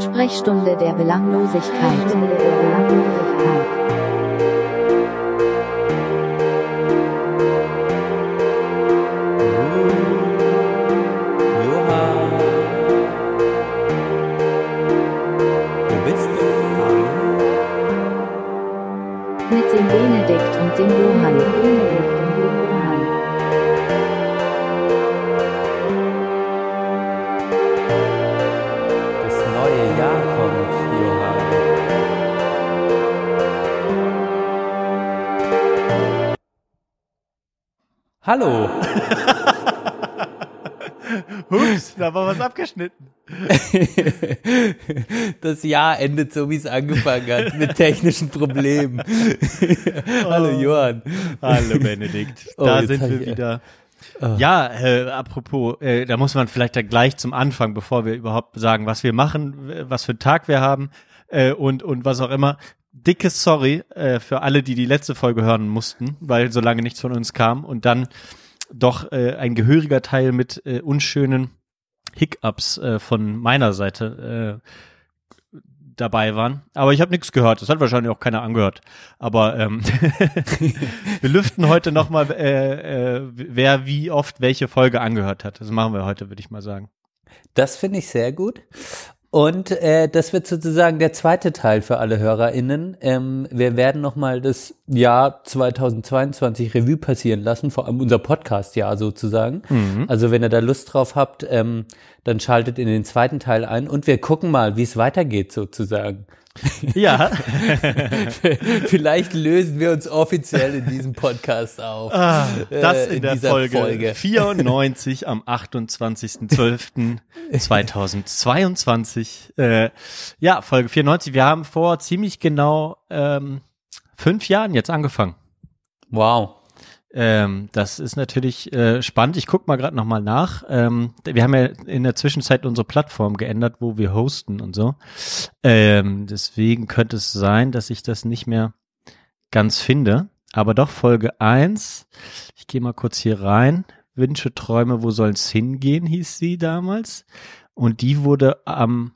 Sprechstunde der Belanglosigkeit. Hallo. Hups, da war was abgeschnitten. Das Jahr endet so, wie es angefangen hat, mit technischen Problemen. Hallo Johann. Hallo Benedikt. Oh, Da sind wir ich- wieder. Ja, äh, apropos, äh, da muss man vielleicht da gleich zum Anfang, bevor wir überhaupt sagen, was wir machen, was für einen Tag wir haben äh, und und was auch immer. Dickes Sorry äh, für alle, die die letzte Folge hören mussten, weil so lange nichts von uns kam und dann doch äh, ein gehöriger Teil mit äh, unschönen Hiccups äh, von meiner Seite äh, dabei waren. Aber ich habe nichts gehört. Das hat wahrscheinlich auch keiner angehört. Aber ähm, wir lüften heute nochmal, äh, äh, wer wie oft welche Folge angehört hat. Das machen wir heute, würde ich mal sagen. Das finde ich sehr gut. Und äh, das wird sozusagen der zweite Teil für alle HörerInnen. Ähm, wir werden nochmal das Jahr 2022 Revue passieren lassen, vor allem unser Podcast-Jahr sozusagen. Also wenn ihr da Lust drauf habt, ähm, dann schaltet in den zweiten Teil ein und wir gucken mal, wie es weitergeht sozusagen. Ja, Vielleicht lösen wir uns offiziell in diesem Podcast auf. Ah, das Äh, in, der Folge, Folge. 94 am 28.12.2022. Äh, ja, Folge 94. Wir haben vor ziemlich genau ähm, fünf Jahren jetzt angefangen. Wow. Ähm, das ist natürlich äh, spannend. Ich guck mal gerade noch mal nach. Ähm, wir haben ja in der Zwischenzeit unsere Plattform geändert, wo wir hosten und so. Ähm, deswegen könnte es sein, dass ich das nicht mehr ganz finde. Aber doch Folge eins. Ich gehe mal kurz hier rein. Wünsche, Träume, wo soll's hingehen, hieß sie damals. Und die wurde am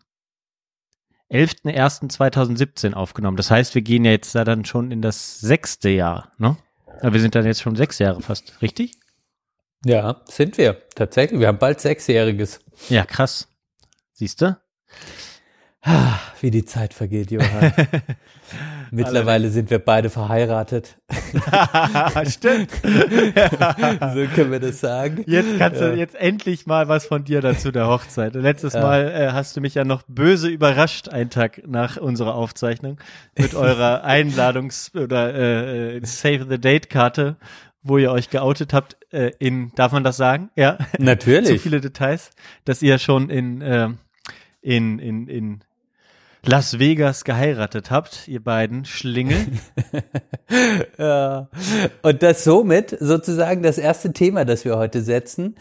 11.01.2017 aufgenommen. Das heißt, wir gehen ja jetzt da dann schon in das sechste Jahr, ne? Aber wir sind dann jetzt schon sechs Jahre fast, richtig? Ja, sind wir. Tatsächlich. Wir haben bald Sechsjähriges. Ja, krass. Siehst du? Ah, Wie die Zeit vergeht, Johann. Mittlerweile sind wir beide verheiratet. Stimmt. So können wir das sagen. Jetzt kannst Ja. du jetzt endlich mal was von dir dazu der Hochzeit. Letztes Ja. Mal äh, hast du mich ja noch böse überrascht, einen Tag nach unserer Aufzeichnung, mit eurer Einladungs- oder äh, äh, Save the Date Karte, wo ihr euch geoutet habt äh, in, darf man das sagen? Ja. Natürlich. Zu viele Details, dass ihr schon in, äh, in, in, in Las Vegas geheiratet habt, ihr beiden Schlingel. Ja. Und das somit sozusagen das erste Thema, das wir heute setzen.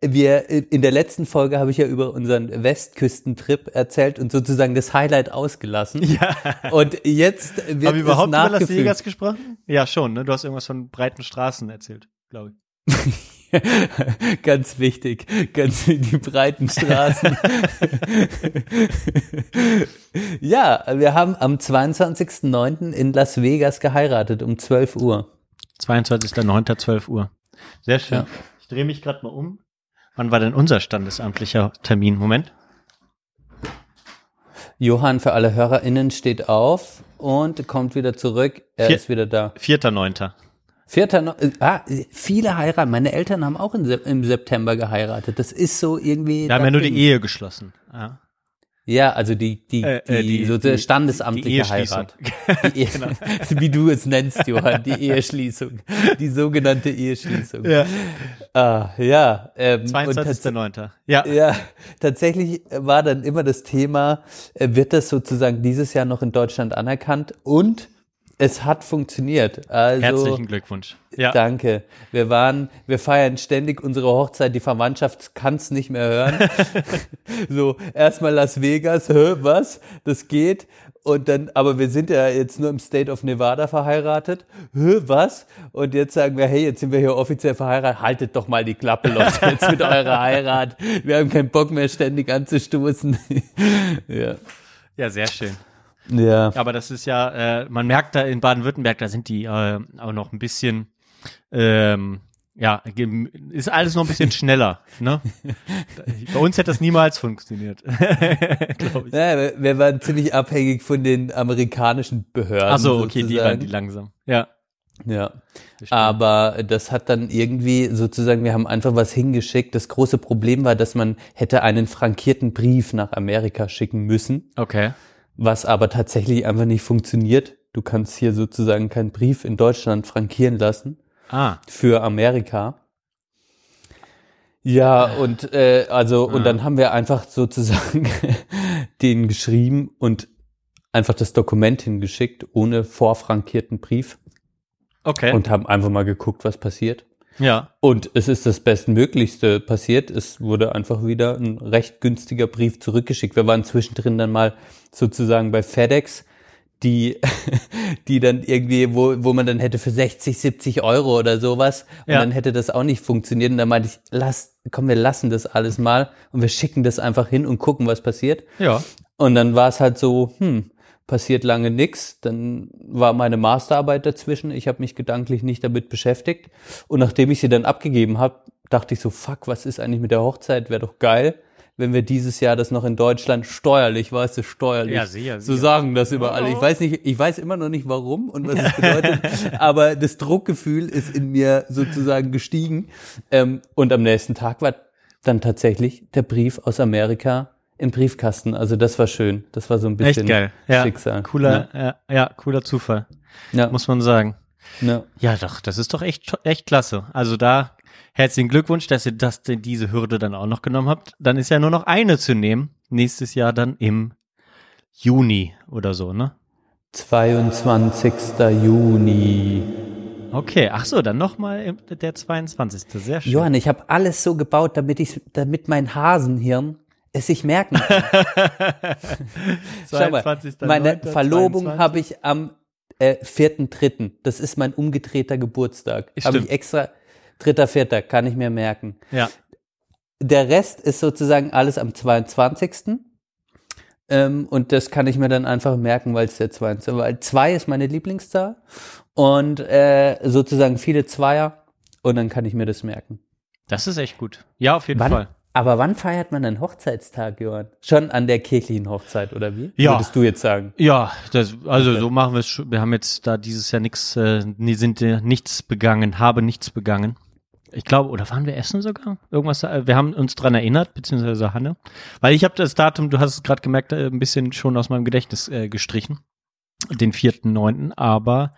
Wir, in der letzten Folge habe ich ja über unseren Westküstentrip erzählt und sozusagen das Highlight ausgelassen. ja. Und jetzt wird Haben wir überhaupt über Las. Vegas gesprochen? Ja, schon, ne? Du hast irgendwas von breiten Straßen erzählt, glaube ich. ganz wichtig, ganz die breiten Straßen. ja, wir haben am 22.09. in Las Vegas geheiratet um 12 Uhr. 22.09.12 Uhr. Sehr schön. Ja. Ich drehe mich gerade mal um. Wann war denn unser standesamtlicher Termin? Moment. Johann für alle HörerInnen steht auf und kommt wieder zurück. Er Vier- ist wieder da. 4.9. Vierter, no äh, ah, viele heiraten. Meine Eltern haben auch im September geheiratet. Das ist so irgendwie. Wir haben ja nur die. Ehe geschlossen. Ja. Ja, also die, die, Äh, die, äh, die- so die- standesamtliche die. Heirat. Die Ehe, Wie du es nennst, Johann, die Eheschließung. Die sogenannte Eheschließung. Ja. Ah, ja. Ähm, und tats- 22.9. Ja. ja, tatsächlich war dann immer das Thema, äh, wird das sozusagen dieses Jahr noch in Deutschland anerkannt? Und es hat funktioniert. Also, Herzlichen Glückwunsch. Ja. Danke. Wir waren, wir feiern ständig unsere Hochzeit. Die Verwandtschaft kann es nicht mehr hören. so, erstmal Las Vegas, hä, was? Das geht. Und dann, aber wir sind ja jetzt nur im State of Nevada verheiratet. Hä, was? Und jetzt sagen wir, hey, jetzt sind wir hier offiziell verheiratet. Haltet doch mal die Klappe, Leute, jetzt mit eurer Heirat. Wir haben keinen Bock mehr, ständig anzustoßen. ja. Ja, sehr schön. Ja. Aber das ist ja, äh, man merkt da in Baden-Württemberg, da sind die äh, auch noch ein bisschen, ähm, ja, ist alles noch ein bisschen schneller. Ne? Bei uns hätte das niemals funktioniert. Ich. Ja, wir, waren ziemlich abhängig von den amerikanischen Behörden. Ach so, okay, die sozusagen. waren die langsam. Ja. Ja. Aber das hat dann irgendwie sozusagen, wir haben einfach was hingeschickt. Das große Problem war, dass man hätte einen frankierten Brief nach Amerika schicken müssen, Okay. Was aber tatsächlich einfach nicht funktioniert. Du kannst hier sozusagen keinen Brief in Deutschland frankieren lassen Ah, für Amerika. Ja, und äh, also und dann haben wir einfach sozusagen den geschrieben und einfach das Dokument hingeschickt ohne vorfrankierten Brief okay. und haben einfach mal geguckt, was passiert. Ja. Und es ist das Bestmöglichste passiert. Es wurde einfach wieder ein recht günstiger Brief zurückgeschickt. Wir waren zwischendrin dann mal sozusagen bei FedEx, die, die dann irgendwie, wo, wo man dann hätte für 60, 70 Euro oder sowas. Und Ja. dann hätte das auch nicht funktioniert. Und dann meinte ich, lass, komm, wir lassen das alles mal und wir schicken das einfach hin und gucken, was passiert. Ja. Und dann war es halt so, hm, passiert lange nix. Dann war meine Masterarbeit dazwischen. Ich habe mich gedanklich nicht damit beschäftigt. Und nachdem ich sie dann abgegeben habe, dachte ich so, fuck, was ist eigentlich mit der Hochzeit? Wäre doch geil, wenn wir dieses Jahr das noch in Deutschland steuerlich, weißt du, steuerlich. Ja, sicher, So sicher. sagen das überall. Ich weiß nicht, ich weiß immer noch nicht warum und was es bedeutet, aber das Druckgefühl ist in mir sozusagen gestiegen. Ähm, und am nächsten Tag war dann tatsächlich der Brief aus Amerika im Briefkasten. Also das war schön. Das war so ein bisschen Echt geil. Ja. Schicksal. Cooler, ja. Ja, cooler Zufall, Ja, muss man sagen. ja. Ja, doch, das ist doch echt, echt klasse. Also da herzlichen Glückwunsch, dass ihr das, diese Hürde dann auch noch genommen habt. Dann ist ja nur noch eine zu nehmen. Nächstes Jahr dann im Juni oder so, ne? 22. Juni. Okay, ach so, dann nochmal der 22. Sehr schön. Johann, ich habe alles so gebaut, damit ich, damit mein Hasenhirn es sich merken kann. Schau mal, 22. meine 9., Verlobung 22.. habe ich am äh, 4.3. Das ist mein umgedrehter Geburtstag. Habe ich extra, dritter, vierter, kann ich mir merken. Ja, Der Rest ist sozusagen alles am 22. Ähm, und das kann ich mir dann einfach merken, weil es der 22. Weil zwei ist meine Lieblingszahl und äh, sozusagen viele Zweier und dann kann ich mir das merken. das ist echt gut. Ja, auf jeden Wann, Fall. Aber wann feiert man einen Hochzeitstag, Johann? Schon an der kirchlichen Hochzeit, oder wie? Ja. Würdest du jetzt sagen? Ja, das, also so machen wir es schon. Wir haben jetzt da dieses Jahr nichts, äh, sind äh, nichts begangen, habe nichts begangen. Ich glaube, oder waren wir essen sogar? Irgendwas, äh, wir haben uns dran erinnert, beziehungsweise Hanne. Weil ich habe das Datum, du hast es gerade gemerkt, äh, ein bisschen schon aus meinem Gedächtnis äh, gestrichen. Den 4.9., aber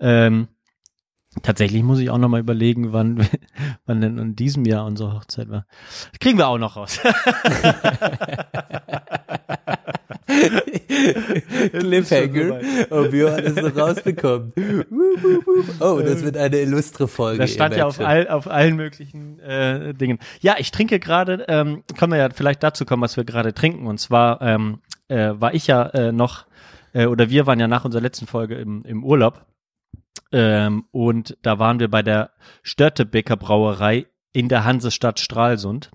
ähm, tatsächlich muss ich auch noch mal überlegen, wann, wann denn in diesem Jahr unsere Hochzeit war. Das kriegen wir auch noch raus. Cliffhanger. Oh, Johann ist noch rausbekommen. Oh, das wird eine illustre Folge. Das stand ja auf, all, auf allen möglichen äh, Dingen. Ja, ich trinke gerade, ähm, können wir ja vielleicht dazu kommen, was wir gerade trinken. Und zwar ähm, äh, war ich ja äh, noch, äh, oder wir waren ja nach unserer letzten Folge im, im Urlaub. Ähm, und da waren wir bei der Störtebeker Brauerei in der Hansestadt Stralsund.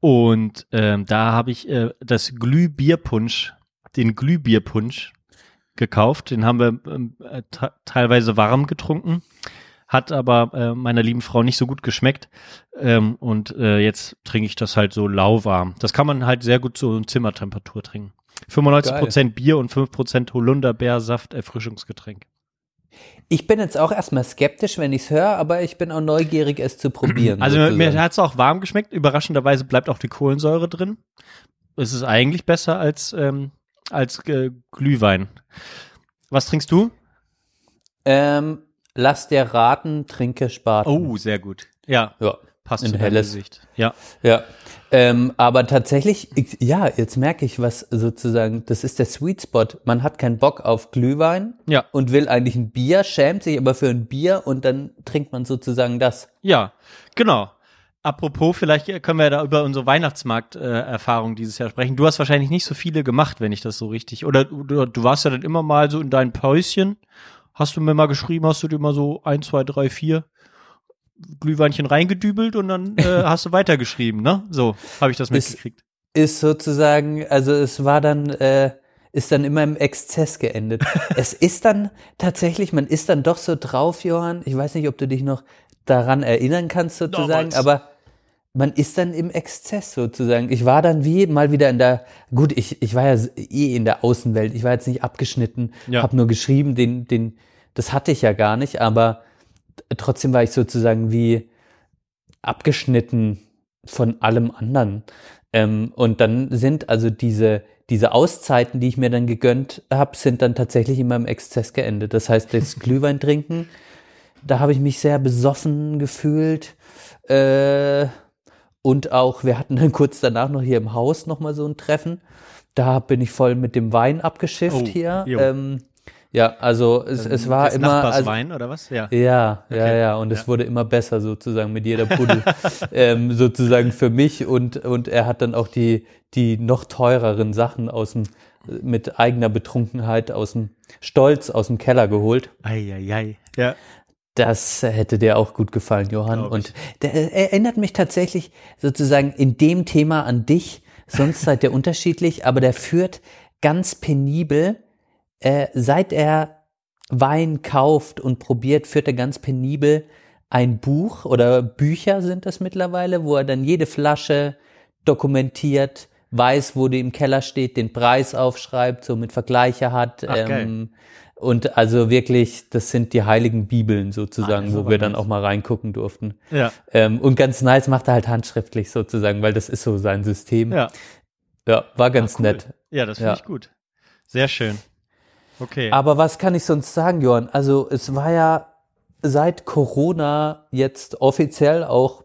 Und ähm, da habe ich äh, das Glühbierpunsch, den Glühbierpunsch gekauft. Den haben wir ähm, äh, te- teilweise warm getrunken, hat aber äh, meiner lieben Frau nicht so gut geschmeckt. Ähm, und äh, jetzt trinke ich das halt so lauwarm. Das kann man halt sehr gut so in Zimmertemperatur trinken. 95% Bier und 5% Holunderbeersaft Erfrischungsgetränk. Ich bin jetzt auch erstmal skeptisch, wenn ich es höre, aber ich bin auch neugierig, es zu probieren. Also mir, sozusagen. mir hat es auch warm geschmeckt. Überraschenderweise bleibt auch die Kohlensäure drin. Es ist eigentlich besser als, ähm, als äh, Glühwein. Was trinkst du? ähm, lass dir raten, trinke Spaten. Oh, sehr gut. Ja, Ja. Passt Ein zu helles. Gesicht. Ja. Ja, ähm, aber tatsächlich, ich, ja, jetzt merke ich, was sozusagen, das ist der Sweet Spot. Man hat keinen Bock auf Glühwein Ja. und will eigentlich ein Bier, schämt sich aber für ein Bier und dann trinkt man sozusagen das. Ja, genau. apropos, vielleicht können wir da über unsere Weihnachtsmarkt-Erfahrung äh, dieses Jahr sprechen. Du hast wahrscheinlich nicht so viele gemacht, wenn ich das so richtig. Oder du, du warst ja dann immer mal so in deinen Päuschen. Hast du mir mal geschrieben, hast du dir mal so ein, zwei, drei, vier Glühweinchen reingedübelt und dann äh, hast du weitergeschrieben, ne? So habe ich das mitgekriegt. Ist sozusagen, also es war dann, äh, ist dann immer im Exzess geendet. es ist dann tatsächlich, man ist dann doch so drauf, Johann. Ich weiß nicht, ob du dich noch daran erinnern kannst sozusagen, Damals. aber man ist dann im Exzess sozusagen. Ich war dann wie mal wieder in der, gut, ich, ich war ja eh in der Außenwelt. Ich war jetzt nicht abgeschnitten, Ja. habe nur geschrieben, den, den, das hatte ich ja gar nicht, aber trotzdem war ich sozusagen wie abgeschnitten von allem anderen. Ähm, und dann sind also diese, diese Auszeiten, die ich mir dann gegönnt habe, sind dann tatsächlich immer im Exzess geendet. Das heißt, das Glühwein trinken, da habe ich mich sehr besoffen gefühlt. Äh, und auch, wir hatten dann kurz danach noch hier im Haus nochmal so ein Treffen. Da bin ich voll mit dem Wein abgeschifft Oh, hier. Ähm, ja, also es, es war Das immer. Also, Nachbarswein oder was? Ja. ja, ja, Okay. ja, und es Ja. wurde immer besser sozusagen mit jeder Puddel, ähm, sozusagen für mich und und er hat dann auch die die noch teureren Sachen aus dem mit eigener Betrunkenheit aus dem Stolz aus dem Keller geholt. Eieiei. Ja. Das hätte dir auch gut gefallen, Johann. Glaub. Und der er erinnert mich tatsächlich sozusagen in dem Thema an dich. Sonst seid ihr unterschiedlich, aber der führt ganz penibel, äh, seit er Wein kauft und probiert, führt er ganz penibel ein Buch oder Bücher sind das mittlerweile, wo er dann jede Flasche dokumentiert, weiß, wo die im Keller steht, den Preis aufschreibt, so mit Vergleiche hat. Ach, ähm, und also wirklich, das sind die heiligen Bibeln Ah, sozusagen, ist wo wir dann nice. auch mal reingucken durften. Ja. Ähm, und ganz nice macht er halt handschriftlich sozusagen, weil das ist so sein System. Ja. Ja, war ganz Ah, cool. nett. Ja, das finde Ja. ich gut. Sehr schön. Okay. Aber was kann ich sonst sagen, Johann? Also es war ja seit Corona jetzt offiziell auch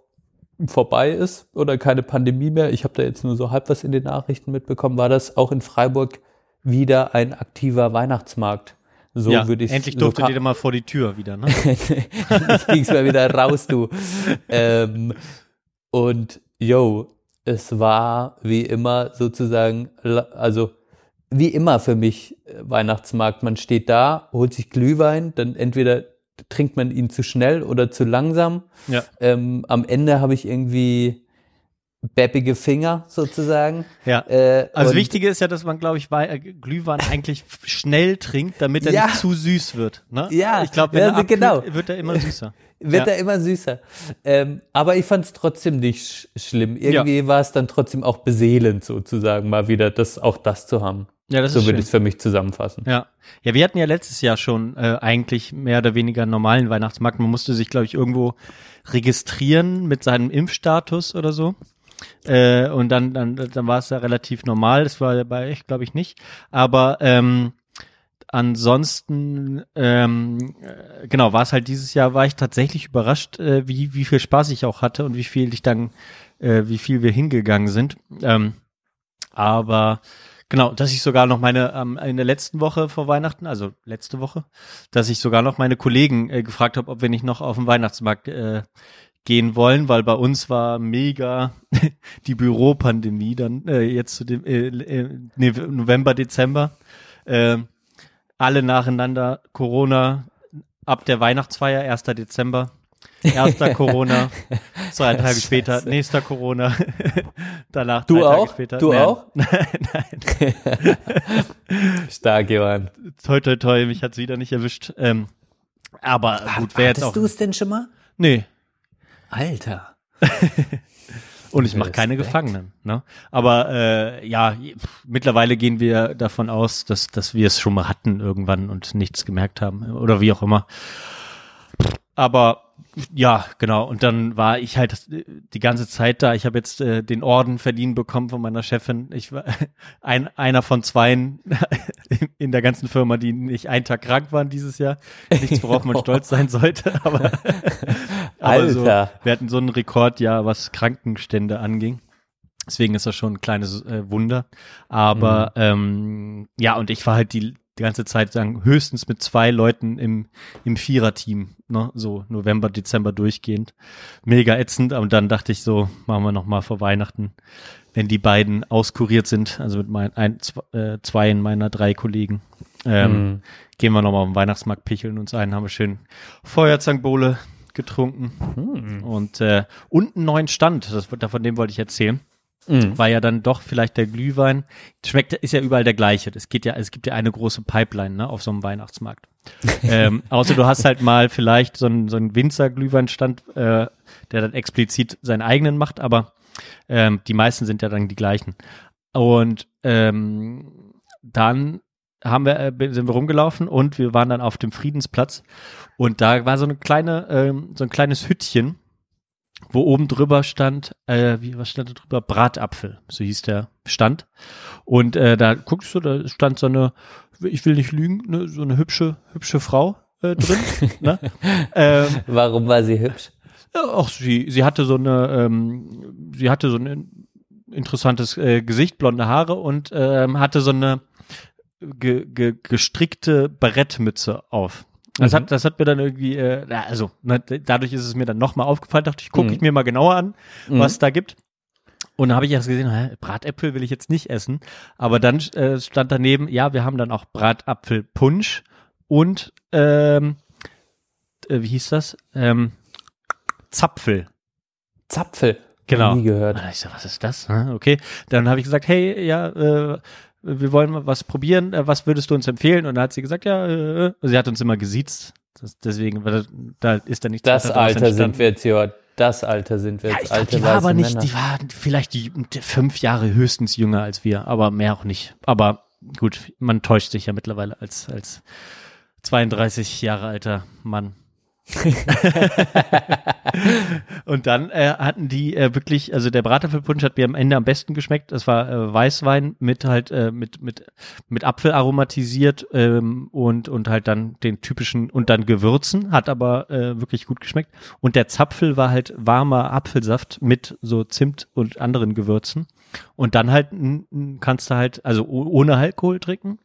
vorbei ist oder keine Pandemie mehr, ich habe da jetzt nur so halb was in den Nachrichten mitbekommen, war das auch in Freiburg wieder ein aktiver Weihnachtsmarkt. So ja, würde ich endlich so durfte ka- dir mal vor die Tür wieder, ne? ich ging's mal wieder raus, du. Ähm, und yo, es war wie immer sozusagen, also wie immer für mich äh, Weihnachtsmarkt. Man steht da, holt sich Glühwein, dann entweder trinkt man ihn zu schnell oder zu langsam. Ja. Ähm, am Ende habe ich irgendwie beppige Finger sozusagen. Ja. Äh, Also Wichtige ist ja, dass man, glaube ich, äh, Glühwein eigentlich schnell trinkt, damit er Ja. nicht zu süß wird. Ne? Ja, ich glaube, wenn ja, er genau. wird er immer süßer. wird Ja. er immer süßer. Ähm, aber ich fand es trotzdem nicht sch schlimm. Irgendwie war es dann trotzdem auch beseelend sozusagen, mal wieder das auch das zu haben. Ja, das so ist würde ich es für mich zusammenfassen. Ja. Ja, wir hatten ja letztes Jahr schon äh, eigentlich mehr oder weniger einen normalen Weihnachtsmarkt. Man musste sich, glaube ich, irgendwo registrieren mit seinem Impfstatus oder so. Äh, und dann, dann, dann war es ja relativ normal. Das war bei euch, glaube ich, nicht. Aber ähm, ansonsten, ähm, äh, genau, war es halt dieses Jahr, war ich tatsächlich überrascht, äh, wie, wie viel Spaß ich auch hatte und wie viel ich dann, äh, wie viel wir hingegangen sind. Ähm, aber genau, dass ich sogar noch meine, ähm, in der letzten Woche vor Weihnachten, also letzte Woche, dass ich sogar noch meine Kollegen äh, gefragt habe, ob wir nicht noch auf den Weihnachtsmarkt äh, gehen wollen, weil bei uns war mega die Büropandemie dann äh, jetzt zu dem äh, äh, November, Dezember. Äh, alle nacheinander Corona ab der Weihnachtsfeier, 1. Dezember. Erster Corona, zwei Tage Scheiße. später, nächster Corona, danach Du drei Tage auch? später. Du Nee. auch? Nein, nein. Stark, Johann. Toi, toi, toi, mich hat's wieder nicht erwischt. Ähm, aber gut, wäre jetzt Hattest auch. du es denn schon mal? Nee. Alter. Und ich mache keine. Gefangenen. Ne? Aber äh, ja, pff, mittlerweile gehen wir davon aus, dass, dass wir es schon mal hatten irgendwann und nichts gemerkt haben oder wie auch immer. Aber ja, genau. Und dann war ich halt die ganze Zeit da. Ich habe jetzt äh, den Orden verliehen bekommen von meiner Chefin. Ich war ein, einer von zweien in der ganzen Firma, die nicht einen Tag krank waren dieses Jahr. Nichts, worauf man stolz sein sollte. Aber, aber so, wir hatten so einen Rekordjahr, was Krankenstände anging. Deswegen ist das schon ein kleines äh, Wunder. Aber ähm, ja, und ich war halt die die ganze Zeit sagen, höchstens mit zwei Leuten im, im Viererteam, ne? so November, Dezember durchgehend. Mega ätzend, aber dann dachte ich so, machen wir nochmal vor Weihnachten, wenn die beiden auskuriert sind, also mit meinen ein, zwei, äh, zwei meiner drei Kollegen, ähm, Mhm. gehen wir nochmal auf den Weihnachtsmarkt, picheln uns ein, haben wir schön Feuerzangenbowle getrunken Hm. und, äh, und einen neuen Stand, das, von dem wollte ich erzählen Mhm. war ja dann doch vielleicht der Glühwein. Schmeckt, ist ja überall der gleiche. Es geht ja, es gibt ja eine große Pipeline, ne, auf so einem Weihnachtsmarkt. ähm, außer du hast halt mal vielleicht so einen, so einen Winzer-Glühweinstand, äh, der dann explizit seinen eigenen macht, aber ähm, die meisten sind ja dann die gleichen. Und ähm, dann haben wir, äh, sind wir rumgelaufen und wir waren dann auf dem Friedensplatz und da war so eine kleine, ähm, so ein kleines Hüttchen, wo oben drüber stand, äh, wie, was stand da drüber? Bratapfel, so hieß der Stand. Und äh, da guckst du, da stand so eine, ich will nicht lügen, ne, so eine hübsche, hübsche Frau äh, drin. ne? ähm, Warum war sie hübsch? ja, Ach, sie, sie hatte so eine, ähm, sie hatte so ein interessantes äh, Gesicht, blonde Haare und ähm, hatte so eine ge, ge, gestrickte Barettmütze auf. Das, Mhm. hat, das hat mir dann irgendwie, äh, also ne, dadurch ist es mir dann nochmal aufgefallen, dachte ich, gucke Mhm. ich mir mal genauer an, Mhm. was da gibt. Und dann habe ich erst gesehen, hä, Bratäpfel will ich jetzt nicht essen. Aber dann äh, stand daneben, ja, wir haben dann auch Bratapfelpunsch und ähm, äh, wie hieß das? Ähm, Zapfel. Zapfel. Genau. Nie gehört. Und ich so, was ist das? Okay. Dann habe ich gesagt, hey, ja, äh, wir wollen mal was probieren. Äh, Was würdest du uns empfehlen? Und dann hat sie gesagt, ja, äh, sie hat uns immer gesiezt. Das, deswegen, da ist da nichts Das Alter sind wir jetzt, ja. Das Alter sind wir Ja, jetzt. ich glaub, die war aber nicht, Männer. die war vielleicht die fünf Jahre höchstens jünger als wir, aber mehr auch nicht. Aber gut, man täuscht sich ja mittlerweile als, als 32 Jahre alter Mann. und dann äh, hatten die äh, wirklich, also der Bratapfelpunsch hat mir am Ende am besten geschmeckt. Das war äh, Weißwein mit halt äh, mit mit mit Apfel aromatisiert ähm, und und halt dann den typischen und dann Gewürzen, hat aber äh, wirklich gut geschmeckt. Und der Zapfel war halt warmer Apfelsaft mit so Zimt und anderen Gewürzen. Und dann halt kannst du halt also oh- ohne Alkohol trinken.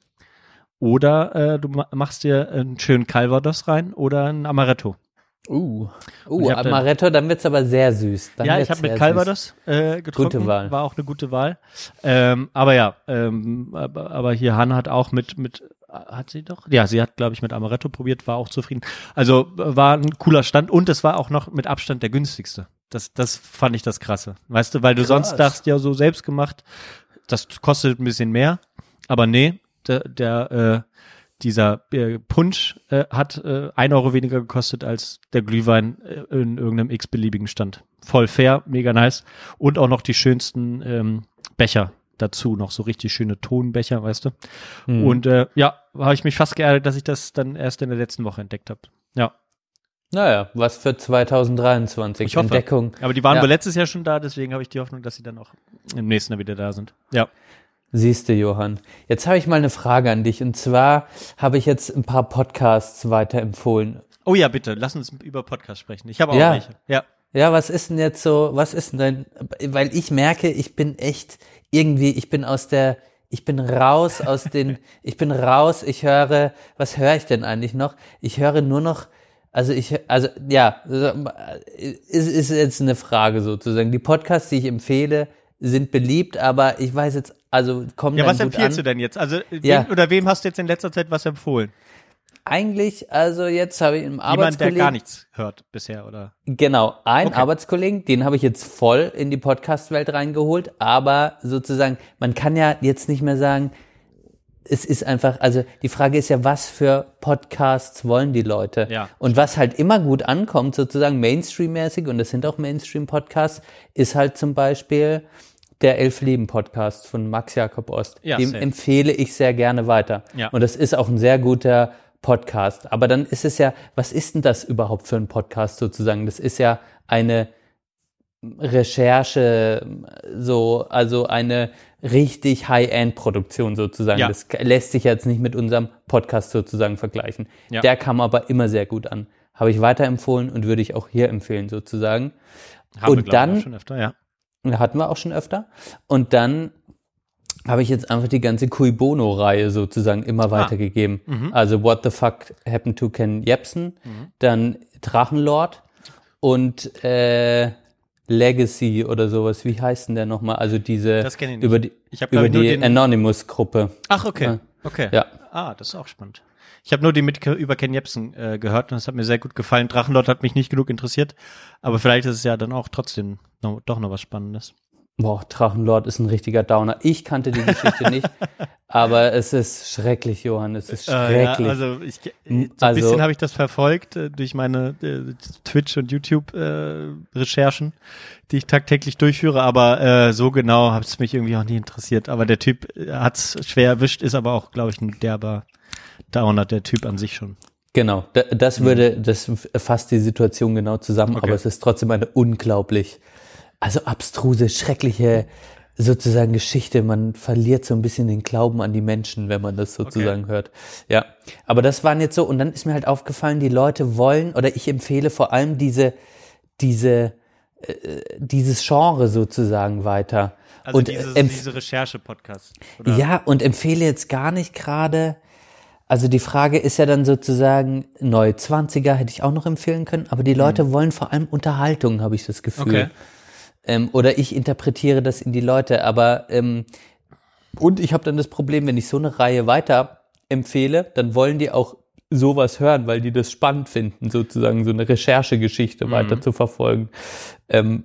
Oder äh, du ma- machst dir einen schönen Calvados rein oder ein Amaretto. Uh, uh hab dann- Amaretto, dann wird's aber sehr süß. Dann ja, ich habe mit. Calvados äh, getrunken. Gute Wahl. War auch eine gute Wahl. Ähm, aber ja, ähm, aber, aber hier Hanna hat auch mit mit hat sie doch? Ja, sie hat glaube ich mit Amaretto probiert, war auch zufrieden. Also war ein cooler Stand und es war auch noch mit Abstand der günstigste. Das das fand ich das krasse. Weißt du, weil du Krass. sonst dachtest ja so selbst gemacht, das kostet ein bisschen mehr, aber nee, der, der äh, dieser äh, Punsch äh, hat äh, ein Euro weniger gekostet als der Glühwein äh, in irgendeinem x-beliebigen Stand. Voll fair, mega nice. Und auch noch die schönsten ähm, Becher dazu, noch so richtig schöne Tonbecher, weißt du. Hm. Und äh, ja, habe ich mich fast geärgert, dass ich das dann erst in der letzten Woche entdeckt habe. Ja, Naja, was für 2023. Ich hoffe. Entdeckung. aber die waren Ja. wohl letztes Jahr schon da, deswegen habe ich die Hoffnung, dass sie dann auch im nächsten Jahr wieder da sind. Ja. Siehste, Johann. Jetzt habe ich mal eine Frage an dich. Und zwar habe ich jetzt ein paar Podcasts weiterempfohlen. Oh ja, bitte, lass uns über Podcast sprechen. Ich habe auch Ja. welche. Ja. Ja, was ist denn jetzt so, was ist denn dein, weil ich merke, ich bin echt irgendwie, ich bin aus der, ich bin raus aus den, ich bin raus, ich höre, was höre ich denn eigentlich noch? Ich höre nur noch, also ich, also ja, ist, ist jetzt eine Frage sozusagen. Die Podcasts, die ich empfehle, sind beliebt, aber ich weiß jetzt, also kommen Ja, was empfiehlst du denn jetzt? Also, wem, Ja. oder wem hast du jetzt in letzter Zeit was empfohlen? Eigentlich, also jetzt habe ich einen Jemand, der Arbeitskollegen. gar nichts hört bisher, oder? Genau, ein Okay. Arbeitskollegen, den habe ich jetzt voll in die Podcast-Welt reingeholt, aber sozusagen, man kann ja jetzt nicht mehr sagen, es ist einfach, also die Frage ist ja, was für Podcasts wollen die Leute? Ja, und was halt immer gut ankommt, sozusagen Mainstream-mäßig, und das sind auch Mainstream-Podcasts, ist halt zum Beispiel der Elf Leben Podcast von Max Jakob Ost. Ja, Dem safe. empfehle ich sehr gerne weiter. Ja. Und das ist auch ein sehr guter Podcast. Aber dann ist es ja, was ist denn das überhaupt für ein Podcast sozusagen? Das ist ja eine Recherche, so, also eine richtig High-End-Produktion sozusagen. Ja. Das lässt sich jetzt nicht mit unserem Podcast sozusagen vergleichen. Ja. Der kam aber immer sehr gut an. Habe ich weiterempfohlen und würde ich auch hier empfehlen sozusagen. Haben Und dann- öfter, ja. Hatten wir auch schon öfter. Und dann habe ich jetzt einfach die ganze Cui Bono-Reihe sozusagen immer weitergegeben. Also What the Fuck Happened to Ken Jebsen, dann Drachenlord und äh, Legacy oder sowas. Wie heißt denn der nochmal? Also diese Das ich nicht. über die, Ich hab, über die Anonymous-Gruppe. Ach, okay. Ja. Okay. Ja. Ah, das ist auch spannend. Ich habe nur die mit über Ken Jebsen äh, gehört und das hat mir sehr gut gefallen. Drachenlord hat mich nicht genug interessiert, aber vielleicht ist es ja dann auch trotzdem noch, doch noch was Spannendes. Boah, Drachenlord ist ein richtiger Downer. Ich kannte die Geschichte nicht, aber es ist schrecklich, Johann. Es ist schrecklich. Äh, ja, also ich, so ein Also- bisschen habe ich das verfolgt äh, durch meine äh, Twitch und YouTube äh, die ich tagtäglich durchführe, aber äh, so genau hat es mich irgendwie auch nie interessiert. Aber der Typ hat es schwer erwischt, ist aber auch, glaube ich, ein derber Downer, der Typ an sich schon. Genau, da- das würde, das fasst die Situation genau zusammen, Okay. aber es ist trotzdem eine unglaublich, also abstruse, schreckliche sozusagen Geschichte. Man verliert so ein bisschen den Glauben an die Menschen, wenn man das sozusagen hört. Ja, aber das waren jetzt so, und dann ist mir halt aufgefallen, die Leute wollen, oder ich empfehle vor allem diese, diese, äh, dieses Genre sozusagen weiter. Also und dieses, empf- diese Recherche-Podcast. ja, und empfehle jetzt gar nicht gerade. Also die Frage ist ja dann sozusagen, neue 20er hätte ich auch noch empfehlen können, aber die Leute wollen vor allem Unterhaltung, habe ich das Gefühl. Okay. Ähm, oder ich interpretiere das in die Leute, aber ähm, und ich habe dann das Problem, wenn ich so eine Reihe weiter empfehle, dann wollen die auch sowas hören, weil die das spannend finden, sozusagen so eine Recherchegeschichte weiter zu verfolgen. Ähm,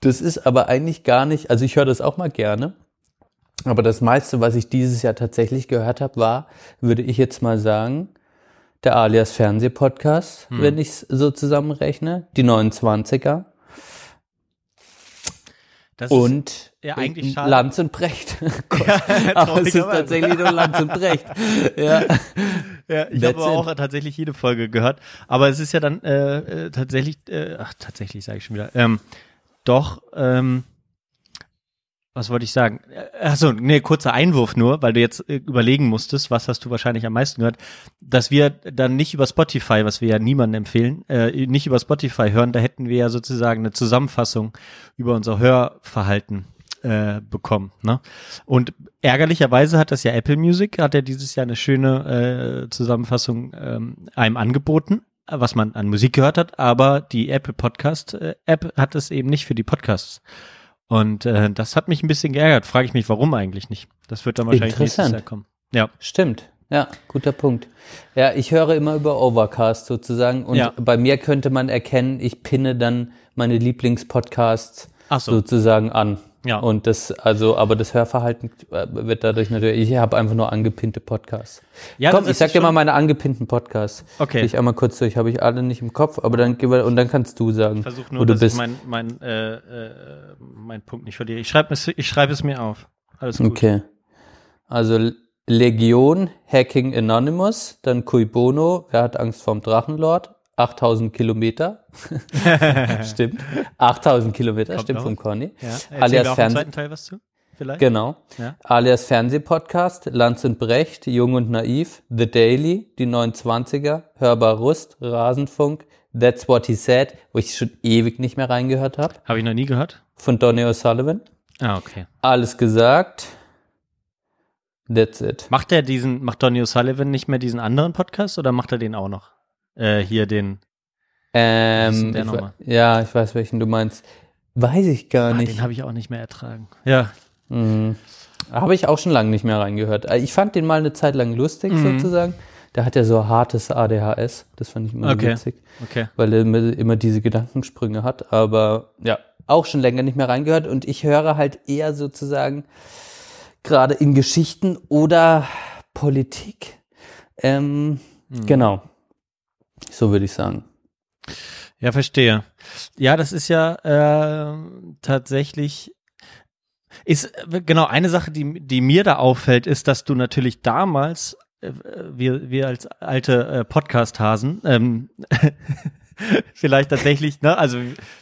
das ist aber eigentlich gar nicht, also ich höre das auch mal gerne, aber das meiste, was ich dieses Jahr tatsächlich gehört habe, war, würde ich jetzt mal sagen, der Alias Fernsehpodcast, wenn ich es so zusammenrechne, die 29er Das ist- und ja, eigentlich schade. Lanz und Brecht. Gott, aber es ist tatsächlich nur Lanz und Brecht. Ja. Ja, ich habe auch tatsächlich jede Folge gehört. Aber es ist ja dann äh, äh, tatsächlich, äh, ach tatsächlich sage ich schon wieder, ähm, doch, ähm, was wollte ich sagen? Äh, Achso, nee, kurzer Einwurf nur, weil du jetzt äh, überlegen musstest, was hast du wahrscheinlich am meisten gehört, dass wir dann nicht über Spotify, was wir ja niemandem empfehlen, äh, nicht über Spotify hören, da hätten wir ja sozusagen eine Zusammenfassung über unser Hörverhalten äh, bekommen. Ne? Und ärgerlicherweise hat das ja Apple Music, hat ja dieses Jahr eine schöne äh, Zusammenfassung ähm, einem angeboten, was man an Musik gehört hat, aber die Apple Podcast äh, App hat es eben nicht für die Podcasts. Und äh, das hat mich ein bisschen geärgert. Frage ich mich, warum eigentlich nicht? Das wird dann wahrscheinlich nächstes. Jahr kommen. Ja. Stimmt. Ja, guter Punkt. Ja, ich höre immer über Overcast sozusagen und Ja. bei mir könnte man erkennen, ich pinne dann meine Lieblingspodcasts so. sozusagen an. Ja. Und das, also, aber das Hörverhalten äh, wird dadurch natürlich, ich habe einfach nur angepinnte Podcasts. Ja, Komm, ich sag dir mal meine angepinnten Podcasts. Okay. Geh Ich einmal kurz durch, habe ich alle nicht im Kopf, aber dann geh mal- und dann kannst du sagen, Versuch wo nur, du dass bist. ich mein, mein, äh, äh, mein Punkt nicht verliere. Ich schreibe es, ich schreibe es mir auf. Alles gut. Okay. Also Legion, Hacking Anonymous, dann Cui Bono, wer hat Angst vorm Drachenlord? 8000 Kilometer. stimmt. 8000 Kilometer, Kommt stimmt noch vom? Conny. Ja. Alias wir auch Fernseh. zweiten Teil was zu? Vielleicht? Genau. Ja. Alias Fernsehpodcast, Lanz und Brecht, Jung und Naiv, The Daily, die 29er, Hörbar Rust, Rasenfunk, That's What He Said, wo ich schon ewig nicht mehr reingehört habe, Habe ich noch nie gehört. von Donny O'Sullivan. Ah, okay. Alles gesagt. That's it. Macht er diesen, macht Donny O'Sullivan nicht mehr diesen anderen Podcast oder macht er den auch noch? Äh, hier den. Ähm, der nochmal? ja, ich weiß, welchen du meinst. Weiß ich gar Ah, nicht. den habe ich auch nicht mehr ertragen. Ja. Mhm. Habe ich auch schon lange nicht mehr reingehört. Äh, Ich fand den mal eine Zeit lang lustig, Mhm. sozusagen. Der hat ja so hartes ADHS. Das fand ich immer Okay. witzig. Okay. weil er immer, immer diese Gedankensprünge hat. Aber ja, auch schon länger nicht mehr reingehört. Und ich höre halt eher sozusagen gerade in Geschichten oder Politik. Ähm, Mhm. Genau. So würde ich sagen. Ja, verstehe. Ja, das ist ja äh, tatsächlich ist äh, genau eine Sache, die die mir da auffällt, ist, dass du natürlich damals äh, wir wir als alte äh, Podcast-Hasen ähm, vielleicht tatsächlich, ne? Also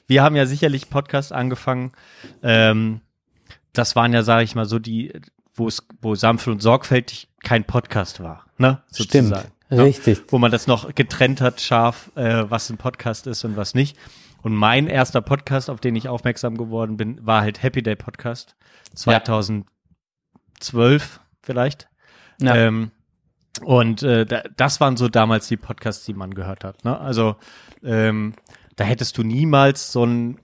wir haben ja sicherlich Podcast angefangen. Ähm, das waren ja, sage ich mal, so die, wo es, wo sanft und sorgfältig kein Podcast war, ne? Stimmt. Sozusagen, ne? Richtig. wo man das noch getrennt hat, scharf, äh, was ein Podcast ist und was nicht. Und mein erster Podcast, auf den ich aufmerksam geworden bin, war halt Happy Day Podcast 2010 zwölf vielleicht. Ja. Ähm, und äh, da, das waren so damals die Podcasts, die man gehört hat. Ne? Also ähm, da hättest du niemals so ein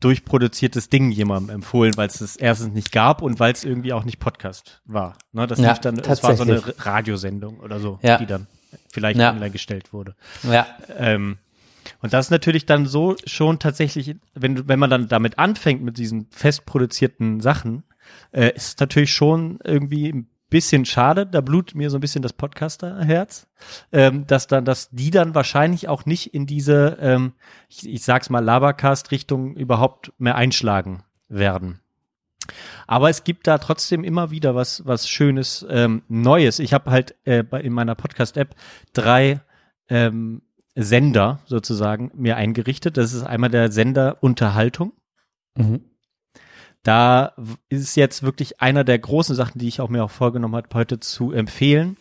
durchproduziertes Ding jemandem empfohlen, weil es es erstens nicht gab und weil es irgendwie auch nicht Podcast war. Ne? Das Ja, dann, es war so eine. Radiosendung oder so, Ja. die dann vielleicht Ja. online gestellt wurde. ja. Ähm, und das ist natürlich dann so schon tatsächlich, wenn, wenn man dann damit anfängt mit diesen fest produzierten Sachen, äh, ist es natürlich schon irgendwie ein bisschen schade, da blutet mir so ein bisschen das Podcaster-Herz, ähm, dass dann, dass die dann wahrscheinlich auch nicht in diese, ähm, ich, ich sag's mal, Labercast-Richtung überhaupt mehr einschlagen werden. Aber es gibt da trotzdem immer wieder was, was Schönes, ähm, Neues. Ich habe halt äh, bei, in meiner Podcast-App drei ähm, Sender sozusagen mir eingerichtet. Das ist einmal der Sender Unterhaltung. Mhm. Da ist jetzt wirklich einer der großen Sachen, die ich auch mir auch vorgenommen habe, heute zu empfehlen,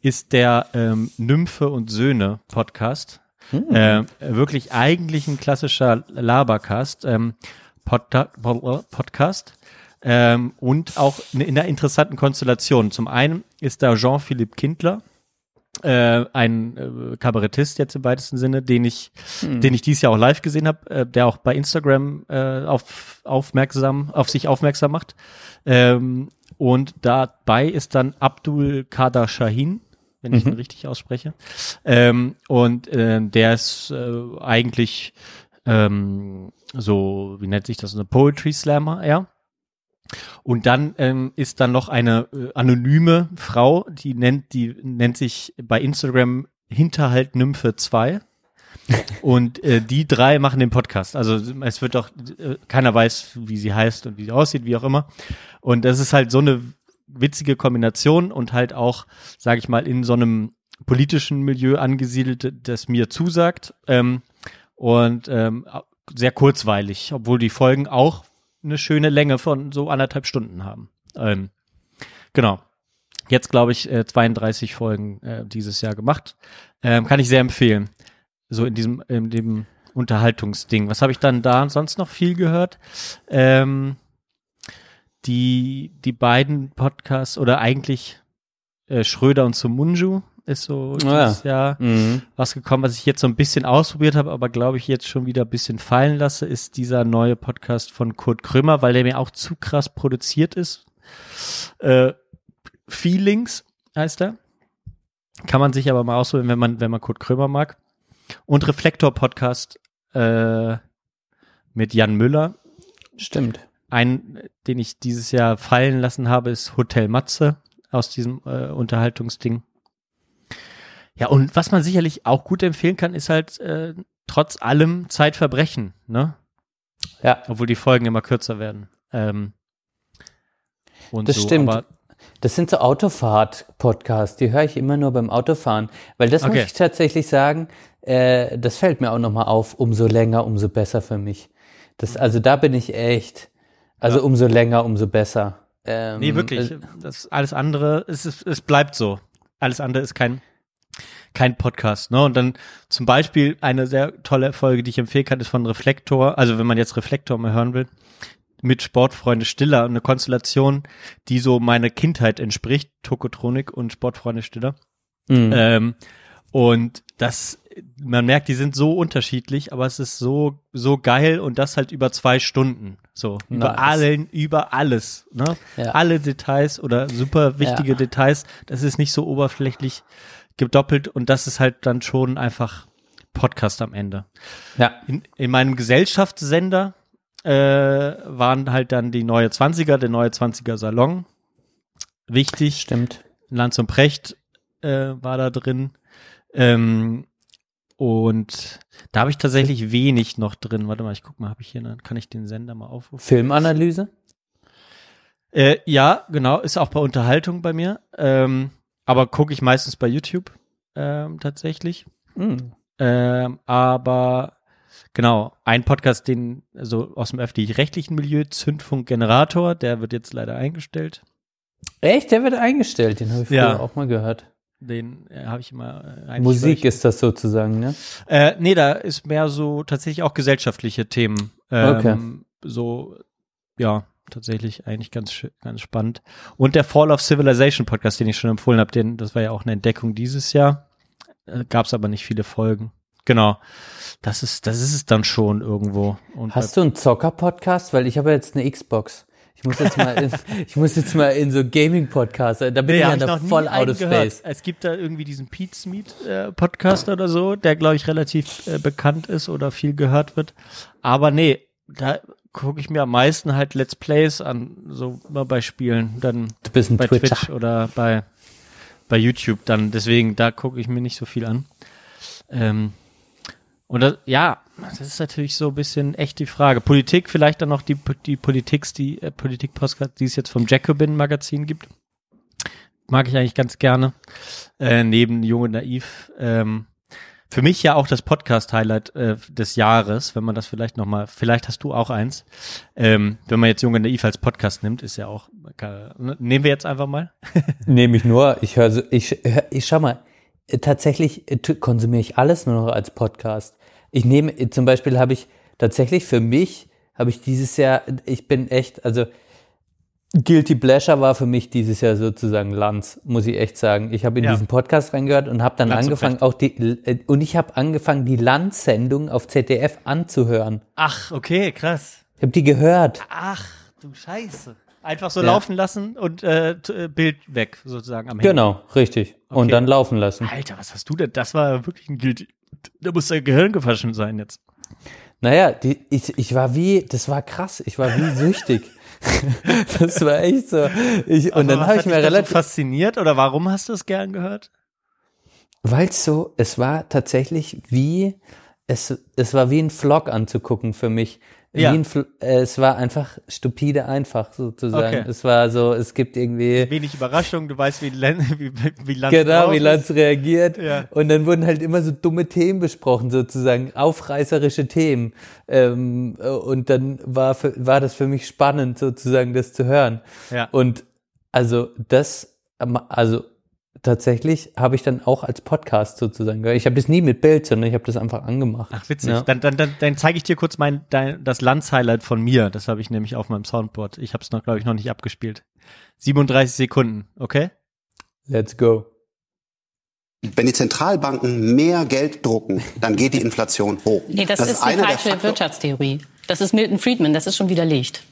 ist der ähm, Nymphe und Söhne Podcast. Äh, wirklich eigentlich ein klassischer Labercast, ähm, Podca Podcast. Ähm, und auch in, in einer interessanten Konstellation. Zum einen ist da Jean-Philippe Kindler, äh, ein äh, Kabarettist jetzt im weitesten Sinne, den ich, den ich dieses Jahr auch live gesehen habe, äh, der auch bei Instagram äh, auf aufmerksam, auf sich aufmerksam macht. Ähm, und dabei ist dann Abdul Kader Shahin, wenn ich ihn richtig ausspreche. Ähm, und äh, der ist äh, eigentlich ähm, so, wie nennt sich das, eine Poetry Slammer, ja. Und dann ähm, ist dann noch eine äh, anonyme Frau, die nennt, die nennt sich bei Instagram Hinterhalt Nymphe 2. Und äh, die drei machen den Podcast. Also es wird doch, äh, keiner weiß, wie sie heißt und wie sie aussieht, wie auch immer. Und das ist halt so eine witzige Kombination und halt auch, sage ich mal, in so einem politischen Milieu angesiedelt, das mir zusagt. Ähm, und ähm, sehr kurzweilig, obwohl die Folgen auch eine schöne Länge von so anderthalb Stunden haben. Ähm, genau. Jetzt glaube ich äh, 32 Folgen äh, dieses Jahr gemacht. Ähm, kann ich sehr empfehlen. So in diesem in dem Unterhaltungsding. Was habe ich dann da sonst noch viel gehört? Ähm, die die beiden Podcasts oder eigentlich äh, Schröder und Sumunju ist so Ah, dieses Jahr Mhm. was gekommen, was ich jetzt so ein bisschen ausprobiert habe, aber glaube ich jetzt schon wieder ein bisschen fallen lasse, ist dieser neue Podcast von Kurt Krömer, weil der mir auch zu krass produziert ist. Äh, Feelings heißt er. Kann man sich aber mal ausprobieren, wenn man, wenn man Kurt Krömer mag. Und Reflektor Podcast äh, mit Jan Müller. Stimmt. Ein, den ich dieses Jahr fallen lassen habe, ist Hotel Matze aus diesem äh, Unterhaltungsding. Ja, und was man sicherlich auch gut empfehlen kann, ist halt äh, trotz allem Zeitverbrechen, ne? Ja, Obwohl die Folgen immer kürzer werden. Ähm, Das so, stimmt. Das sind so Autofahrt-Podcasts, die höre ich immer nur beim Autofahren. Weil das muss Okay. ich tatsächlich sagen, äh, das fällt mir auch nochmal auf, umso länger, umso besser für mich. Das, also da bin ich echt, also umso länger, umso besser. Ähm, nee, wirklich. äh, Das alles andere, es, ist, es bleibt so. Alles andere ist kein, kein Podcast. Ne? Und dann zum Beispiel eine sehr tolle Folge, die ich empfehlen kann, ist von Reflektor. Also wenn man jetzt Reflektor mal hören will, mit Sportfreunde Stiller, eine Konstellation, die so meine Kindheit entspricht, Tokotronik und Sportfreunde Stiller. mh. Ähm, und das, man merkt, die sind so unterschiedlich, aber es ist so, so geil und das halt über zwei Stunden. So, über Nice. allen, über alles, ne? Ja. Alle Details oder super wichtige Ja. Details. Das ist nicht so oberflächlich gedoppelt und das ist halt dann schon einfach Podcast am Ende. ja, In, in meinem Gesellschaftssender äh, waren halt dann die neue 20er, der neue 20er Salon. Wichtig. stimmt. Lanz und Precht äh, war da drin. Ähm, und da habe ich tatsächlich wenig noch drin. Warte mal, ich guck mal, habe ich hier, dann kann ich den Sender mal aufrufen. Filmanalyse? Äh, ja, genau, ist auch bei Unterhaltung bei mir. Ähm, aber gucke ich meistens bei YouTube ähm, tatsächlich. Hm. Ähm, aber genau, ein Podcast, den so aus dem öffentlich-rechtlichen Milieu, Zündfunk Generator, der wird jetzt leider eingestellt. Echt, der wird eingestellt, den habe ich früher Ja. auch mal gehört. Den äh, habe ich immer. Äh, eigentlich Musik ist das sozusagen, ne? äh, Nee, da ist mehr so tatsächlich auch gesellschaftliche Themen. Ähm, Okay. So, ja, tatsächlich eigentlich ganz, ganz spannend. Und der Fall of Civilization Podcast, den ich schon empfohlen habe, den, das war ja auch eine Entdeckung dieses Jahr. Äh, Gab es aber nicht viele Folgen. Genau. Das ist, das ist es dann schon irgendwo. Und Hast du einen Zocker-Podcast? Weil ich habe jetzt eine Xbox. Ich muss jetzt mal in, ich muss jetzt mal in so Gaming-Podcasts. Da bin Nee, ich ja noch voll out of space. Es gibt da irgendwie diesen Pete's Meat äh, Podcast oder so, der glaube ich relativ äh, bekannt ist oder viel gehört wird. Aber nee, da gucke ich mir am meisten halt Let's Plays an, so mal bei Spielen, dann Du bist ein bei Twitcher. Twitch oder bei bei YouTube dann. Deswegen da gucke ich mir nicht so viel an. Ähm, und das, ja, das ist natürlich so ein bisschen echt die Frage. Politik, vielleicht dann noch die, die Politik, die äh, Politik-Podcast, die es jetzt vom Jacobin-Magazin gibt. Mag ich eigentlich ganz gerne. Äh, neben Jung und Naiv. Ähm, für mich ja auch das Podcast-Highlight äh, des Jahres, wenn man das vielleicht nochmal, vielleicht hast du auch eins. Ähm, wenn man jetzt Jung und Naiv als Podcast nimmt, ist ja auch, äh, nehmen wir jetzt einfach mal. Nehme ich nur, ich höre, ich, ich schau mal, äh, tatsächlich äh, konsumiere ich alles nur noch als Podcast. Ich nehme, zum Beispiel habe ich tatsächlich für mich, habe ich dieses Jahr, ich bin echt, also Guilty Pleasure war für mich dieses Jahr sozusagen Lanz, muss ich echt sagen. Ich habe in Ja. diesen Podcast reingehört und habe dann Lanz und angefangen, auch die, äh, und ich habe angefangen, die Lanz-Sendung auf ZDF anzuhören. Ach, okay, krass. Ich habe die gehört. Ach, du Scheiße. Einfach so Ja. laufen lassen und äh, äh, Bild weg, sozusagen am Handy. Genau, richtig. Und Okay. dann laufen lassen. Alter, was hast du denn? Das war wirklich ein Guilty. Da muss dein Gehirn gewaschen sein jetzt. Naja, die, ich, ich war wie, das war krass, ich war wie süchtig. das war echt so. Ich, und dann habe ich mir relativ, fasziniert oder warum hast du es gern gehört? weil es so, es war tatsächlich wie, es, es war wie ein Vlog anzugucken für mich. Ja. Ein, äh, es war einfach stupide einfach sozusagen. Okay. Es war so, es gibt irgendwie, Wenig Überraschung, du weißt, wie, Len, wie, wie Lanz genau, wie ist. Lanz reagiert. Ja. Und dann wurden halt immer so dumme Themen besprochen, sozusagen, aufreißerische Themen. Ähm, äh, und dann war, für, war das für mich spannend, sozusagen, das zu hören. Ja. Und also das, also tatsächlich habe ich dann auch als Podcast sozusagen gehört. Ich habe das nie mit Bild, sondern ich habe das einfach angemacht. Ach, witzig. Ja. Dann, dann, dann, dann zeige ich dir kurz mein, dein, das Lanz-Highlight von mir. Das habe ich nämlich auf meinem Soundboard. Ich habe es noch, glaube ich, noch nicht abgespielt. 37 Sekunden, okay? Let's go. Wenn die Zentralbanken mehr Geld drucken, dann geht die Inflation hoch. Nee, das, ist, die falsche Wirtschaftstheorie. Das ist Milton Friedman, das ist schon widerlegt.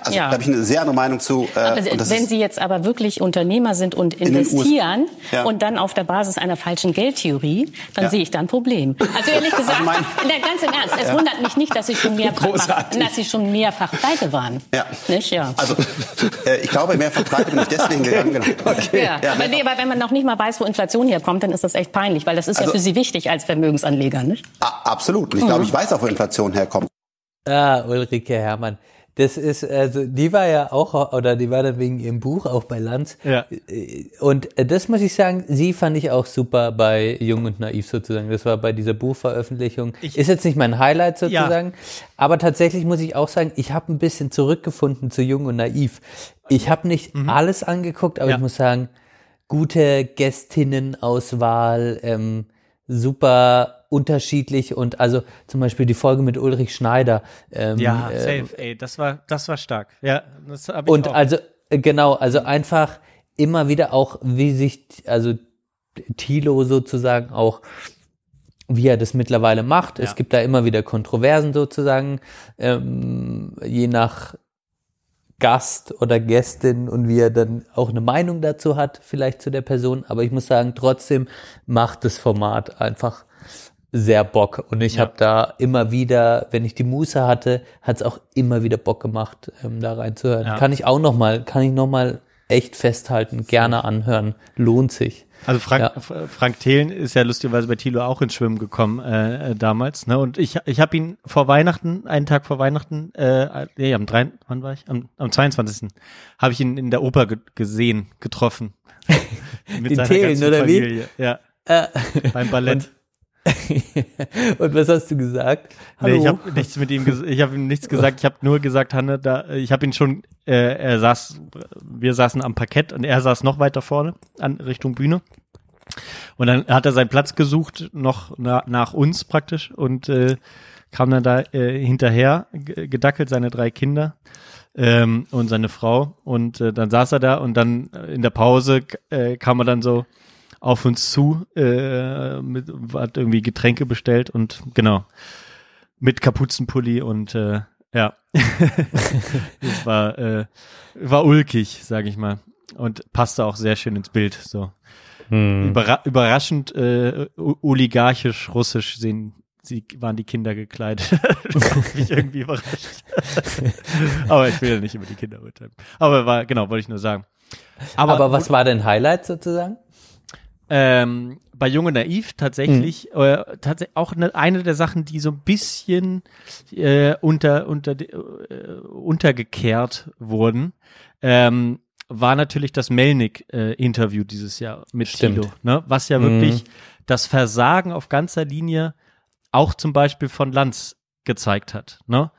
Also Ja. da habe ich eine sehr andere Meinung zu. Äh, Also, wenn Sie jetzt aber wirklich Unternehmer sind und investieren Ja. und dann auf der Basis einer falschen Geldtheorie, dann Ja. sehe ich da ein Problem. Also ehrlich gesagt, mein- na, ganz im Ernst, es wundert mich nicht, dass Sie schon mehrfach, Großartig. dass Sie schon mehrfach pleite waren. Ja. Nicht? Ja. also äh, ich glaube, mehrfach pleite bin ich deswegen gegangen. Genau. ja. Ja, aber, nee, aber wenn man noch nicht mal weiß, wo Inflation herkommt, dann ist das echt peinlich, weil das ist ja Also- für Sie wichtig als Vermögensanleger, nicht? Absolut. Und ich glaube, ich weiß auch, wo Inflation herkommt. Ah, Ulrike Herrmann. Das ist, also, die war ja auch, oder die war dann wegen ihrem Buch auch bei Lanz. Ja. Und äh, das muss ich sagen, sie fand ich auch super bei Jung und Naiv sozusagen. Das war bei dieser Buchveröffentlichung. Ich- ist jetzt nicht mein Highlight sozusagen, aber tatsächlich muss ich auch sagen, ich habe ein bisschen zurückgefunden zu Jung und Naiv. Ich habe nicht alles angeguckt, aber Mhm. Ja. ich muss sagen, gute Gästinnenauswahl, ähm, super unterschiedlich und also zum Beispiel die Folge mit Ulrich Schneider. Ähm, Ja, äh, safe, ey, das war, das war stark. Ja, das ich und auch. also, äh, genau, also einfach immer wieder auch, wie sich, also Thilo sozusagen auch, wie er das mittlerweile macht. Ja. Es gibt da immer wieder Kontroversen sozusagen, ähm, je nach Gast oder Gästin und wie er dann auch eine Meinung dazu hat, vielleicht zu der Person. Aber ich muss sagen, trotzdem macht das Format einfach sehr Bock. Und ich Ja. habe da immer wieder, wenn ich die Muße hatte, hat es auch immer wieder Bock gemacht, ähm, da reinzuhören. Ja. Kann ich auch noch mal, kann ich noch mal echt festhalten, gerne anhören, lohnt sich. Also Frank, Ja. Frank Thelen ist ja lustigerweise bei Thilo auch ins Schwimmen gekommen äh, äh, damals. Ne? Und ich, ich habe ihn vor Weihnachten, einen Tag vor Weihnachten, äh, nee, am 3, wann war ich? Am, am 22. habe ich ihn in der Oper ge gesehen, getroffen. Mit Den seiner Thelen, ganzen oder wie? Familie. Ja, Äh, beim Ballett. und was hast du gesagt? Nee, ich habe nichts mit ihm, ich habe ihm nichts gesagt. Ich habe nur gesagt, Hanne, da, ich habe ihn schon, äh, er saß, wir saßen am Parkett und er saß noch weiter vorne an Richtung Bühne. Und dann hat er seinen Platz gesucht, noch na, nach uns praktisch und äh, kam dann da äh, hinterher, ge- gedackelt, seine drei Kinder. ähm, und seine Frau. Und äh, dann saß er da und dann in der Pause äh, kam er dann so auf uns zu, äh, mit, hat irgendwie Getränke bestellt und genau, mit Kapuzenpulli und äh, ja, das war, äh, war ulkig, sage ich mal. Und passte auch sehr schön ins Bild. So Hm. Überra überraschend äh, oligarchisch russisch sehen sie waren die Kinder gekleidet. das hat mich irgendwie überrascht. Aber ich will ja nicht über die Kinder urteilen. Aber war genau, wollte ich nur sagen. Aber, Aber, was war denn Highlight sozusagen? Ähm, bei Junge Naiv tatsächlich, äh, tatsächlich auch eine, eine der Sachen, die so ein bisschen äh, unter, unter, äh, untergekehrt wurden, ähm, war natürlich das Melnik-Interview dieses Jahr mit Stimmt. Tilo, ne? was ja Mhm. wirklich das Versagen auf ganzer Linie auch zum Beispiel von Lanz gezeigt hat. Ne?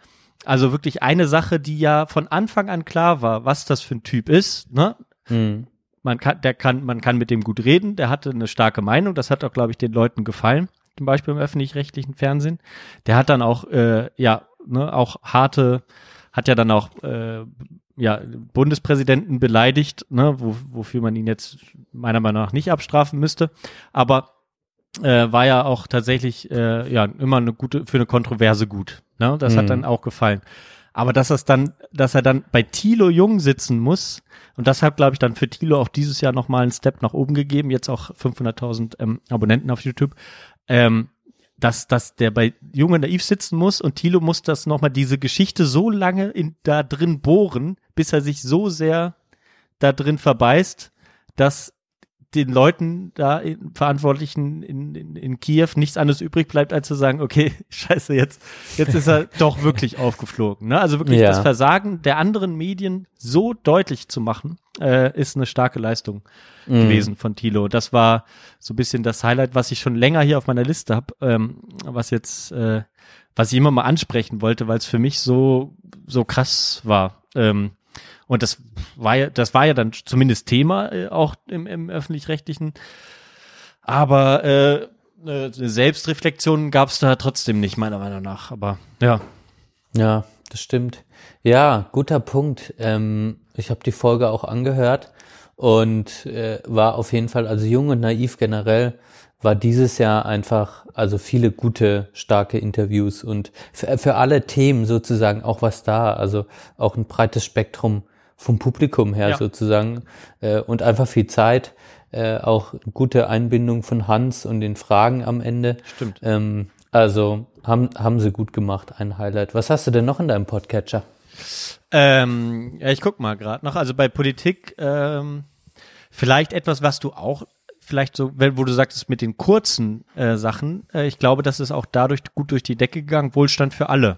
Also wirklich eine Sache, die ja von Anfang an klar war, was das für ein Typ ist. Ne? Hm. Man kann, der kann, man kann mit dem gut reden, der hatte eine starke Meinung, das hat auch, glaube ich, den Leuten gefallen, zum Beispiel im öffentlich-rechtlichen Fernsehen. Der hat dann auch, äh, ja, ne, auch harte, hat ja dann auch, äh, ja, Bundespräsidenten beleidigt, ne, wo, wofür man ihn jetzt meiner Meinung nach nicht abstrafen müsste, aber äh, war ja auch tatsächlich, äh, ja, immer eine gute, für eine Kontroverse gut, ne, das Mhm. hat dann auch gefallen. Aber dass das dann, dass er dann bei Thilo Jung sitzen muss, und deshalb glaube ich dann für Thilo auch dieses Jahr nochmal einen Step nach oben gegeben, jetzt auch 500.000 ähm, Abonnenten auf YouTube, ähm, dass, dass der bei Jung und Naiv sitzen muss und Thilo muss das nochmal diese Geschichte so lange in, da drin bohren, bis er sich so sehr da drin verbeißt, dass den Leuten da in, Verantwortlichen in, in, in Kiew nichts anderes übrig bleibt, als zu sagen, okay, scheiße, jetzt, jetzt ist er doch wirklich aufgeflogen. Ne? Also wirklich Ja. das Versagen der anderen Medien so deutlich zu machen, äh, ist eine starke Leistung Mhm. gewesen von Thilo. Das war so ein bisschen das Highlight, was ich schon länger hier auf meiner Liste habe, ähm, was jetzt, äh, was ich immer mal ansprechen wollte, weil es für mich so, so krass war. Ähm, und das war ja, das war ja dann zumindest Thema äh, auch im, im öffentlich-rechtlichen. Aber äh, eine Selbstreflexion gab es da trotzdem nicht, meiner Meinung nach. Aber ja. Ja, das stimmt. Ja, guter Punkt. Ähm, ich habe die Folge auch angehört und äh, war auf jeden Fall, also jung und naiv generell, war dieses Jahr einfach, also viele gute, starke Interviews und für, für alle Themen sozusagen auch was da, also auch ein breites Spektrum vom Publikum her Ja. sozusagen äh, und einfach viel Zeit, äh, auch gute Einbindung von Hans und den Fragen am Ende. Stimmt. Ähm, also haben, haben sie gut gemacht, ein Highlight. Was hast du denn noch in deinem Podcatcher? Ähm, ja, ich guck mal gerade noch. Also bei Politik ähm, vielleicht etwas, was du auch vielleicht so, wo du sagtest mit den kurzen äh, Sachen. Äh, ich glaube, das ist auch dadurch gut durch die Decke gegangen. Wohlstand für alle.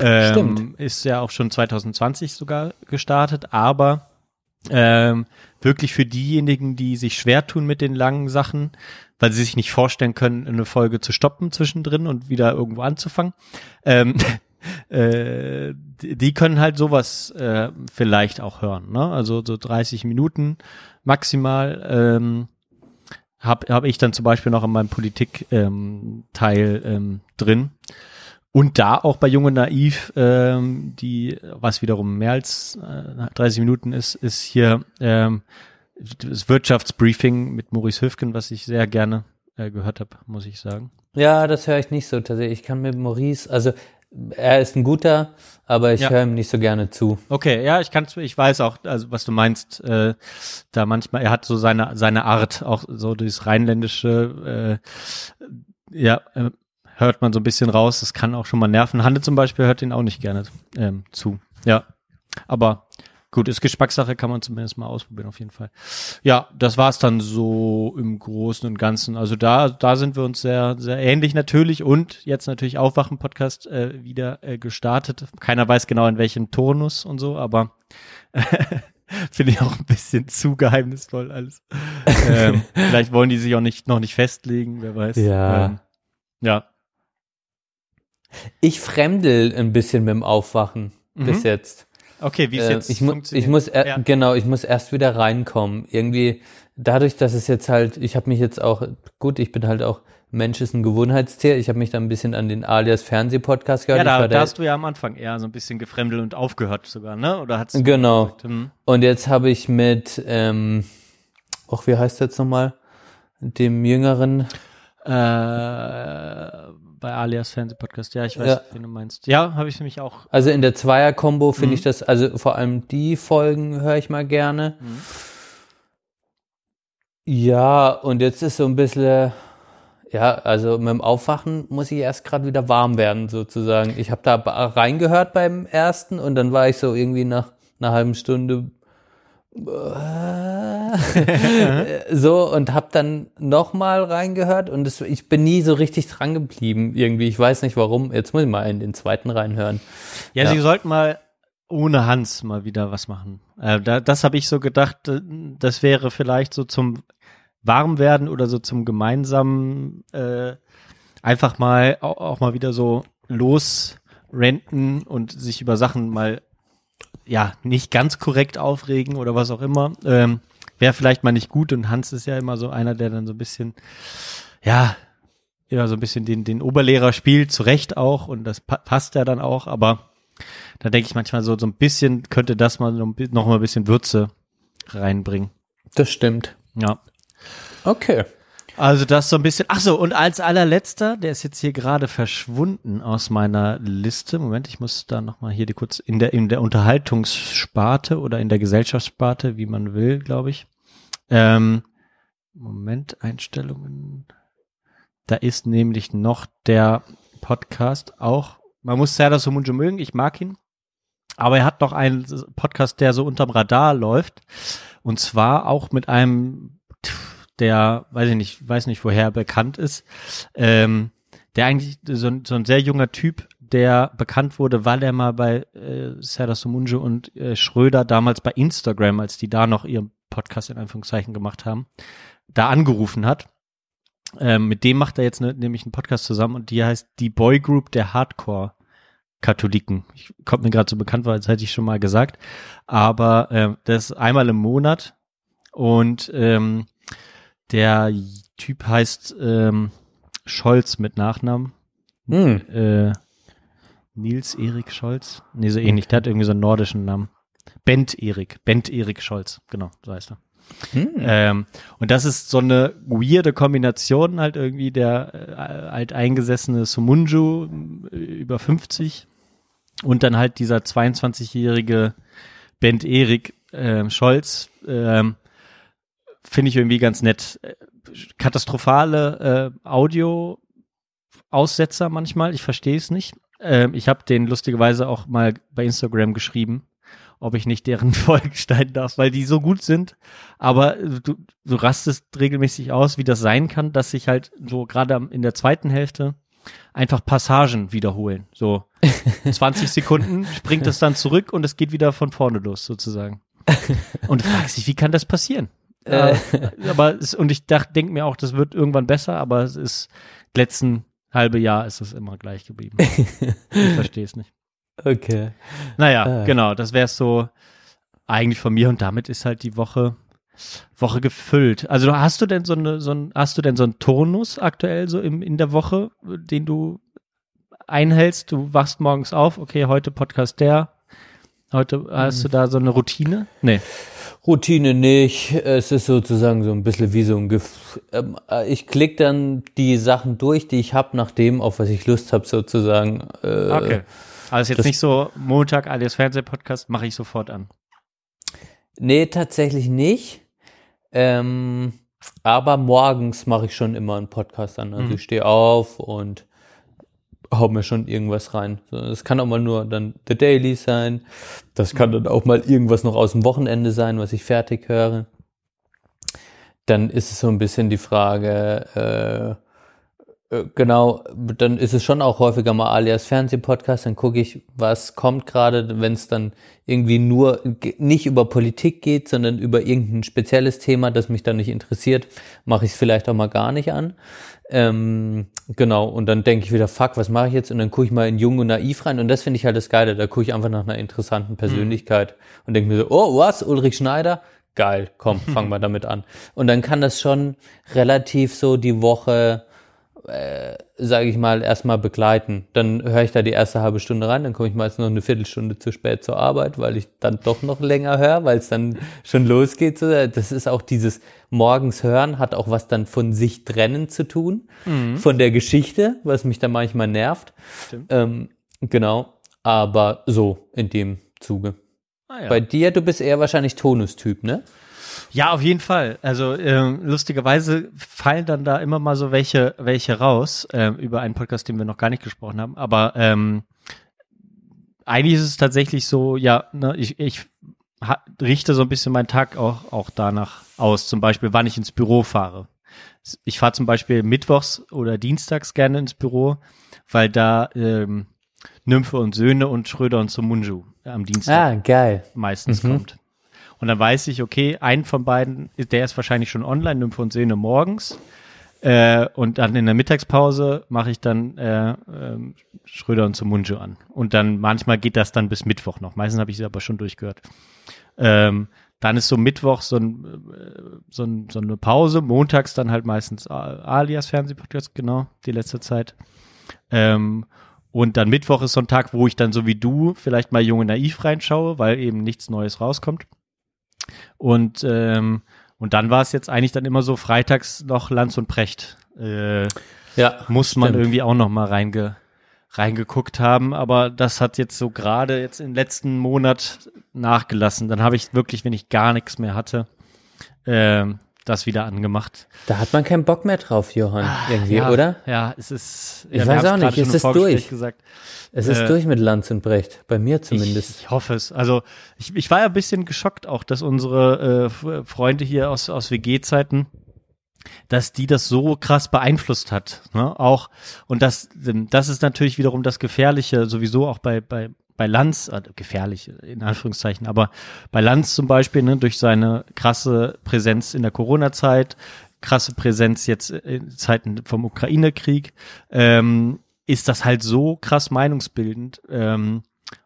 Ähm, Stimmt. Ist ja auch schon 2020 sogar gestartet, aber ähm, wirklich für diejenigen, die sich schwer tun mit den langen Sachen, weil sie sich nicht vorstellen können, eine Folge zu stoppen zwischendrin und wieder irgendwo anzufangen. Ähm, äh, die können halt sowas äh, vielleicht auch hören, ne? Also so 30 Minuten maximal. Ähm, habe hab ich dann zum Beispiel noch in meinem Politik-Teil ähm, ähm, drin. Und da auch bei Junge Naiv, ähm, die, was wiederum mehr als äh, 30 Minuten ist, ist hier ähm, das Wirtschaftsbriefing mit Maurice Höfgen, was ich sehr gerne äh, gehört habe, muss ich sagen. Ja, das höre ich nicht so tatsächlich. Ich kann mit Maurice, also er ist ein guter, aber ich Ja. höre ihm nicht so gerne zu. Okay, ja, ich kann's, ich weiß auch, also was du meinst, äh, da manchmal, er hat so seine seine Art, auch so dieses rheinländische, äh, ja, äh, hört man so ein bisschen raus. Das kann auch schon mal nerven. Hande zum Beispiel hört ihn auch nicht gerne ähm, zu. Ja, aber gut, ist Geschmackssache, kann man zumindest mal ausprobieren auf jeden Fall. Ja, das war's dann so im Großen und Ganzen. Also da, da sind wir uns sehr, sehr ähnlich natürlich und jetzt natürlich Aufwachen-Podcast äh, wieder äh, gestartet. Keiner weiß genau in welchem Turnus und so, aber finde ich auch ein bisschen zu geheimnisvoll alles. ähm, vielleicht wollen die sich auch nicht noch nicht festlegen, wer weiß. Ja. Ähm, ja. Ich fremdel ein bisschen mit dem Aufwachen bis jetzt. Okay, wie es Äh, jetzt ich, mu ich funktioniert. muss er ja. genau, ich muss erst wieder reinkommen. Irgendwie dadurch, dass es jetzt halt, ich habe mich jetzt auch, gut, ich bin halt auch, Mensch ist ein Gewohnheitstier, ich habe mich dann ein bisschen an den alias Fernsehpodcast gehört. Ja, da, da hast du ja am Anfang eher so ein bisschen gefremdelt und aufgehört sogar, ne? Oder hat's Genau. gesagt, hm. Und jetzt habe ich mit, ähm, ach, wie heißt der jetzt nochmal? Dem Jüngeren, Äh, bei Alias Fernsehpodcast, ja, ich weiß, Ja. wen du meinst. Ja, habe ich nämlich auch. also in der Zweier-Kombo finde Mhm. ich das, also vor allem die Folgen höre ich mal gerne. Mhm. Ja, und jetzt ist so ein bisschen, ja, also mit dem Aufwachen muss ich erst gerade wieder warm werden, sozusagen. Ich habe da reingehört beim ersten und dann war ich so irgendwie nach einer halben Stunde so und habe dann noch mal reingehört und es, ich bin nie so richtig dran geblieben irgendwie. Ich weiß nicht warum. Jetzt muss ich mal in den zweiten reinhören. Ja, Ja. sie sollten mal ohne Hans mal wieder was machen. Äh, da, das habe ich so gedacht, äh, das wäre vielleicht so zum Warmwerden oder so zum gemeinsamen äh, einfach mal auch, auch mal wieder so losrenten und sich über Sachen mal ja nicht ganz korrekt aufregen oder was auch immer. Ähm, wäre vielleicht mal nicht gut und Hans ist ja immer so einer, der dann so ein bisschen ja ja so ein bisschen den den Oberlehrer spielt, zu Recht auch und das pa passt ja dann auch, aber da denke ich manchmal so, so ein bisschen könnte das mal noch mal ein bisschen Würze reinbringen. Das stimmt. Ja. Okay. Also das so ein bisschen. Ach so, und als allerletzter, der ist jetzt hier gerade verschwunden aus meiner Liste. Moment, ich muss da noch mal hier die kurz in der in der Unterhaltungssparte oder in der Gesellschaftssparte, wie man will, glaube ich. Ähm, Moment, Einstellungen. Da ist nämlich noch der Podcast auch. Man muss Serdar Somuncu mögen, ich mag ihn. Aber er hat noch einen Podcast, der so unterm Radar läuft. Und zwar auch mit einem, der, weiß ich nicht, weiß nicht, woher er bekannt ist. Ähm, der eigentlich so, ein- so ein sehr junger Typ, der bekannt wurde, weil er mal bei äh, Serdar Somuncu und äh, Schröder damals bei Instagram, als die da noch ihren Podcast in Anführungszeichen gemacht haben, da angerufen hat. Ähm, mit dem macht er jetzt ne, nämlich einen Podcast zusammen und die heißt die Boy Group der Hardcore Katholiken. Ich kommt mir gerade so bekannt vor, als hätte ich schon mal gesagt. Aber äh, das ist einmal im Monat und ähm, der Typ heißt ähm, Scholz mit Nachnamen. Hm. Äh, Nils Erik Scholz? Nee, so ähnlich. Der hat irgendwie so einen nordischen Namen. Bent Erik. Bent Erik Scholz. Genau, so heißt er. Hm. Ähm, und das ist so eine weirde Kombination halt irgendwie der äh, alteingesessene Sumunju äh, über 50 und dann halt dieser 22-jährige Bent Erik ähm, Scholz. Ähm, Finde ich irgendwie ganz nett. Äh, Katastrophale äh, Audio-Aussetzer manchmal. Ich verstehe es nicht. Ähm, ich habe den lustigerweise auch mal bei Instagram geschrieben, ob ich nicht deren Folgen schneiden darf, weil die so gut sind. Aber äh, du, du rastest regelmäßig aus, wie das sein kann, dass sich halt so gerade in der zweiten Hälfte einfach Passagen wiederholen. So 20 Sekunden springt es dann zurück und es geht wieder von vorne los sozusagen. Und du fragst dich, wie kann das passieren? Äh, aber es, und ich denke mir auch, das wird irgendwann besser, aber es ist letzten halbe Jahr ist es immer gleich geblieben. ich verstehe es nicht. Okay. Naja, Ah. genau, das wäre so eigentlich von mir und damit ist halt die Woche Woche gefüllt. Also hast du denn so eine so ein hast du denn so einen Turnus aktuell so im, in der Woche, den du einhältst? Du wachst morgens auf, okay, heute Podcast der. Heute hast du da so eine Routine? Nee. Routine nicht. Es ist sozusagen so ein bisschen wie so ein Gef ähm, äh, Ich klicke dann die Sachen durch, die ich habe, nach dem, auf was ich Lust habe, sozusagen. Äh, Okay. Also jetzt nicht so Montag alias Fernsehpodcast mache ich sofort an. Nee, tatsächlich nicht. Ähm, aber morgens mache ich schon immer einen Podcast an. Also Mhm. ich stehe auf und hau mir schon irgendwas rein. Es kann auch mal nur dann The Daily sein. Das kann dann auch mal irgendwas noch aus dem Wochenende sein, was ich fertig höre. Dann ist es so ein bisschen die Frage, äh, äh, genau, dann ist es schon auch häufiger mal alias Fernsehpodcast, dann gucke ich, was kommt gerade, wenn es dann irgendwie nur nicht über Politik geht, sondern über irgendein spezielles Thema, das mich dann nicht interessiert, mache ich es vielleicht auch mal gar nicht an. Ähm, genau, und dann denke ich wieder, fuck, was mache ich jetzt? Und dann gucke ich mal in Jung und Naiv rein und das finde ich halt das Geile. Da gucke ich einfach nach einer interessanten Persönlichkeit und denke mir so, oh, was? Ulrich Schneider? geil, komm, fangen wir damit an. Und dann kann das schon relativ so die Woche, äh, sage ich mal, erstmal begleiten. Dann höre ich da die erste halbe Stunde rein, dann komme ich meistens noch eine Viertelstunde zu spät zur Arbeit, weil ich dann doch noch länger höre, weil es dann schon losgeht. Das ist auch dieses morgens hören, hat auch was dann von sich trennen zu tun, von der Geschichte, was mich dann manchmal nervt. Ähm, genau, aber so in dem Zuge. Ah, ja. Bei dir, du bist eher wahrscheinlich Tonustyp, ne? Ja, auf jeden Fall. Also ähm, lustigerweise fallen dann da immer mal so welche, welche raus ähm, über einen Podcast, den wir noch gar nicht gesprochen haben. Aber ähm, eigentlich ist es tatsächlich so, ja, ne, ich, ich ha richte so ein bisschen meinen Tag auch, auch danach aus, zum Beispiel, wann ich ins Büro fahre. Ich fahre zum Beispiel mittwochs oder dienstags gerne ins Büro, weil da ähm, Nymphe und Söhne und Schröder und Sumunju am Dienstag Ah, geil. meistens Mhm. kommt. Und dann weiß ich, okay, ein von beiden, der ist wahrscheinlich schon online, Nymphe und Söhne morgens. Äh, und dann in der Mittagspause mache ich dann äh, ähm, Schröder und Sumunju an. Und dann manchmal geht das dann bis Mittwoch noch. Meistens habe ich sie aber schon durchgehört. Ähm, dann ist so Mittwoch so, ein, äh, so, ein, so eine Pause. Montags dann halt meistens A- Alias Fernsehpodcast, genau, die letzte Zeit. Ähm, und dann Mittwoch ist so ein Tag, wo ich dann so wie du vielleicht mal Junge Naiv reinschaue, weil eben nichts Neues rauskommt. Und, ähm, und dann war es jetzt eigentlich dann immer so freitags noch Lanz und Precht. Äh, Ja, muss man stimmt. irgendwie auch noch mal reinge, reingeguckt haben, aber das hat jetzt so gerade jetzt im letzten Monat nachgelassen. Dann habe ich wirklich, wenn ich gar nichts mehr hatte, ähm, das wieder angemacht. Da hat man keinen Bock mehr drauf, Johann, irgendwie, Ah, ja, oder? Ja, es ist. Ich ja, weiß auch nicht, ist es Vorgespräch durch? Gesagt. Es ist Äh, durch mit Lanz und Brecht, bei mir zumindest. Ich, ich hoffe es. Also ich, ich war ja ein bisschen geschockt auch, dass unsere äh, Freunde hier aus, aus WG-Zeiten, dass die das so krass beeinflusst hat. Ne? Auch und das, das ist natürlich wiederum das Gefährliche, sowieso auch bei, bei, bei Lanz, äh, gefährlich in Anführungszeichen, aber bei Lanz zum Beispiel, ne, durch seine krasse Präsenz in der Corona-Zeit, krasse Präsenz jetzt in Zeiten vom Ukraine-Krieg, ähm, ist das halt so krass meinungsbildend. Ähm,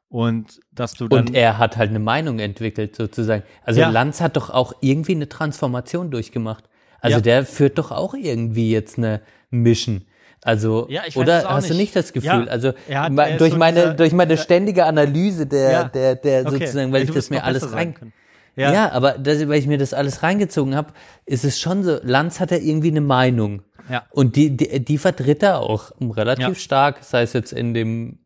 und dass du dann Und er hat halt eine Meinung entwickelt, sozusagen. Also Ja. Lanz hat doch auch irgendwie eine Transformation durchgemacht. Also Ja. der führt doch auch irgendwie jetzt eine Mission. Also, Ja, oder hast du nicht. nicht das Gefühl? Ja, also hat- durch so meine dieser- durch meine ständige Analyse der Ja. der der Okay. sozusagen, weil Ja, ich das mir alles rein ja. Ja. aber das, weil ich mir das alles reingezogen habe, ist es schon so. Lanz hat ja irgendwie eine Meinung. Ja. Und die, die, die vertritt er auch relativ Ja. stark, sei es jetzt in dem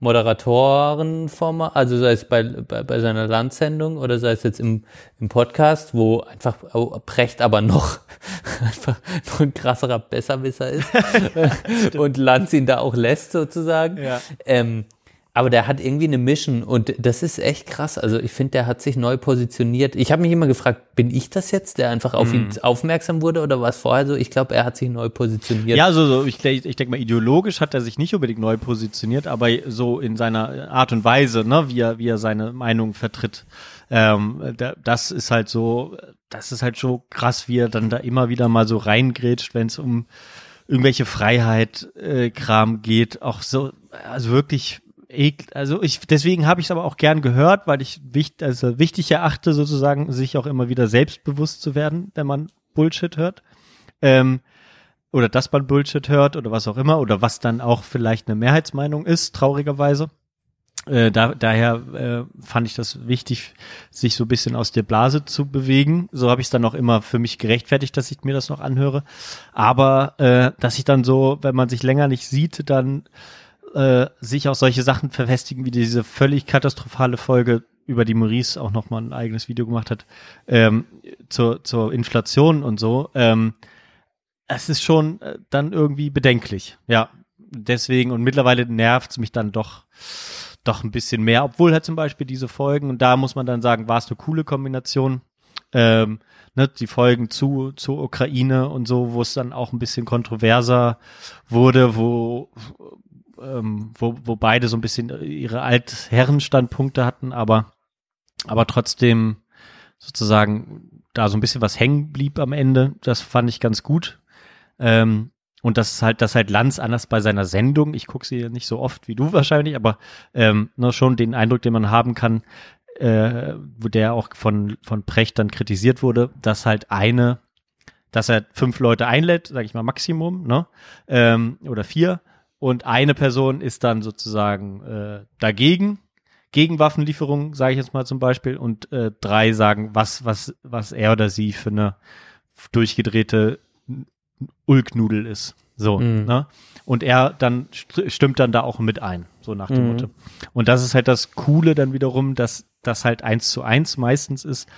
Moderatorenformat, also sei es bei, bei, bei seiner Landsendung oder sei es jetzt im, im Podcast, wo einfach oh, Precht aber noch einfach noch ein krasserer Besserwisser ist und Lanz ihn da auch lässt sozusagen. Ja. Ähm, aber der hat irgendwie eine Mission und das ist echt krass. Also ich finde, der hat sich neu positioniert. Ich habe mich immer gefragt, bin ich das jetzt, der einfach auf Mhm. ihn aufmerksam wurde oder war es vorher so? Ich glaube, er hat sich neu positioniert. Ja, so, so ich, ich denke mal, ideologisch hat er sich nicht unbedingt neu positioniert, aber so in seiner Art und Weise, ne, wie er, wie er seine Meinung vertritt. Ähm, da, das ist halt so, das ist halt so krass, wie er dann da immer wieder mal so reingrätscht, wenn es um irgendwelche Freiheit äh, Kram geht, auch so, also wirklich also ich deswegen habe ich es aber auch gern gehört, weil ich wichtig, also wichtig erachte sozusagen, sich auch immer wieder selbstbewusst zu werden, wenn man Bullshit hört. Ähm, oder dass man Bullshit hört oder was auch immer oder was dann auch vielleicht eine Mehrheitsmeinung ist, traurigerweise. Äh, da, daher äh, fand ich das wichtig, sich so ein bisschen aus der Blase zu bewegen. So habe ich es dann auch immer für mich gerechtfertigt, dass ich mir das noch anhöre. Aber äh, dass ich dann so, wenn man sich länger nicht sieht, dann äh, sich auch solche Sachen verfestigen, wie diese völlig katastrophale Folge, über die Maurice auch nochmal ein eigenes Video gemacht hat, ähm, zur, zur Inflation und so. Ähm, es ist schon äh, dann irgendwie bedenklich. Ja, deswegen und mittlerweile nervt es mich dann doch doch ein bisschen mehr, obwohl halt zum Beispiel diese Folgen, und da muss man dann sagen, war es eine coole Kombination, ähm, ne, die Folgen zu, zur Ukraine und so, wo es dann auch ein bisschen kontroverser wurde, wo, ähm, wo, wo beide so ein bisschen ihre Altherrenstandpunkte hatten, aber, aber trotzdem sozusagen da so ein bisschen was hängen blieb am Ende. Das fand ich ganz gut. Ähm, und das ist halt, das halt Lanz anders bei seiner Sendung. Ich gucke sie ja nicht so oft wie du wahrscheinlich, aber ähm, nur schon den Eindruck, den man haben kann, äh, der auch von, von Precht dann kritisiert wurde, dass halt eine, dass er fünf Leute einlädt, sage ich mal Maximum, ne? Ähm, oder vier. Und eine Person ist dann sozusagen äh, dagegen, gegen Waffenlieferungen, sage ich jetzt mal zum Beispiel, und äh, drei sagen, was, was, was er oder sie für eine durchgedrehte Ulknudel ist. So, Mhm. ne? Und er dann st- stimmt dann da auch mit ein, so nach dem Mhm. Motto. Und das ist halt das Coole dann wiederum, dass das halt eins zu eins meistens ist.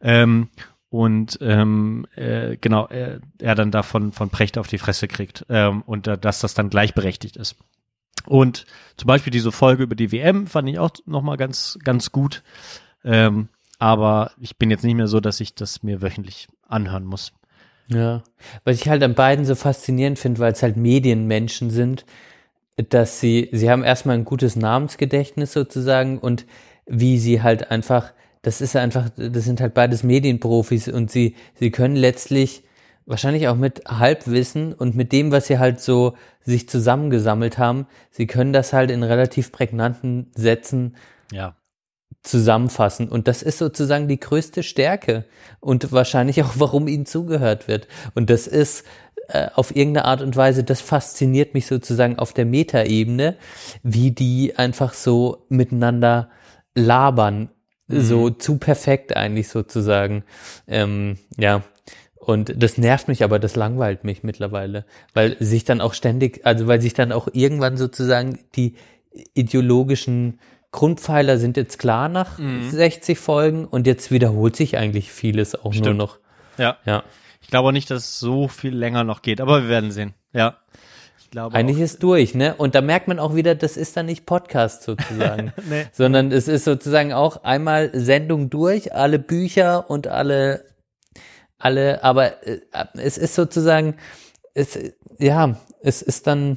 Ähm, und ähm, äh, genau, er, er dann da von, Precht auf die Fresse kriegt ähm, und äh, dass das dann gleichberechtigt ist. Und zum Beispiel diese Folge über die WM fand ich auch nochmal ganz, ganz gut. Ähm, aber ich bin jetzt nicht mehr so, dass ich das mir wöchentlich anhören muss. Ja, was ich halt an beiden so faszinierend finde, weil es halt Medienmenschen sind, dass sie, sie haben erstmal ein gutes Namensgedächtnis sozusagen und wie sie halt einfach, das ist einfach, das sind halt beides Medienprofis und sie, sie können letztlich wahrscheinlich auch mit Halbwissen und mit dem, was sie halt so sich zusammengesammelt haben, sie können das halt in relativ prägnanten Sätzen Ja. zusammenfassen. Und das ist sozusagen die größte Stärke und wahrscheinlich auch, warum ihnen zugehört wird. Und das ist äh, auf irgendeine Art und Weise, das fasziniert mich sozusagen auf der Metaebene, wie die einfach so miteinander labern. So zu perfekt eigentlich sozusagen. Ähm, ja. Und das nervt mich, aber das langweilt mich mittlerweile, weil sich dann auch ständig, also weil sich dann auch irgendwann sozusagen die ideologischen Grundpfeiler sind jetzt klar nach 60 Folgen und jetzt wiederholt sich eigentlich vieles auch nur Stimmt. noch. Ja. Ja. Ich glaube auch nicht, dass es so viel länger noch geht, aber wir werden sehen. Ja. Glaube Eigentlich ist durch, ne? Und da merkt man auch wieder, das ist dann nicht Podcast sozusagen, Nee. sondern es ist sozusagen auch einmal Sendung durch, alle Bücher und alle, alle, aber äh, es ist sozusagen, es, ja, es ist dann,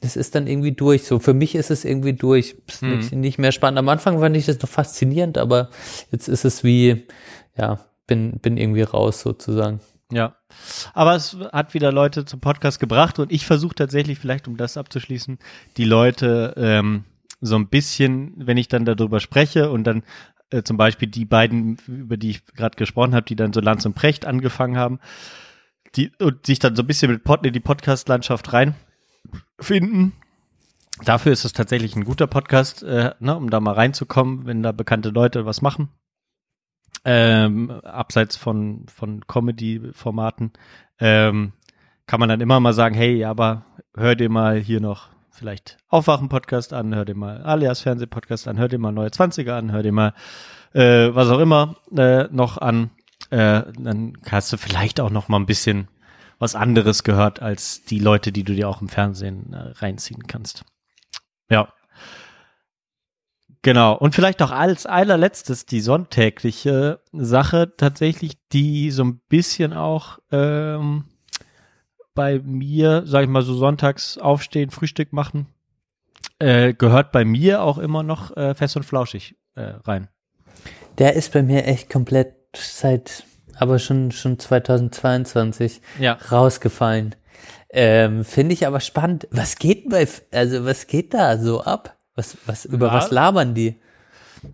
es ist dann irgendwie durch. So, für mich ist es irgendwie durch. Ist Mhm. nicht, nicht mehr spannend. Am Anfang fand ich das noch faszinierend, aber jetzt ist es wie, ja, bin, bin irgendwie raus sozusagen. Ja. Aber es hat wieder Leute zum Podcast gebracht und ich versuche tatsächlich, vielleicht um das abzuschließen, die Leute ähm, so ein bisschen, wenn ich dann darüber spreche und dann äh, zum Beispiel die beiden, über die ich gerade gesprochen habe, die dann so Lanz und Precht angefangen haben, die und sich dann so ein bisschen mit Pod, in die Podcast-Landschaft reinfinden. Dafür ist es tatsächlich ein guter Podcast, äh, ne, um da mal reinzukommen, wenn da bekannte Leute was machen ähm, abseits von, von Comedy-Formaten, ähm, kann man dann immer mal sagen, hey, aber hör dir mal hier noch vielleicht Aufwachen-Podcast an, hör dir mal Alias Fernseh-Podcast an, hör dir mal Neue 20er an, hör dir mal äh, was auch immer äh, noch an. Äh, dann hast du vielleicht auch noch mal ein bisschen was anderes gehört als die Leute, die du dir auch im Fernsehen äh, reinziehen kannst. Ja. Genau. Und vielleicht noch als allerletztes die sonntägliche Sache tatsächlich, die so ein bisschen auch ähm, bei mir, sag ich mal, so sonntags aufstehen, Frühstück machen, äh, gehört bei mir auch immer noch äh, fest und flauschig äh, rein. Der ist bei mir echt komplett seit, aber schon, schon 2022 Ja. rausgefallen. Ähm, Finde ich aber spannend. Was geht bei, also was geht da so ab? Was, was, über Ja. was labern die?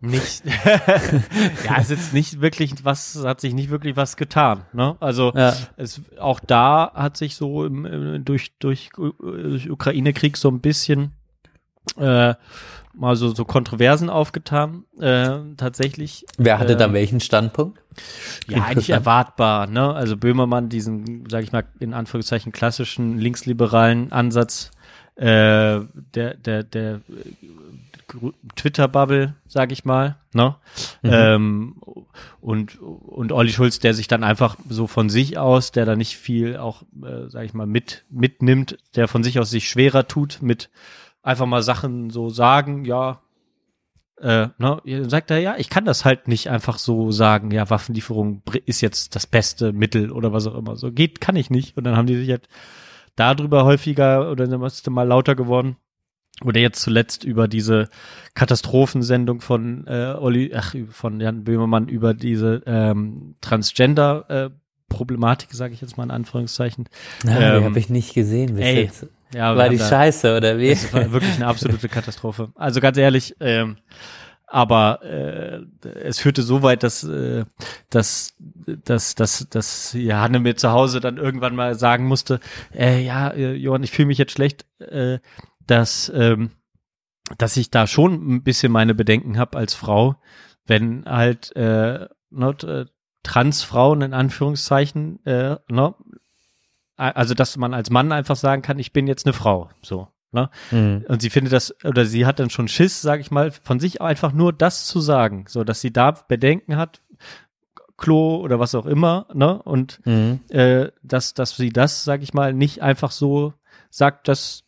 Nicht, ja, es ist nicht wirklich was, hat sich nicht wirklich was getan. Ne? Also Ja. es, auch da hat sich so im, im, durch, durch, durch Ukraine-Krieg so ein bisschen äh, mal so, so Kontroversen aufgetan. Äh, tatsächlich. Wer hatte äh, da welchen Standpunkt? Ja, eigentlich erwartbar, ne? Also Böhmermann, diesen, sag ich mal, in Anführungszeichen klassischen linksliberalen Ansatz äh, der, der, der äh, Twitter-Bubble, sag ich mal, ne? Ähm, und, und Olli Schulz, der sich dann einfach so von sich aus, der da nicht viel auch, äh, sag ich mal, mit, mitnimmt, der von sich aus sich schwerer tut mit einfach mal Sachen so sagen, ja, äh, ne, dann sagt er, ja, ich kann das halt nicht einfach so sagen, ja, Waffenlieferung ist jetzt das beste Mittel oder was auch immer. So geht, kann ich nicht. Und dann haben die sich halt darüber häufiger oder dann ist mal lauter geworden. Oder jetzt zuletzt über diese Katastrophensendung von äh, Olli, ach, von Jan Böhmermann über diese ähm, Transgender äh, Problematik, sage ich jetzt mal in Anführungszeichen. Die Ähm, habe ich nicht gesehen bis ey, jetzt. Ja, War die da- scheiße, oder wie? das war wirklich eine absolute Katastrophe. Also ganz ehrlich, ähm, aber äh, es führte so weit, dass, äh, dass, dass, dass, dass ja, Hanne mir zu Hause dann irgendwann mal sagen musste, äh, ja, äh, Johann, ich fühle mich jetzt schlecht, äh, dass, ähm, dass ich da schon ein bisschen meine Bedenken habe als Frau, wenn halt äh, not, äh, Transfrauen in Anführungszeichen, äh, ne, also dass man als Mann einfach sagen kann, ich bin jetzt eine Frau, so. Ne? Mhm. Und sie findet das, oder sie hat dann schon Schiss, sag ich mal, von sich einfach nur das zu sagen, so dass sie da Bedenken hat, Klo oder was auch immer, ne? Und Mhm. äh, dass, dass sie das, sag ich mal, nicht einfach so sagt, das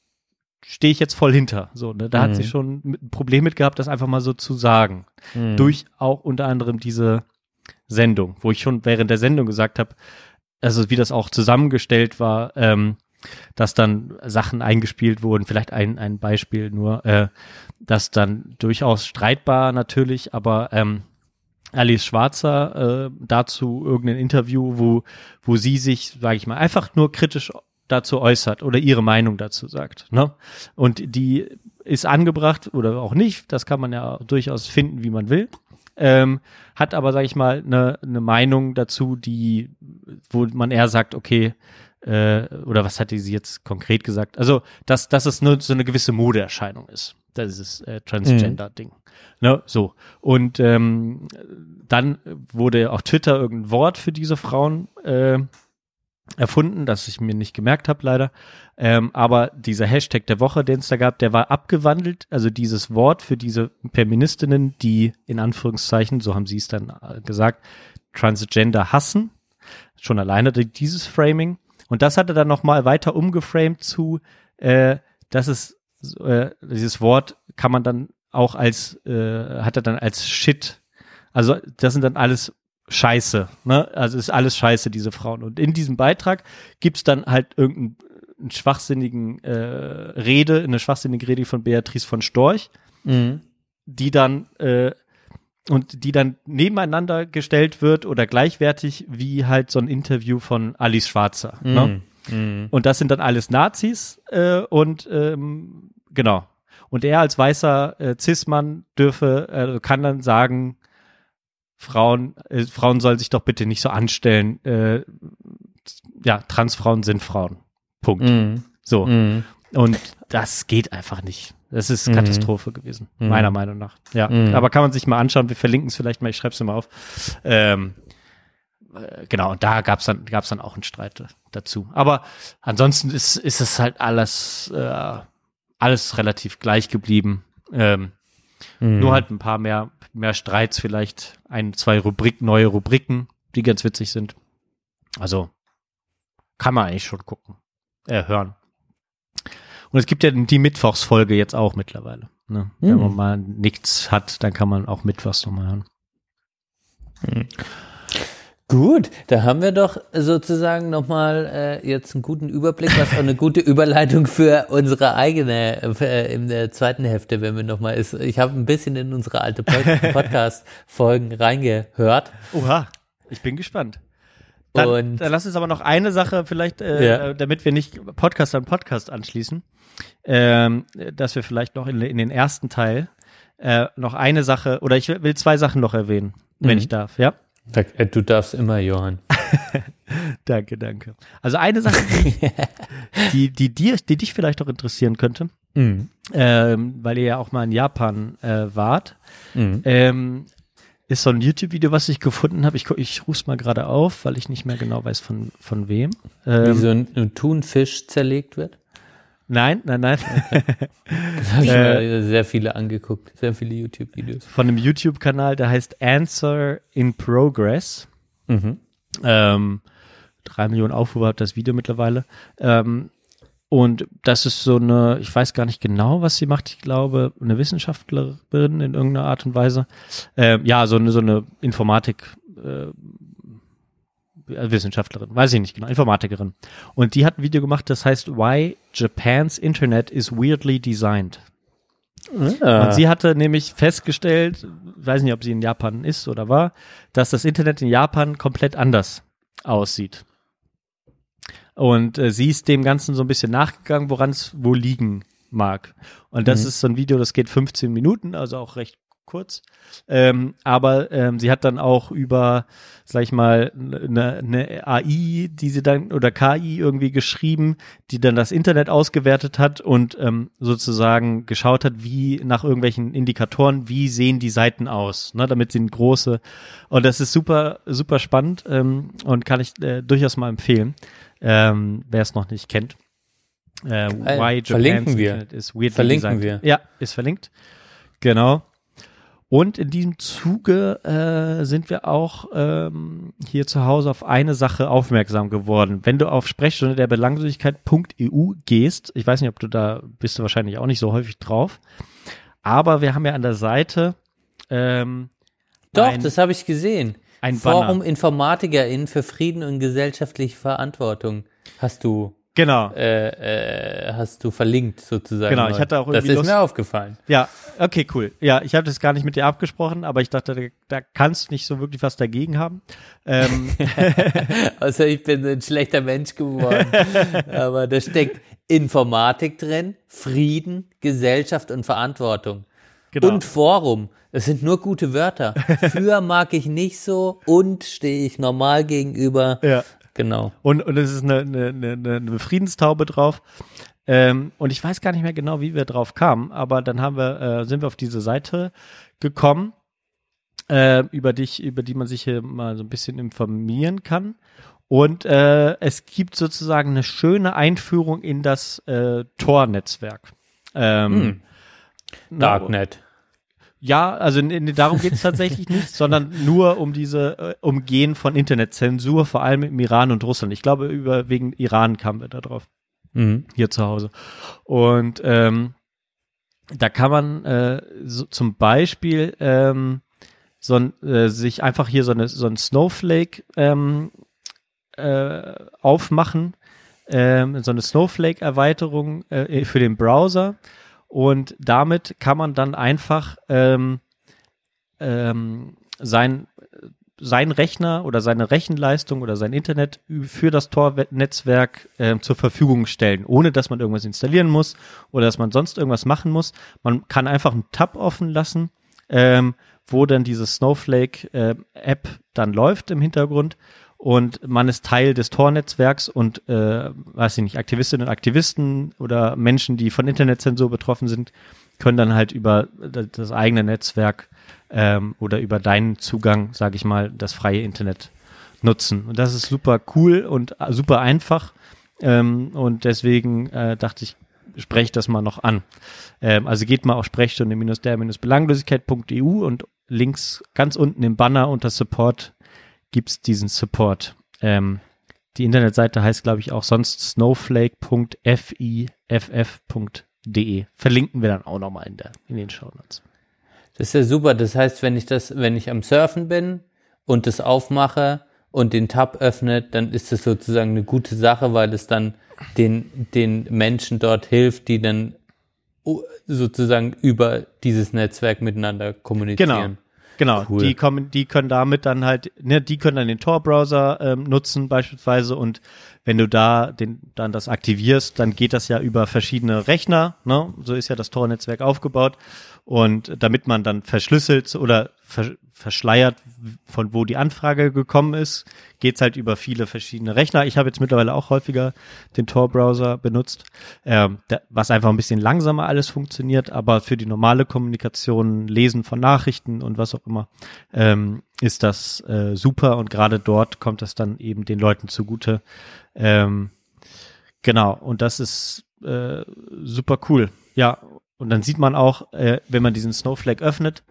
stehe ich jetzt voll hinter. So, ne? Da Mhm. hat sie schon mit- ein Problem mit gehabt, das einfach mal so zu sagen. Mhm. Durch auch unter anderem diese Sendung, wo ich schon während der Sendung gesagt habe, also wie das auch zusammengestellt war, ähm, dass dann Sachen eingespielt wurden, vielleicht ein, ein Beispiel nur, äh, das dann durchaus streitbar natürlich, aber ähm, Alice Schwarzer äh, dazu irgendein Interview, wo, wo sie sich, sage ich mal, einfach nur kritisch dazu äußert oder ihre Meinung dazu sagt. Ne? Und die ist angebracht oder auch nicht, das kann man ja durchaus finden, wie man will. Ähm, hat aber, sage ich mal, eine ne Meinung dazu, die, wo man eher sagt, okay, äh, oder was hatte sie jetzt konkret gesagt? Also, dass, dass es nur so eine gewisse Modeerscheinung ist. Das ist äh, Transgender-Ding. Ne, so. Und ähm, dann wurde auf Twitter irgendein Wort für diese Frauen äh, erfunden, das ich mir nicht gemerkt habe, leider. Ähm, aber dieser Hashtag der Woche, den es da gab, der war abgewandelt. Also dieses Wort für diese Feministinnen, die in Anführungszeichen, so haben sie es dann äh, gesagt, Transgender hassen. Schon alleine die- dieses Framing. Und das hat er dann nochmal weiter umgeframed zu, äh, dass es äh, dieses Wort kann man dann auch als, äh, hat er dann als Shit. Also das sind dann alles Scheiße, ne? Also ist alles Scheiße, diese Frauen. Und in diesem Beitrag gibt's dann halt irgendeinen einen schwachsinnigen äh, Rede, eine schwachsinnige Rede von Beatrice von Storch, Mhm. die dann äh, und die dann nebeneinander gestellt wird oder gleichwertig wie halt so ein Interview von Alice Schwarzer. Ne? Mhm. Und das sind dann alles Nazis äh, und ähm, genau. Und er als weißer äh, Cis-Mann dürfe, äh, kann dann sagen, Frauen, äh, Frauen sollen sich doch bitte nicht so anstellen. Äh, ja, Transfrauen sind Frauen. Punkt. Mhm. So. Und das geht einfach nicht. Das ist Mhm. Katastrophe gewesen, Mhm. meiner Meinung nach. Ja, Mhm. aber kann man sich mal anschauen. Wir verlinken es vielleicht mal. Ich schreibe es mal auf. Ähm, äh, genau, und da gab's dann, gab's dann auch einen Streit dazu. Aber ansonsten ist, ist es halt alles, äh, alles relativ gleich geblieben. Ähm, Mhm. Nur halt ein paar mehr, mehr Streits, vielleicht ein, zwei Rubrik, neue Rubriken, die ganz witzig sind. Also kann man eigentlich schon gucken, äh, hören. Und es gibt ja die Mittwochsfolge jetzt auch mittlerweile. Ne? Wenn Mhm. man mal nichts hat, dann kann man auch Mittwochs nochmal hören. Gut, da haben wir doch sozusagen nochmal äh, jetzt einen guten Überblick, was auch eine gute Überleitung für unsere eigene äh, in der zweiten Hälfte, wenn wir nochmal ist. Ich habe ein bisschen in unsere alte Pod Podcast-Folgen reingehört. Oha, ich bin gespannt. Dann, Und- dann lass uns aber noch eine Sache vielleicht, äh, Ja. äh, damit wir nicht Podcast an Podcast anschließen, ähm, dass wir vielleicht noch in, in den ersten Teil äh, noch eine Sache, oder ich will zwei Sachen noch erwähnen, wenn Mhm. ich darf, ja? Äh, Du darfst immer, Johann. Danke, danke. Also eine Sache, die, die, die, dir, die dich vielleicht auch interessieren könnte, Mhm. ähm, weil ihr ja auch mal in Japan äh, wart, Mhm. ähm, ist so ein YouTube-Video, was ich gefunden habe. Ich, ich rufe es mal gerade auf, weil ich nicht mehr genau weiß, von, von wem. Wie Ähm, so ein, ein Thunfisch zerlegt wird. Nein, nein, nein. Das habe ich Äh, mir sehr viele angeguckt. Sehr viele YouTube-Videos. Von einem YouTube-Kanal, der heißt Answer in Progress. Mhm. Ähm, drei Millionen Aufrufe hat das Video mittlerweile. Ähm, und das ist so eine, ich weiß gar nicht genau, was sie macht. Ich glaube, eine Wissenschaftlerin in irgendeiner Art und Weise. Ähm, ja, so eine, so eine Informatik, äh, Wissenschaftlerin, weiß ich nicht genau, Informatikerin. Und die hat ein Video gemacht, das heißt Why Japan's Internet is Weirdly Designed. Ah. Und sie hatte nämlich festgestellt, weiß nicht, ob sie in Japan ist oder war, dass das Internet in Japan komplett anders aussieht. Und äh, sie ist dem Ganzen so ein bisschen nachgegangen, woran es wo liegen mag. Und das Mhm. ist so ein Video, das geht 15 Minuten, also auch recht kurz. Ähm, aber ähm, sie hat dann auch über, sag ich mal, eine, eine AI, die sie dann oder KI irgendwie geschrieben, die dann das Internet ausgewertet hat und ähm, sozusagen geschaut hat, wie nach irgendwelchen Indikatoren, wie sehen die Seiten aus, ne, damit sie eine große und das ist super, super spannend ähm, und kann ich äh, durchaus mal empfehlen, ähm, wer es noch nicht kennt. Äh, why Japan's verlinken wir. Internet is weirdly Verlinken designed. wir. Ja, ist verlinkt. Genau. Und in diesem Zuge äh, sind wir auch ähm, hier zu Hause auf eine Sache aufmerksam geworden. Wenn du auf Sprechstunde der Belanglosigkeit.eu gehst, ich weiß nicht, ob du da bist du wahrscheinlich auch nicht so häufig drauf, aber wir haben ja an der Seite ähm, Doch, das habe ich gesehen. Ein Banner. Forum InformatikerInnen für Frieden und gesellschaftliche Verantwortung hast du Genau. äh, äh, hast du verlinkt sozusagen. Genau, ich hatte auch Das irgendwie ist Lust- mir aufgefallen. Ja, okay, cool. Ja, ich habe das gar nicht mit dir abgesprochen, aber ich dachte, da, da kannst du nicht so wirklich was dagegen haben. Ähm, Also ich bin ein schlechter Mensch geworden. Aber da steckt Informatik drin, Frieden, Gesellschaft und Verantwortung. genau. Und Forum. Das sind nur gute Wörter. Für mag ich nicht so und stehe ich normal gegenüber. ja. Genau. Und, und es ist eine, eine, eine, eine Friedenstaube drauf. Ähm, und ich weiß gar nicht mehr genau, wie wir drauf kamen, aber dann haben wir, äh, sind wir auf diese Seite gekommen, äh, über dich, über die man sich hier mal so ein bisschen informieren kann. Und äh, es gibt sozusagen eine schöne Einführung in das äh, Tor-Netzwerk. Ähm, Hm. Darknet. Ja, also in, darum geht es tatsächlich nicht, sondern nur um diese äh, Umgehen von Internetzensur, vor allem im Iran und Russland. Ich glaube, über wegen Iran kamen wir da drauf, Mhm. hier zu Hause. Und ähm, da kann man äh, so, zum Beispiel ähm, so ein, äh, sich einfach hier so, eine, so ein Snowflake ähm, äh, aufmachen, ähm, so eine Snowflake-Erweiterung äh, für den Browser. Und damit kann man dann einfach ähm, ähm, sein, sein Rechner oder seine Rechenleistung oder sein Internet für das Tor-Netzwerk ähm, zur Verfügung stellen, ohne dass man irgendwas installieren muss oder dass man sonst irgendwas machen muss. Man kann einfach einen Tab offen lassen, ähm, wo dann diese Snowflake-App dann läuft im Hintergrund und man ist Teil des Tor-Netzwerks und, äh, weiß ich nicht, Aktivistinnen und Aktivisten oder Menschen, die von Internetzensur betroffen sind, können dann halt über das eigene Netzwerk ähm, oder über deinen Zugang, sage ich mal, das freie Internet nutzen. Und das ist super cool und äh, super einfach. Ähm, und deswegen äh, dachte ich, spreche ich das mal noch an. Ähm, also geht mal auf sprechstunde-der-belanglosigkeit.eu und links ganz unten im Banner unter Support gibt's diesen Support. Ähm, die Internetseite heißt, glaube ich, auch sonst snowflake.fiff.de. Verlinken wir dann auch nochmal in, der, in den Show Notes. Das ist ja super. Das heißt, wenn ich das, wenn ich am Surfen bin und das aufmache und den Tab öffne, dann ist das sozusagen eine gute Sache, weil es dann den, den Menschen dort hilft, die dann sozusagen über dieses Netzwerk miteinander kommunizieren. Genau, Cool. die kommen, die können damit dann halt, ne, die können dann den Tor-Browser ähm, nutzen beispielsweise und wenn du da den, dann das aktivierst, dann geht das ja über verschiedene Rechner, ne? So ist ja das Tor-Netzwerk aufgebaut und damit man dann verschlüsselt oder ver verschleiert, von wo die Anfrage gekommen ist, geht's halt über viele verschiedene Rechner. Ich habe jetzt mittlerweile auch häufiger den Tor-Browser benutzt, ähm, da, was einfach ein bisschen langsamer alles funktioniert, aber für die normale Kommunikation, Lesen von Nachrichten und was auch immer, ähm, ist das äh, super und gerade dort kommt das dann eben den Leuten zugute. Ähm, genau, und das ist äh, super cool. Ja, und dann sieht man auch, äh, wenn man diesen Snowflake öffnet,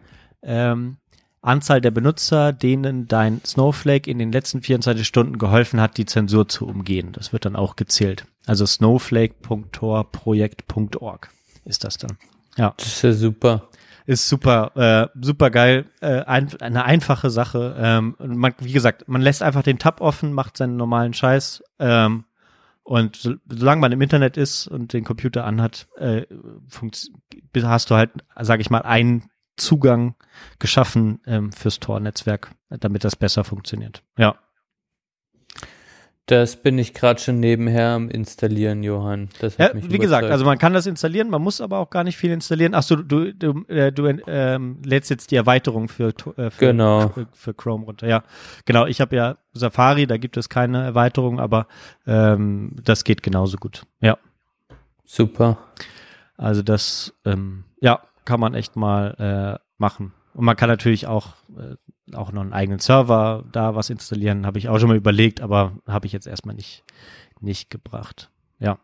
ähm, Anzahl der Benutzer, denen dein Snowflake in den letzten 24 Stunden geholfen hat, die Zensur zu umgehen. Das wird dann auch gezählt. Also snowflake.tor-projekt.org ist das dann. Ja, Das ist ja super. ist super, äh, super geil, äh, ein, eine einfache Sache. Ähm, man, wie gesagt, man lässt einfach den Tab offen, macht seinen normalen Scheiß. Ähm, und so, solange man im Internet ist und den Computer anhat, äh, hast du halt, sage ich mal, einen Zugang geschaffen ähm, fürs Tor-Netzwerk, damit das besser funktioniert. Ja. Das bin ich gerade schon nebenher am installieren, Johann. Das hat Ja, mich wie gesagt, überzeugt. also man kann das installieren, man muss aber auch gar nicht viel installieren. Achso, du, du, äh, du ähm, lädst jetzt die Erweiterung für, äh, für, Genau. für, für Chrome runter. Ja, genau. Ich habe ja Safari, da gibt es keine Erweiterung, aber ähm, das geht genauso gut. Ja, super. also das, ähm, ja, kann man echt mal äh, machen. Und man kann natürlich auch, äh, auch noch einen eigenen Server da was installieren, habe ich auch schon mal überlegt, aber habe ich jetzt erstmal nicht, nicht gebracht. Ja.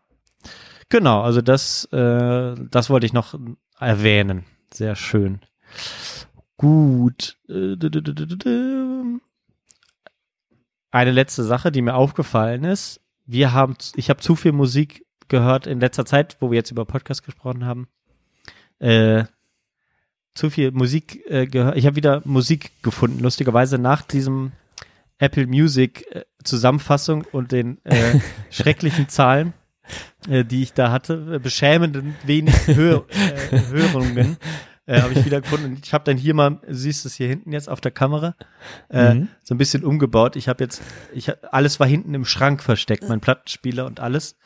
Genau, also das, äh, das wollte ich noch erwähnen. Sehr schön. Gut. Eine letzte Sache, die mir aufgefallen ist. Wir haben, ich habe zu viel Musik gehört in letzter Zeit, wo wir jetzt über Podcast gesprochen haben. Äh, zu viel Musik äh, gehört. Ich habe wieder Musik gefunden, lustigerweise nach diesem Apple Music äh, Zusammenfassung und den äh, schrecklichen Zahlen, äh, die ich da hatte, äh, beschämenden wenig Hör, äh, Hörungen, habe ich wieder gefunden. Und ich habe dann hier mal, siehst du es hier hinten jetzt auf der Kamera, Mhm. so ein bisschen umgebaut. Ich habe jetzt, ich alles war hinten im Schrank versteckt, mein Plattenspieler und alles.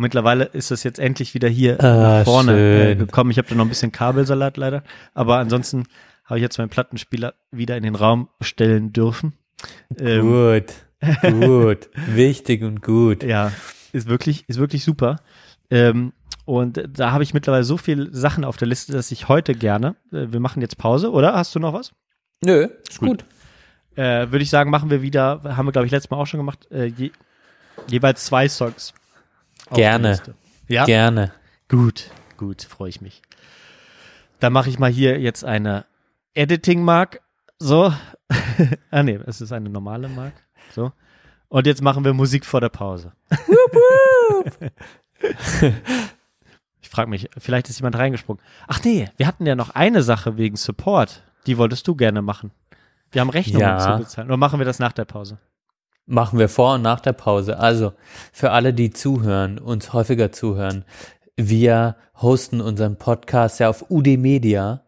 Und mittlerweile ist das jetzt endlich wieder hier Ah, vorne äh, schön. gekommen. Ich habe da noch ein bisschen Kabelsalat leider, aber ansonsten habe ich jetzt meinen Plattenspieler wieder in den Raum stellen dürfen. Ähm, Gut. Gut. Wichtig und gut. ja, ist wirklich, ist wirklich super. Ähm, und da habe ich mittlerweile so viele Sachen auf der Liste, dass ich heute gerne, äh, wir machen jetzt Pause, oder? Hast du noch was? Nö, ist gut. Äh, Würde ich sagen, machen wir wieder, haben wir glaube ich letztes Mal auch schon gemacht, äh, je, jeweils zwei Songs. Gerne. Ja, Gerne. gut, gut, freue ich mich. Dann mache ich mal hier jetzt eine Editing-Mark. So. ah nee, es ist eine normale Mark. So. Und jetzt machen wir Musik vor der Pause. ich frage mich, vielleicht ist jemand reingesprungen. Ach nee, wir hatten ja noch eine Sache wegen Support. Die wolltest du gerne machen. Wir haben Rechnungen Ja. zu bezahlen. Oder machen wir das nach der Pause? Machen wir vor und nach der Pause. Also, für alle, die zuhören, uns häufiger zuhören, wir hosten unseren Podcast ja auf UD Media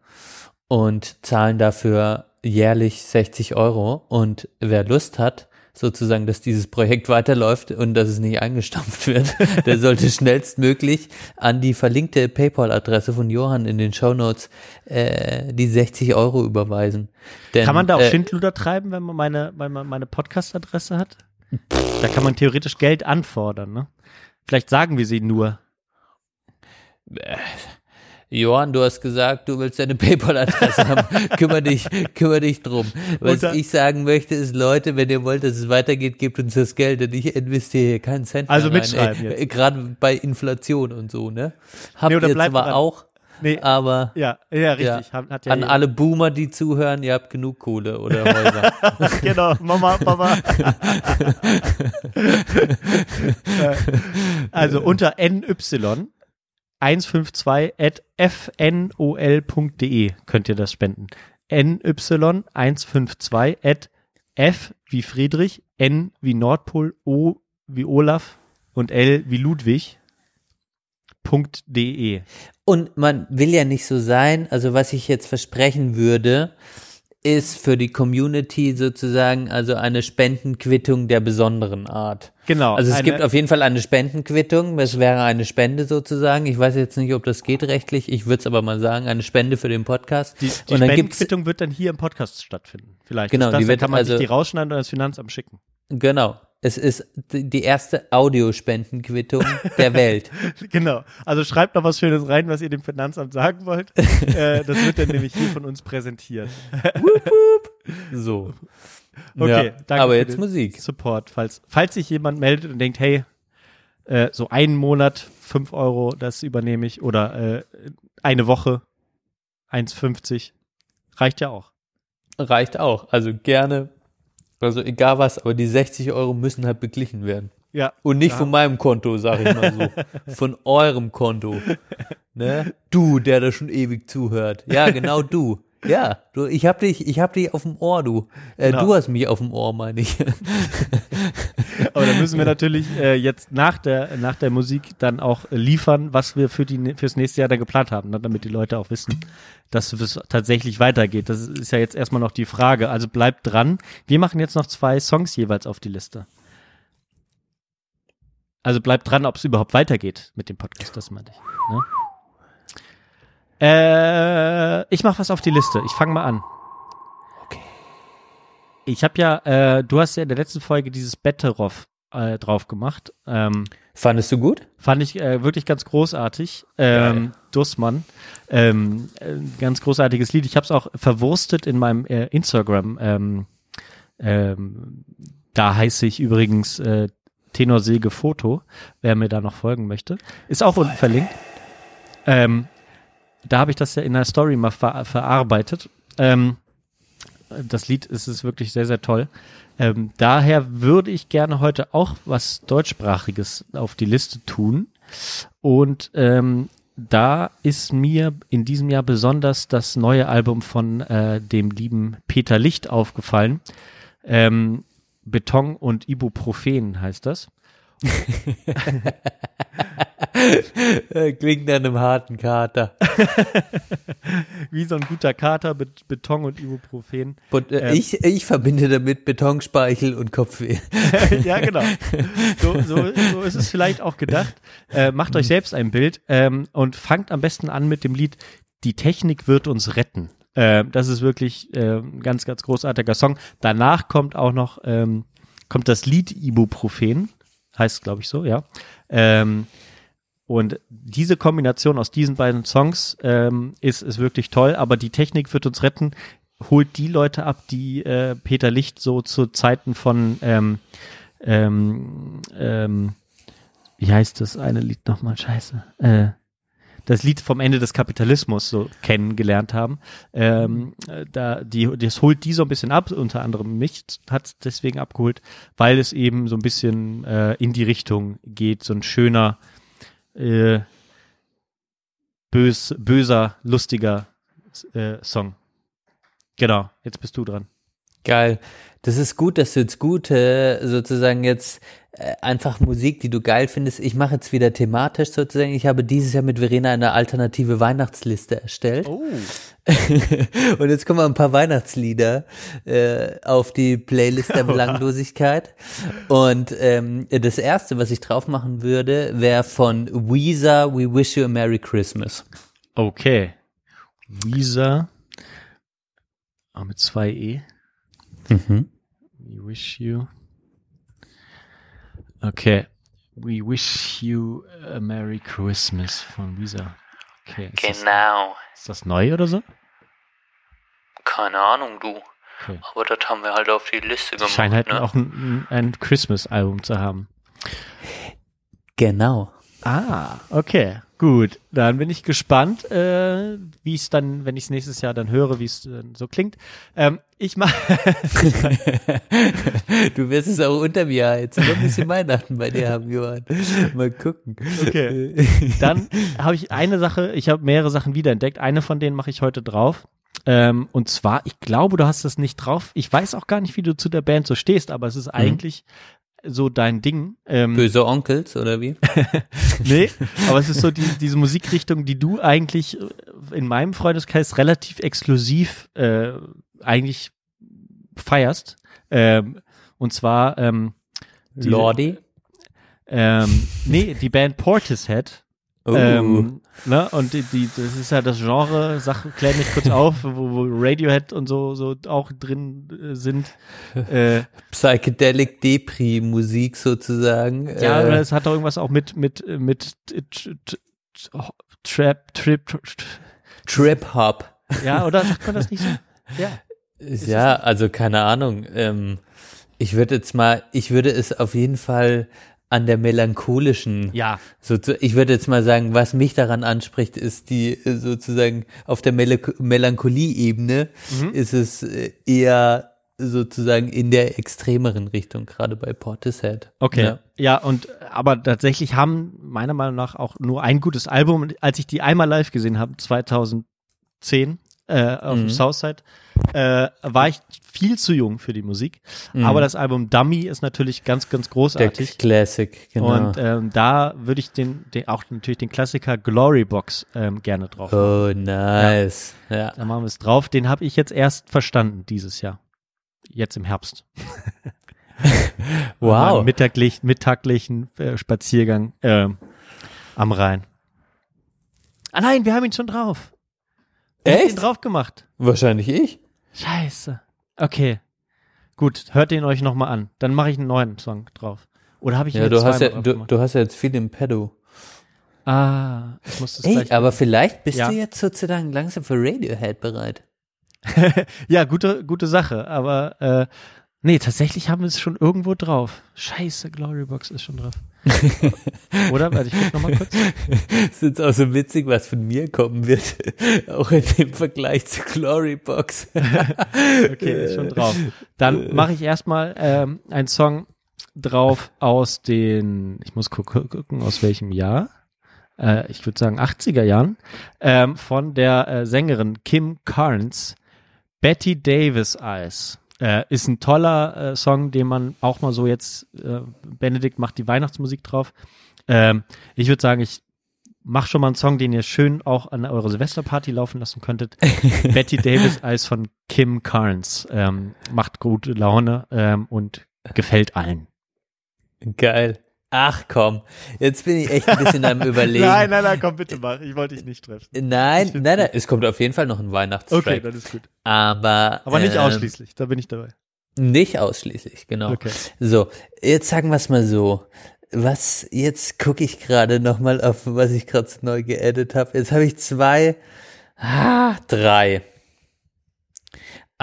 und zahlen dafür jährlich 60 Euro. Und wer Lust hat, sozusagen, dass dieses Projekt weiterläuft und dass es nicht eingestampft wird, der sollte schnellstmöglich an die verlinkte PayPal-Adresse von Johann in den Shownotes äh, die 60 Euro überweisen. Denn, Kann man da auch äh, Schindluder treiben, wenn man meine, wenn man meine Podcast-Adresse hat? Da kann man theoretisch Geld anfordern, ne? Vielleicht sagen wir sie nur. Johann, du hast gesagt, du willst deine PayPal-Adresse haben. kümmer dich, kümmer dich drum. Was Unter- ich sagen möchte, ist, Leute, wenn ihr wollt, dass es weitergeht, gebt uns das Geld und ich investiere hier keinen Cent Also mehr rein, mitschreiben ey. jetzt. Äh, Gerade bei Inflation und so, ne? Habt Nee, ihr zwar dran. auch, Nee, aber ja, ja, richtig. Hat, hat ja an jeder. alle Boomer, die zuhören, ihr habt genug Kohle oder Häuser. genau, Mama, Papa. Äh, also unter ny 152 at fnol.de könnt ihr das spenden. ny 152 at f wie Friedrich, n wie Nordpol, o wie Olaf und l wie Ludwig. .de. Und man will ja nicht so sein, also was ich jetzt versprechen würde, ist für die Community sozusagen also eine Spendenquittung der besonderen Art. Genau. Also es gibt auf jeden Fall eine Spendenquittung, es wäre eine Spende sozusagen. Ich weiß jetzt nicht, ob das geht rechtlich, ich würde es aber mal sagen, eine Spende für den Podcast. Die, die Spendenquittung wird dann hier im Podcast stattfinden. Vielleicht. Genau, das, die wird kann man also- sich die rausschneiden und das Finanzamt schicken. genau, es ist die erste Audiospendenquittung der Welt. Genau. Also schreibt noch was Schönes rein, was ihr dem Finanzamt sagen wollt. äh, das wird dann nämlich hier von uns präsentiert. So. Okay, ja, danke aber jetzt Musik. Support. Falls, falls sich jemand meldet und denkt, hey, äh, so einen Monat, fünf Euro, das übernehme ich. Oder äh, eine Woche, 1,50. Reicht ja auch. Reicht auch. Also gerne, also egal was, aber die 60 Euro müssen halt beglichen werden. Ja. Und nicht Ja. von meinem Konto, sag ich mal so. Von eurem Konto. Ne? Du, der da schon ewig zuhört. Ja, genau du. Ja, du, ich hab dich, ich hab dich auf dem Ohr, du. Äh, Genau. Du hast mich auf dem Ohr, meine ich. Aber da müssen wir natürlich äh, jetzt nach der, nach der Musik dann auch liefern, was wir für die, fürs nächste Jahr dann geplant haben, ne? damit die Leute auch wissen, dass es tatsächlich weitergeht. Das ist ja jetzt erstmal noch die Frage. Also bleibt dran. Wir machen jetzt noch zwei Songs jeweils auf die Liste. Also bleibt dran, ob es überhaupt weitergeht mit dem Podcast, das meinte ich. Ne? Äh, ich mach was auf die Liste. Ich fange mal an. Okay. Ich habe ja, äh, du hast ja in der letzten Folge dieses Betteroff äh, drauf gemacht. Ähm, Fandest du gut? Fand ich äh, wirklich ganz großartig. Ähm, Dussmann. Ähm, äh, ganz großartiges Lied. Ich habe es auch verwurstet in meinem äh, Instagram. Ähm, ähm, da heiße ich übrigens äh, Tenorsäge Foto, wer mir da noch folgen möchte. Ist auch unten verlinkt. Ähm, da habe ich das ja in der Story mal ver verarbeitet. Ähm, das Lied ist es wirklich sehr, sehr toll. Ähm, daher würde ich gerne heute auch was deutschsprachiges auf die Liste tun. Und ähm, da ist mir in diesem Jahr besonders das neue Album von äh, dem lieben Peter Licht aufgefallen. Ähm, Beton und Ibuprofen heißt das. Klingt nach einem harten Kater. Wie so ein guter Kater mit Beton und Ibuprofen. Und, äh, Ähm. ich, ich verbinde damit Betonspeichel und Kopfweh. ja, genau. So, so, so ist es vielleicht auch gedacht. Äh, macht euch selbst ein Bild ähm, und fangt am besten an mit dem Lied Die Technik wird uns retten. Äh, das ist wirklich ein ganz, ganz großartiger Song. Danach kommt auch noch ähm, kommt das Lied Ibuprofen, heißt glaube ich so, ja. Ähm, und diese Kombination aus diesen beiden Songs ähm, ist, ist wirklich toll, aber die Technik wird uns retten, holt die Leute ab, die äh, Peter Licht so zu Zeiten von ähm, ähm, ähm, wie heißt das eine Lied nochmal? Scheiße. Äh, das Lied vom Ende des Kapitalismus so kennengelernt haben. Ähm, äh, da, die, das holt die so ein bisschen ab, unter anderem mich hat es deswegen abgeholt, weil es eben so ein bisschen äh, in die Richtung geht, so ein schöner, äh, bös, böser, lustiger äh, Song. Genau, jetzt bist du dran. Geil. Das ist gut, dass du jetzt gute, sozusagen jetzt einfach Musik, die du geil findest. Ich mache jetzt wieder thematisch sozusagen. Ich habe dieses Jahr mit Verena eine alternative Weihnachtsliste erstellt. Oh. Und jetzt kommen ein paar Weihnachtslieder äh, auf die Playlist der Belanglosigkeit. Und ähm, das erste, was ich drauf machen würde, wäre von Weezer We Wish You a Merry Christmas. Okay. Weezer. Ah, mit zwei E. Mhm. We wish you. Okay. We wish you a Merry Christmas von Weezer. Okay. Ist, das, Genau. ist das neu oder so? Keine Ahnung, du. Okay. Aber das haben wir halt auf die Liste Die scheinen halt auch ein, ein Christmas-Album zu haben. Genau. Ah, okay. Gut. Dann bin ich gespannt, äh, wie es dann, wenn ich es nächstes Jahr dann höre, wie es äh, so klingt. Ähm, ich mache Du wirst es auch unter mir jetzt noch ein bisschen Weihnachten bei dir haben, Johann. Mal gucken. Okay. Dann habe ich eine Sache, ich habe mehrere Sachen wiederentdeckt. Eine von denen mache ich heute drauf. Ähm, und zwar, ich glaube, du hast das nicht drauf. Ich weiß auch gar nicht, wie du zu der Band so stehst, aber es ist eigentlich so dein Ding. Ähm, Böse Onkels, oder wie? nee, aber es ist so die, diese Musikrichtung, die du eigentlich äh, in meinem Freundeskreis relativ exklusiv äh, eigentlich feierst. Ähm, und zwar ähm, die- Lordi? Ähm, nee, die Band Portishead. Oh. Ähm, ne? Und die, die, das ist ja das Genre, sag, klär mich kurz auf, wo, wo Radiohead und so, so auch drin äh, sind. Äh, Psychedelic Depri-Musik sozusagen. ja, äh, es hat auch irgendwas auch mit, mit, mit äh, t- t- t- Trap, Trip, tr- tr- Trip-Hop. ja, oder sagt man das nicht so? Ja. Ja, also keine Ahnung. Ähm, ich würde jetzt mal, ich würde es auf jeden Fall an der melancholischen, Ja. so ich würde jetzt mal sagen, was mich daran anspricht, ist die äh, sozusagen auf der Mel Melancholie-Ebene Mhm. ist es äh, eher sozusagen in der extremeren Richtung, gerade bei Portishead. Okay. Ja. Ja. und aber tatsächlich haben meiner Meinung nach auch nur ein gutes Album. Als ich die einmal live gesehen habe, 2010 äh, auf dem Southside, äh, war ich viel zu jung für die Musik. Aber das Album Dummy ist natürlich ganz, ganz Der großartig. Classic, genau. Und ähm, da würde ich den, den, auch natürlich den Klassiker Glory Box ähm, gerne drauf. machen. oh, nice. Ja. Da machen wir es drauf. Den habe ich jetzt erst verstanden dieses Jahr. Jetzt im Herbst. Wow. Mittaglich, mittaglichen äh, Spaziergang ähm, am Rhein. Ah nein, wir haben ihn schon drauf. Wer hat ihn Echt? drauf gemacht? Wahrscheinlich ich. Scheiße. Okay. Gut, hört den euch nochmal an. Dann mache ich einen neuen Song drauf. Oder habe ich Ja, du hast ja, du, du hast ja jetzt viel im Pedo. Ah, ich muss das Ey, gleich. aber vielleicht bist Ja. du jetzt sozusagen langsam für Radiohead bereit. ja, gute, gute Sache. Aber äh, nee, tatsächlich haben wir es schon irgendwo drauf. Scheiße, Glorybox ist schon drauf. Oder? Warte, ich guck nochmal kurz. Es ist jetzt auch so witzig, was von mir kommen wird. auch in dem Vergleich zu Glorybox. Okay, ist schon drauf. Dann mache ich erstmal ähm, einen Song drauf aus den, ich muss gu gu- gucken, aus welchem Jahr. Äh, ich würde sagen 80er Jahren. Ähm, von der äh, Sängerin Kim Carnes. Betty Davis Eyes. Äh, ist ein toller äh, Song, den man auch mal so jetzt, äh, Benedikt macht die Weihnachtsmusik drauf. Ähm, ich würde sagen, ich mach schon mal einen Song, den ihr schön auch an eure Silvesterparty laufen lassen könntet. Betty Davis Eyes von Kim Carnes. Ähm, macht gute Laune ähm, und gefällt allen. Geil. Ach komm, jetzt bin ich echt ein bisschen am überlegen. nein, nein, komm bitte mach. Ich wollte dich nicht treffen. Nein, nein, nein, es kommt auf jeden Fall noch ein Weihnachtstrack. Okay, dann ist gut. aber Aber nicht ähm, ausschließlich, da bin ich dabei. Nicht ausschließlich, genau. Okay. So, jetzt sagen wir es mal so. Was, jetzt gucke ich gerade nochmal auf, was ich gerade neu geedit habe. Jetzt habe ich zwei, ah, drei.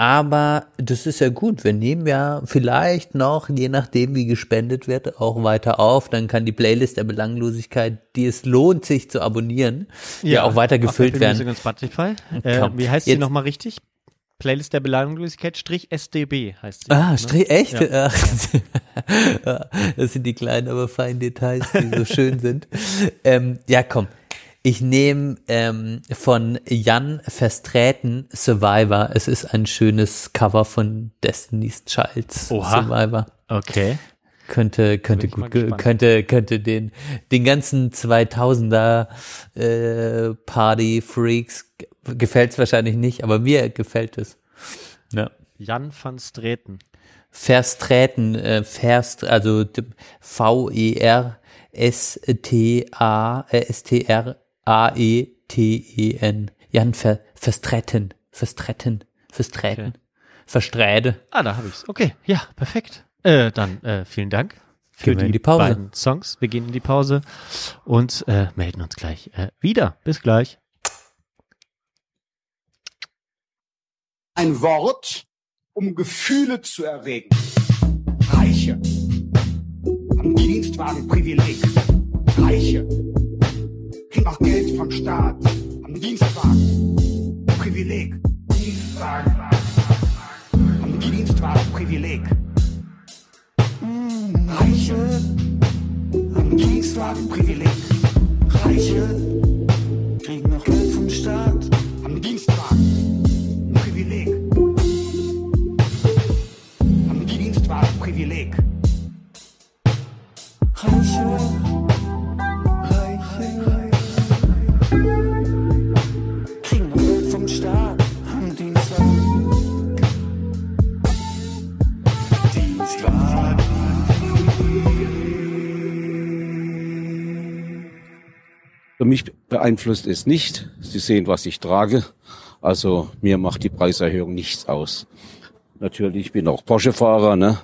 Aber das ist ja gut. Wir nehmen ja vielleicht noch, je nachdem wie gespendet wird, auch weiter auf. Dann kann die Playlist der Belanglosigkeit, die es lohnt, sich zu abonnieren, ja, auch weiter gefüllt werden. und Spotify. Äh, wie heißt sie nochmal richtig? Playlist der Belanglosigkeit, Strich SDB heißt sie. Ah, ne? Strich, echt? Ja. Das sind die kleinen, aber feinen Details, die so schön sind. Ähm, ja, komm. Ich nehme ähm, von Jan Versträten Survivor. Es ist ein schönes Cover von Destiny's Childs Oha. Survivor. Okay. Könnte, könnte gut, könnte, könnte den, den ganzen 2000er äh, Party Freaks gefällt's wahrscheinlich nicht, aber mir gefällt es. Ja. Jan van Streten. Versträten, äh, Verst, also d- V-E-R-S-T-A, S-T-R-A-E-T-E-N. Jan Ver, Versträten, Versträten, Versträten, Versträde. Ah, da habe ich's. Okay, ja, perfekt. Äh, dann äh, vielen Dank für die, in die Pause. beiden Songs. Wir gehen in die Pause und äh, melden uns gleich äh, wieder. Bis gleich. ein Wort, um Gefühle zu erregen. Reiche haben Dienstwagen Privileg. Reiche auch Geld vom Staat, haben Dienstwagen Privileg. Haben Dienstwagen Privileg. Reiche haben Dienstwagen Privileg. Reiche kriegen noch Geld vom Staat, haben Dienstwagen Privileg. Haben Dienstwagen Privileg. Reiche, Für mich beeinflusst es nicht. Sie sehen, was ich trage. Also mir macht die Preiserhöhung nichts aus. Natürlich, ich bin auch Porsche-Fahrer, ne?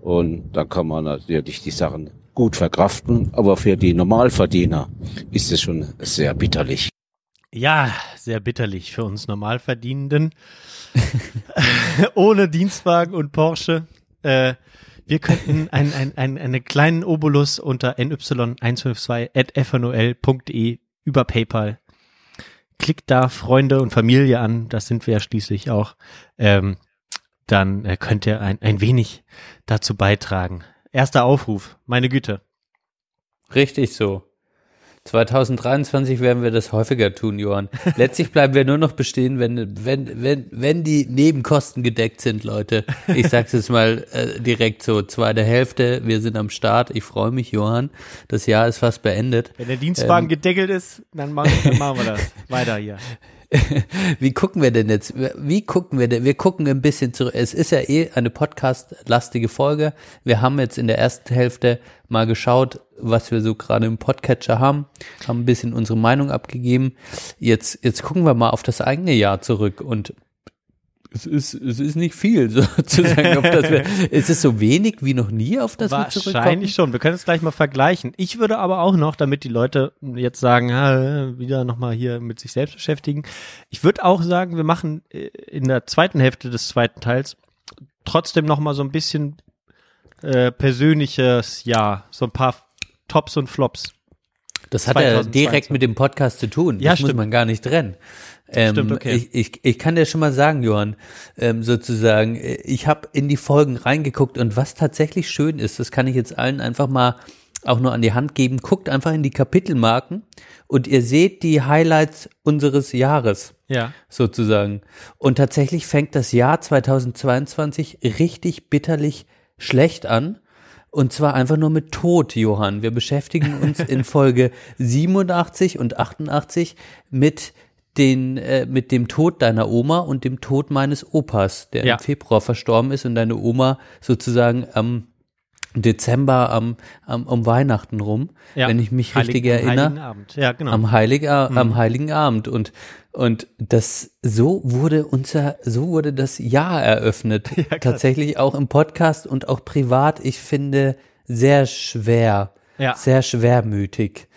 Und da kann man natürlich die Sachen gut verkraften. Aber für die Normalverdiener ist es schon sehr bitterlich. Ja, sehr bitterlich für uns Normalverdienenden. Ohne Dienstwagen und Porsche. Äh, wir könnten ein, ein, ein, einen kleinen Obolus unter ny152.fnol.de über PayPal. Klickt da Freunde und Familie an, das sind wir ja schließlich auch. Ähm, dann äh, könnt ihr ein, ein wenig dazu beitragen. Erster Aufruf, meine Güte. Richtig so. 2023 werden wir das häufiger tun, Johann. Letztlich bleiben wir nur noch bestehen, wenn, wenn, wenn, wenn die Nebenkosten gedeckt sind, Leute. Ich sag's jetzt mal äh, direkt so, zweite Hälfte, wir sind am Start. Ich freue mich, Johann. Das Jahr ist fast beendet. Wenn der Dienstwagen Ähm. gedeckelt ist, dann machen, dann machen wir das. Weiter hier. Wie gucken wir denn jetzt? Wie gucken wir denn? Wir gucken ein bisschen zurück. Es ist ja eh eine podcast-lastige Folge. Wir haben jetzt in der ersten Hälfte mal geschaut, was wir so gerade im Podcatcher haben, haben ein bisschen unsere Meinung abgegeben. Jetzt, jetzt gucken wir mal auf das eigene Jahr zurück und es ist, es ist nicht viel, sozusagen, auf das wir, es ist so wenig wie noch nie, auf das wir zurückkommen. Wahrscheinlich schon. Wir können es gleich mal vergleichen. Ich würde aber auch noch, damit die Leute jetzt sagen, ah, wieder nochmal hier mit sich selbst beschäftigen. Ich würde auch sagen, wir machen äh, in der zweiten Hälfte des zweiten Teils trotzdem nochmal so ein bisschen äh, persönliches Jahr, so ein paar Tops und Flops. Das hat ja direkt mit dem Podcast zu tun. Ja, das muss stimmt. man gar nicht trennen. Ähm, Stimmt, okay. ich, ich, ich kann dir schon mal sagen, Johann, ähm, sozusagen, äh, ich habe in die Folgen reingeguckt und was tatsächlich schön ist, das kann ich jetzt allen einfach mal auch nur an die Hand geben, guckt einfach in die Kapitelmarken und ihr seht die Highlights unseres Jahres Ja. sozusagen. Und tatsächlich fängt das Jahr 2022 richtig bitterlich schlecht an. Und zwar einfach nur mit Tod, Johann. Wir beschäftigen uns in Folge 87 und 88 mit den, äh, mit dem Tod deiner Oma und dem Tod meines Opas, der Ja. im Februar verstorben ist und deine Oma sozusagen am Dezember am, am um Weihnachten rum, ja. wenn ich mich Heilig- richtig am erinnere Heiligen Abend. Ja, genau. am Heiligen, Mhm. am Heiligen Abend und und das so wurde unser so wurde das Jahr eröffnet tatsächlich auch im Podcast und auch privat ich finde sehr schwer Ja. sehr schwermütig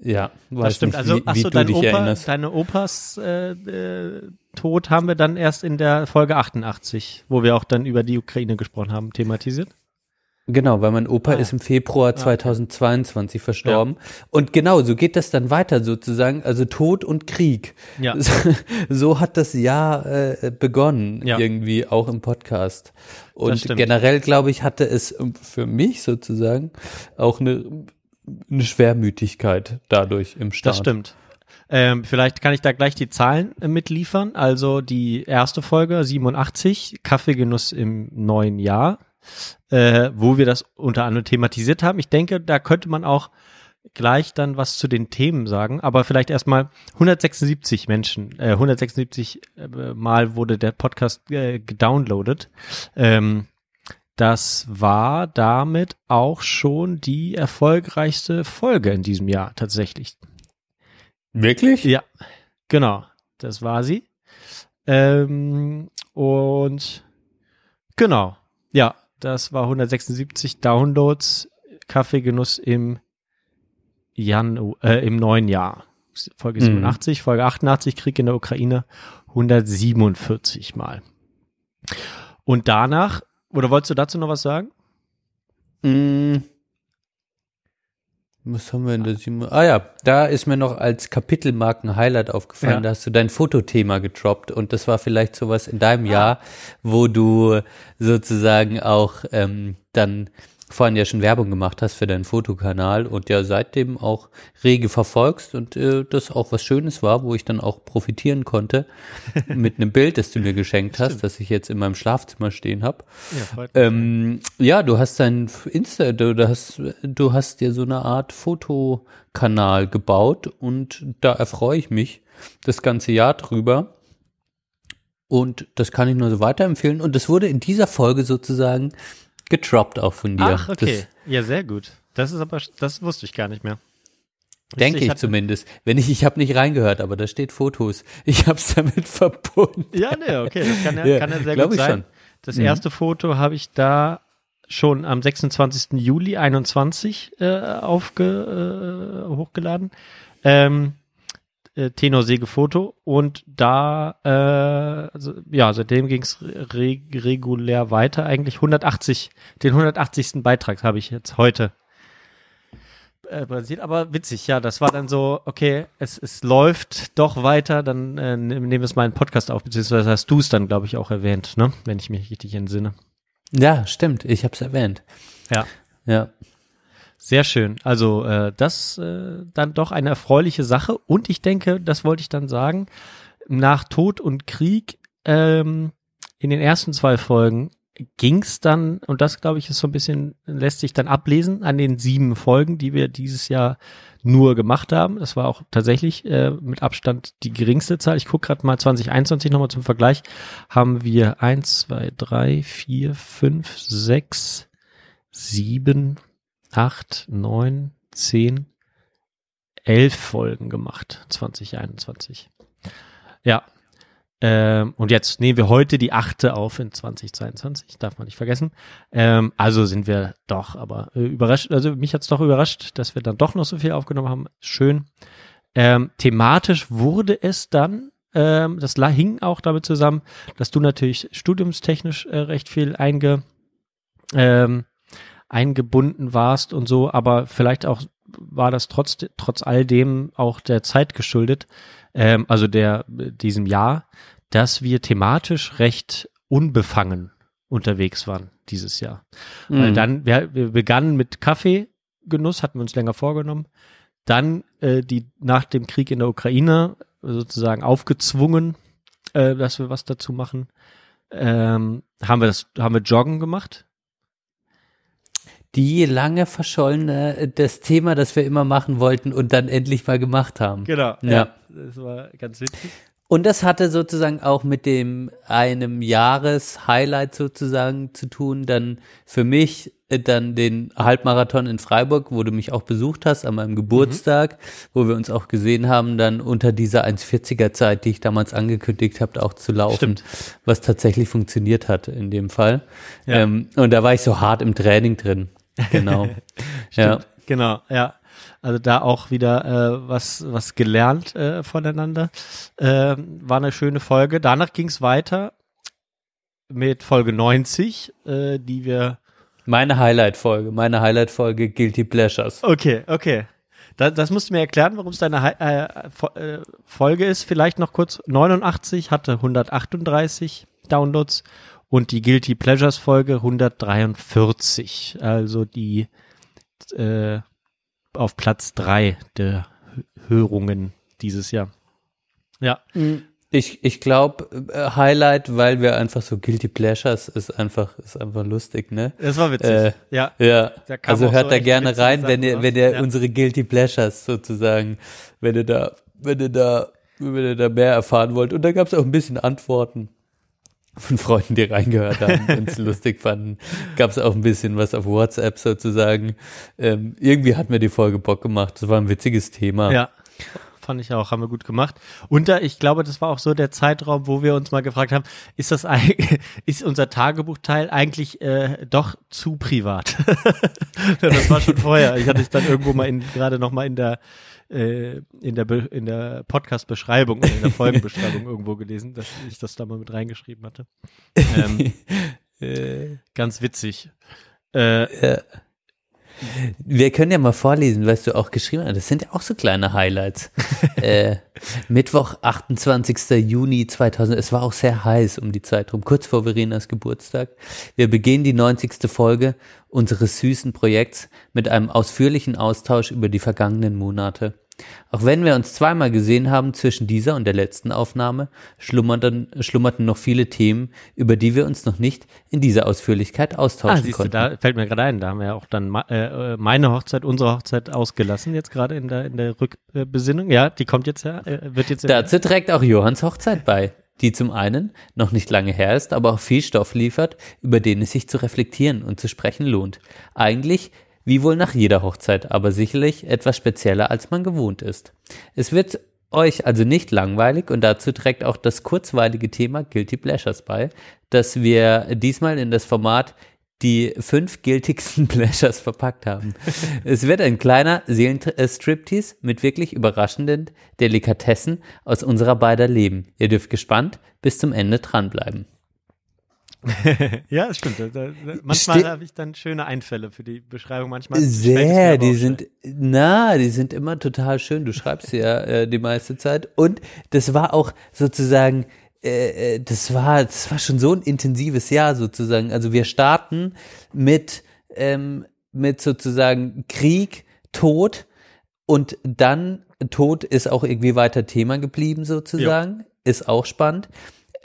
ja weiß das stimmt. nicht, also, wie, ach wie du dein dich Opa, erinnerst deine Opas äh, äh, Tod haben wir dann erst in der Folge 88, wo wir auch dann über die Ukraine gesprochen haben, thematisiert. Genau, weil mein Opa Ah, ja. ist im Februar 2022 verstorben. Und genau, so geht das dann weiter sozusagen, also Tod und Krieg. Ja. So, so hat das Jahr äh, begonnen, Ja. irgendwie auch im Podcast. Und generell, glaube ich, hatte es für mich sozusagen auch eine, eine Schwermütigkeit dadurch im Start. Das stimmt. Ähm, vielleicht kann ich da gleich die Zahlen äh, mitliefern. Also die erste Folge 87, Kaffeegenuss im neuen Jahr, äh, wo wir das unter anderem thematisiert haben. Ich denke, da könnte man auch gleich dann was zu den Themen sagen, aber vielleicht erstmal 176 Menschen, äh, 176 äh, Mal wurde der Podcast äh, gedownloadet. Ähm, das war damit auch schon die erfolgreichste Folge in diesem Jahr tatsächlich. Wirklich? Ja, genau. Das war sie. Ähm, und genau. Ja, das war 176 Downloads. Kaffeegenuss im Janu äh, im neuen Jahr. Folge Mhm. 87, Folge 88, Krieg in der Ukraine, 147 Mal. Und danach, oder wolltest du dazu noch was sagen? Mm. Was haben wir in der sieben? Ah ja, da ist mir noch als Kapitelmarken Highlight aufgefallen, Ja. da hast du dein Fotothema gedroppt und das war vielleicht sowas in deinem Ah. Jahr, wo du sozusagen auch ähm, dann vorhin ja schon Werbung gemacht hast für deinen Fotokanal und ja seitdem auch rege verfolgst und äh, das auch was Schönes war, wo ich dann auch profitieren konnte mit einem Bild, das du mir geschenkt hast, das ich jetzt in meinem Schlafzimmer stehen habe. Ja. Ähm, ja, du hast dein Insta, du, du hast, du hast dir so eine Art Fotokanal gebaut und da erfreue ich mich das ganze Jahr drüber. Und das kann ich nur so weiterempfehlen. Und das wurde in dieser Folge sozusagen getroppt auch von dir. Ach, okay. ja, sehr gut. Das ist aber, das wusste ich gar nicht mehr. Das denke ich hatte- zumindest. Wenn ich, ich habe nicht reingehört, aber da steht Fotos. Ich habe es damit verbunden. Ja, nee, okay, das kann ja, Ja, kann ja sehr gut ich sein. schon. Das Mhm. erste Foto habe ich da schon am 26. Juli 21 äh, aufge, äh, hochgeladen. Ähm, äh, Tenorsäge-Foto und da, äh, also, ja, seitdem ging es re regulär weiter. Eigentlich 180, den 180. Beitrag habe ich jetzt heute äh, basiert, aber witzig, ja, das war dann so, okay, es, es läuft doch weiter, dann äh, nehmen wir es mal einen Podcast auf, beziehungsweise hast du es dann, glaube ich, auch erwähnt, ne, wenn ich mich richtig entsinne. Ja, stimmt. Ich habe es erwähnt. Ja. Ja. Sehr schön. Also äh, das äh, dann doch eine erfreuliche Sache. Und ich denke, das wollte ich dann sagen, nach Tod und Krieg ähm, in den ersten zwei Folgen ging's dann, und das glaube ich ist so ein bisschen, lässt sich dann ablesen an den sieben Folgen, die wir dieses Jahr nur gemacht haben. Das war auch tatsächlich äh, mit Abstand die geringste Zahl. Ich gucke gerade mal 2021 nochmal zum Vergleich. Haben wir eins, zwei, drei, vier, fünf, sechs, sieben, acht, neun, zehn, elf Folgen gemacht, 2021. Ja. Ähm, und jetzt nehmen wir heute die achte auf in 2022, darf man nicht vergessen. Ähm, also sind wir doch, aber äh, überrascht, also mich hat's doch überrascht, dass wir dann doch noch so viel aufgenommen haben. Schön. Ähm, thematisch wurde es dann, ähm, das hing auch damit zusammen, dass du natürlich studiumstechnisch äh, recht viel einge, ähm, eingebunden warst und so, aber vielleicht auch war das trotz, trotz all dem auch der Zeit geschuldet, ähm, also der, diesem Jahr, dass wir thematisch recht unbefangen unterwegs waren dieses Jahr. Weil Mhm. dann, wir, wir begannen mit Kaffeegenuss, hatten wir uns länger vorgenommen. Dann äh, die nach dem Krieg in der Ukraine sozusagen aufgezwungen, äh, dass wir was dazu machen. Ähm, haben wir das, haben wir Joggen gemacht. Die lange verschollene, äh, das Thema, das wir immer machen wollten und dann endlich mal gemacht haben. Genau. Ja. Das war ganz witzig. Und das hatte sozusagen auch mit dem einem Jahreshighlight sozusagen zu tun. Dann für mich äh, dann den Halbmarathon in Freiburg, wo du mich auch besucht hast an meinem Geburtstag, wo wir uns auch gesehen haben, dann unter dieser 1,40er Zeit, die ich damals angekündigt habe, auch zu laufen, Stimmt. was tatsächlich funktioniert hat in dem Fall. Ja. Ähm, und da war ich so hart im Training drin. Genau. ja. Genau, ja. Also da auch wieder äh, was, was gelernt äh, voneinander. Ähm, war eine schöne Folge. Danach ging es weiter mit Folge 90, äh, die wir. Meine Highlight-Folge, meine Highlight-Folge Guilty Pleasures. Okay, okay. Da, das musst du mir erklären, warum es deine Hi- äh, äh, Folge ist. Vielleicht noch kurz. 89 hatte 138 Downloads und die Guilty Pleasures Folge 143. Also die äh, auf Platz drei der H- Hörungen dieses Jahr. Ja, Ich, ich glaube, äh, Highlight, weil wir einfach so Guilty Pleasures ist einfach, ist einfach lustig, ne? das war witzig. Äh, ja, Ja, also hört so da gerne rein, wenn ihr, wenn ihr Ja. unsere Guilty Pleasures sozusagen, wenn ihr da, wenn ihr da, wenn ihr da mehr erfahren wollt. Und da gab es auch ein bisschen Antworten von Freunden, die reingehört haben und es lustig fanden. Gab es auch ein bisschen was auf WhatsApp sozusagen. Ähm, irgendwie hat mir die Folge Bock gemacht. Das war ein witziges Thema. ja. Fand ich auch, haben wir gut gemacht. Und da, ich glaube, das war auch so der Zeitraum, wo wir uns mal gefragt haben, ist das ist unser Tagebuchteil eigentlich äh, doch zu privat? das war schon vorher. Ich hatte es dann irgendwo mal in, gerade noch mal in der äh, in der Be in der Podcast-Beschreibung, in der Folgenbeschreibung irgendwo gelesen, dass ich das da mal mit reingeschrieben hatte. Ähm, Äh, ganz witzig. Äh, Ja. Wir können ja mal vorlesen, was du auch geschrieben hast. Das sind ja auch so kleine Highlights. äh, Mittwoch, 28. Juni 2000. Es war auch sehr heiß um die Zeit rum, kurz vor Verenas Geburtstag. Wir begehen die 90. Folge unseres süßen Projekts mit einem ausführlichen Austausch über die vergangenen Monate. Auch wenn wir uns zweimal gesehen haben zwischen dieser und der letzten Aufnahme, schlummerten, schlummerten noch viele Themen, über die wir uns noch nicht in dieser Ausführlichkeit ah, austauschen siehst du, konnten. da fällt mir gerade ein, da haben wir ja auch dann äh, äh, meine Hochzeit, unsere Hochzeit ausgelassen, jetzt gerade in der, in der Rückbesinnung. Ja, die kommt jetzt ja, äh, wird jetzt Dazu trägt auch Johanns Hochzeit bei, die zum einen noch nicht lange her ist, aber auch viel Stoff liefert, über den es sich zu reflektieren und zu sprechen lohnt. Eigentlich wie wohl nach jeder Hochzeit, aber sicherlich etwas spezieller, als man gewohnt ist. Es wird euch also nicht langweilig und dazu trägt auch das kurzweilige Thema Guilty Pleasures bei, das wir diesmal in das Format die fünf giltigsten Pleasures verpackt haben. es wird ein kleiner Seelenstriptease mit wirklich überraschenden Delikatessen aus unserer beider Leben. Ihr dürft gespannt bis zum Ende dranbleiben. ja, das stimmt. Da, da, manchmal habe ich dann schöne Einfälle für die Beschreibung. Manchmal Sehr, die sind, na, die sind immer total schön. Du schreibst ja äh, die meiste Zeit. Und das war auch sozusagen, äh, äh, das war, das war schon so ein intensives Jahr sozusagen. Also wir starten mit, ähm, mit sozusagen Krieg, Tod und dann Tod ist auch irgendwie weiter Thema geblieben sozusagen. Ist auch spannend.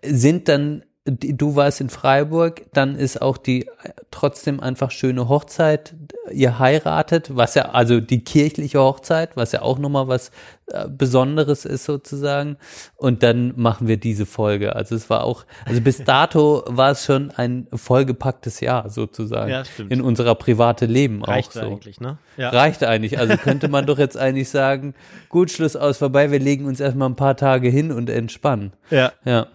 Sind dann du warst in Freiburg, dann ist auch die äh, trotzdem einfach schöne Hochzeit, ihr heiratet, was ja, also die kirchliche Hochzeit, was ja auch nochmal was äh, Besonderes ist sozusagen. Und dann machen wir diese Folge. Also es war auch, also bis dato war es schon ein vollgepacktes Jahr sozusagen. Ja, stimmt. In unserer private Leben Reicht auch so. eigentlich, ne? Ja. Reicht eigentlich. Also könnte man doch jetzt eigentlich sagen, gut, Schluss aus, vorbei, wir legen uns erstmal ein paar Tage hin und entspannen. ja, Ja.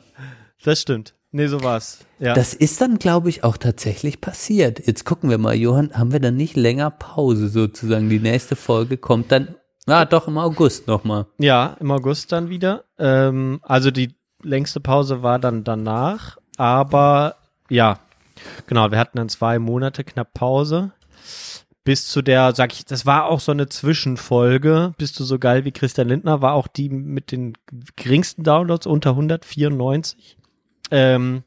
das stimmt. Nee, so war's. Ja. Das ist dann, glaube ich, auch tatsächlich passiert. Jetzt gucken wir mal, Johann, haben wir dann nicht länger Pause sozusagen? Die nächste Folge kommt dann, ah, doch im August nochmal. Ja, im August dann wieder. Ähm, also die längste Pause war dann danach, aber ja, genau, wir hatten dann zwei Monate knapp Pause. Bis zu der, sag ich, das war auch so eine Zwischenfolge, bist du so geil wie Christian Lindner, war auch die mit den geringsten Downloads unter 194. Ähm,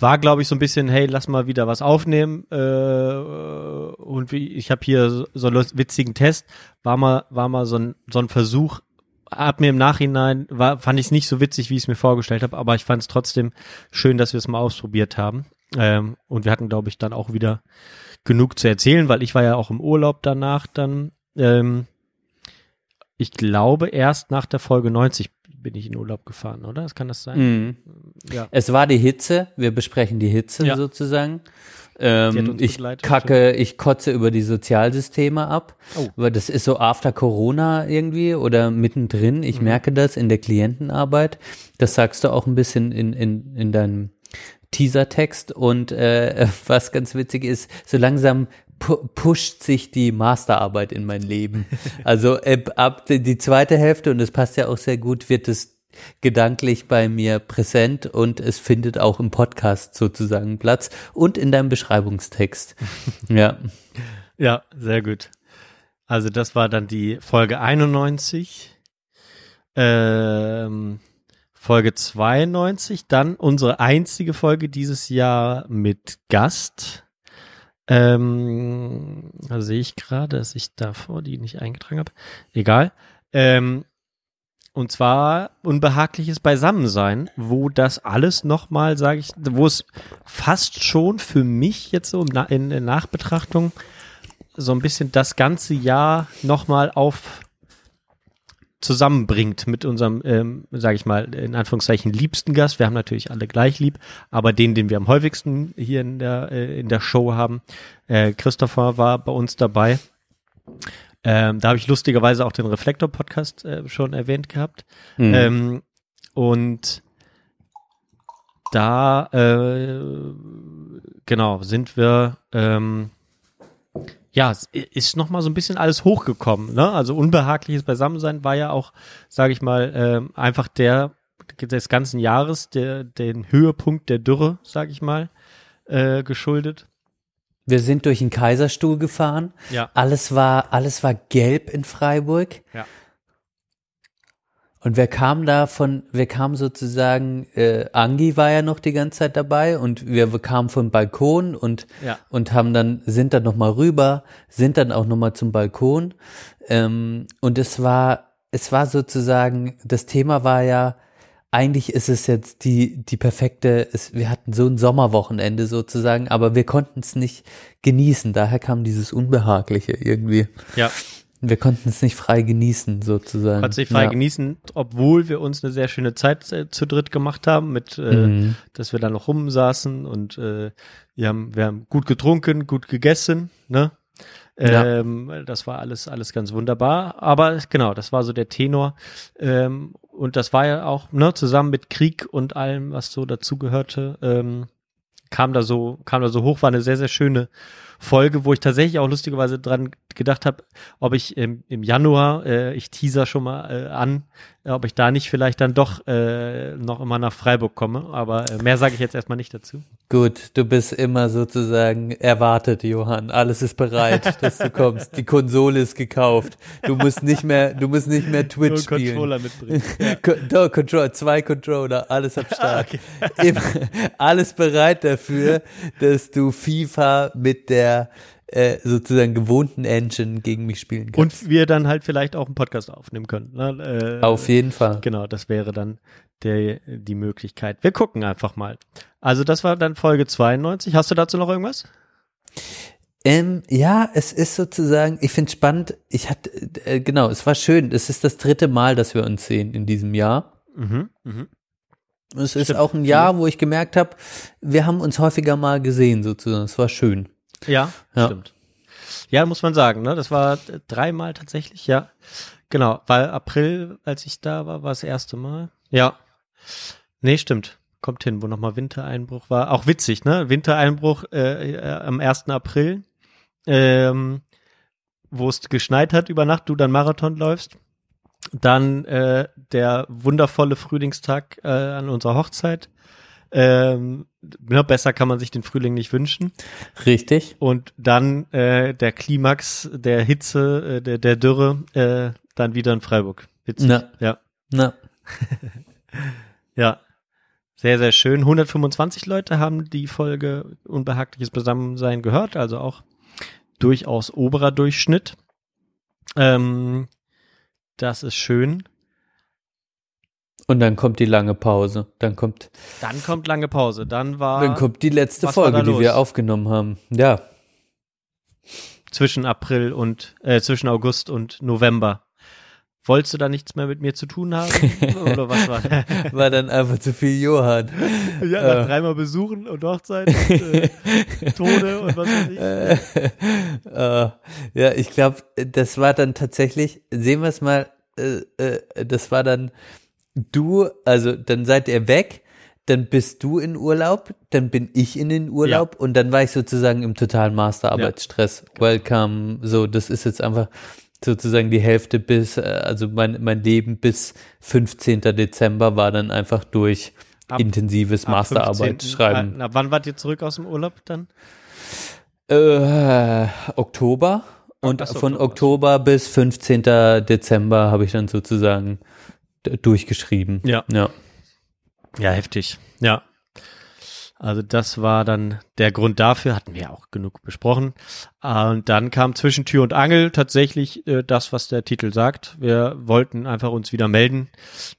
war, glaube ich, so ein bisschen, hey, lass mal wieder was aufnehmen. Äh, und wie, ich habe hier so, einen witzigen Test. War mal, war mal so ein, so ein Versuch. Hat mir im Nachhinein, war, fand ich es nicht so witzig, wie ich es mir vorgestellt habe, aber ich fand es trotzdem schön, dass wir es mal ausprobiert haben. Ähm, und wir hatten, glaube ich, dann auch wieder genug zu erzählen, weil ich war ja auch im Urlaub danach dann. Ähm, ich glaube, erst nach der Folge 90 bin ich in Urlaub gefahren, oder? Das kann das sein? Mhm. Ja. Es war die Hitze, wir besprechen die Hitze Ja. sozusagen. Ähm, ich kacke, ich kotze über die Sozialsysteme ab, Oh. weil das ist so after Corona irgendwie oder mittendrin. Mhm. Ich merke das in der Klientenarbeit. Das sagst du auch ein bisschen in, in, in deinem Teasertext und äh, was ganz witzig ist, so langsam pu pusht sich die Masterarbeit in mein Leben. Also äh, ab die, die zweite Hälfte, und das passt ja auch sehr gut, wird es gedanklich bei mir präsent und es findet auch im Podcast sozusagen Platz und in deinem Beschreibungstext. ja. Ja, sehr gut. Also das war dann die Folge 91. Ähm, Folge 92, dann unsere einzige Folge dieses Jahr mit Gast. Ähm, da sehe ich gerade, dass ich davor die nicht eingetragen habe. Egal. Ähm, und zwar unbehagliches Beisammensein, wo das alles nochmal, sage ich, wo es fast schon für mich jetzt so in, in Nachbetrachtung so ein bisschen das ganze Jahr nochmal auf zusammenbringt mit unserem, ähm, sage ich mal, in Anführungszeichen liebsten Gast. Wir haben natürlich alle gleich lieb, aber den, den wir am häufigsten hier in der, äh, in der Show haben, äh, Christopher war bei uns dabei. Ähm, da habe ich lustigerweise auch den Reflektor-Podcast äh, schon erwähnt gehabt. Mhm. Ähm, und da, äh, genau, sind wir, ähm, ja, es ist noch mal so ein bisschen alles hochgekommen. Ne? Also unbehagliches Beisammensein war ja auch, sage ich mal, ähm, einfach der des ganzen Jahres, der den Höhepunkt der Dürre, sage ich mal, äh, geschuldet. Wir sind durch den Kaiserstuhl gefahren. Ja. Alles war, alles war gelb in Freiburg. Ja. Und wer kam da von, wer kam sozusagen, äh, Angi war ja noch die ganze Zeit dabei und wir kamen vom Balkon und, Ja. und haben dann, sind dann nochmal rüber, sind dann auch nochmal zum Balkon. Ähm, und es war, es war sozusagen, das Thema war ja, eigentlich ist es jetzt die, die perfekte, es, wir hatten so ein Sommerwochenende sozusagen, aber wir konnten es nicht genießen. Daher kam dieses Unbehagliche irgendwie. Ja. Wir konnten es nicht frei genießen sozusagen. Hat sich frei ja. genießen, obwohl wir uns eine sehr schöne Zeit äh, zu dritt gemacht haben, mit, äh, Mhm. dass wir da noch rumsaßen und äh, wir haben, wir haben gut getrunken, gut gegessen, ne? Ja. Ähm, das war alles, alles ganz wunderbar. Aber genau, das war so der Tenor. Ähm, und das war ja auch, ne, zusammen mit Krieg und allem, was so dazugehörte, ähm, kam da so, kam da so hoch, war eine sehr, sehr schöne Folge, wo ich tatsächlich auch lustigerweise dran gedacht habe, ob ich im, im Januar, äh, ich teaser schon mal äh, an, äh, ob ich da nicht vielleicht dann doch äh, noch immer nach Freiburg komme. Aber äh, mehr sage ich jetzt erstmal nicht dazu. Gut, du bist immer sozusagen erwartet, Johann. Alles ist bereit, dass du kommst. Die Konsole ist gekauft. Du musst nicht mehr, du musst nicht mehr Twitch spielen. mitbringen. Co Doch, Controller, zwei Controller, alles am Start. Immer, alles bereit dafür, dass du FIFA mit der äh, sozusagen gewohnten Engine gegen mich spielen kann. Und wir dann halt vielleicht auch einen Podcast aufnehmen können. Ne? Äh, Auf jeden Fall. Genau, das wäre dann der, die Möglichkeit. Wir gucken einfach mal. Also das war dann Folge 92. Hast du dazu noch irgendwas? Ähm, ja, es ist sozusagen, ich finde spannend, ich hatte, äh, genau, es war schön, es ist das dritte Mal, dass wir uns sehen in diesem Jahr. Mhm, mhm. Es ist Stimmt. auch ein Jahr, wo ich gemerkt habe, wir haben uns häufiger mal gesehen sozusagen, es war schön. Ja, Ja. stimmt. Ja, muss man sagen, ne? Das war dreimal tatsächlich, ja. Genau, weil April, als ich da war, war das erste Mal. Ja. Nee, stimmt. Kommt hin, wo nochmal Wintereinbruch war. Auch witzig, ne? Wintereinbruch äh, äh, am 1. April, ähm, wo es geschneit hat über Nacht, du dann Marathon läufst. Dann äh, der wundervolle Frühlingstag äh, an unserer Hochzeit. Ähm, ja, besser kann man sich den Frühling nicht wünschen. Richtig? Und dann äh, der Klimax der Hitze, äh, der, der Dürre, äh, dann wieder in Freiburg. Witzig. Na. Ja. Na, ja. Sehr, sehr schön. 125 Leute haben die Folge Unbehagliches Beisammensein gehört, also auch durchaus oberer Durchschnitt. Ähm, das ist schön. Und dann kommt die lange Pause, dann kommt, Dann kommt lange Pause. Dann war dann kommt die letzte Folge, die wir aufgenommen haben. Ja, zwischen April und äh, zwischen August und November. Wolltest du da nichts mehr mit mir zu tun haben? Oder was war? war dann einfach zu viel Johann. Ja, nach Äh. dreimal Besuchen und Hochzeit und äh, Tode und was weiß ich. äh, ja, ich glaube, das war dann tatsächlich, sehen wir es mal, äh, äh, das war dann du, also dann seid ihr weg, dann bist du in Urlaub, dann bin ich in den Urlaub und dann war ich sozusagen im totalen Masterarbeitsstress. Welcome, so, das ist jetzt einfach sozusagen die Hälfte bis, äh, also mein, mein Leben bis 15. Dezember war dann einfach durch Ab- intensives Ab Masterarbeit 15. schreiben. Äh, Na, wann wart ihr zurück aus dem Urlaub dann? Äh, Oktober. Und so, von Oktober. Oktober bis 15. Dezember habe ich dann sozusagen durchgeschrieben. Ja. Ja. Ja, heftig. Ja. Also das war dann der Grund dafür, hatten wir auch genug besprochen. Und dann kam zwischen Tür und Angel tatsächlich äh, das, was der Titel sagt. Wir wollten einfach uns wieder melden,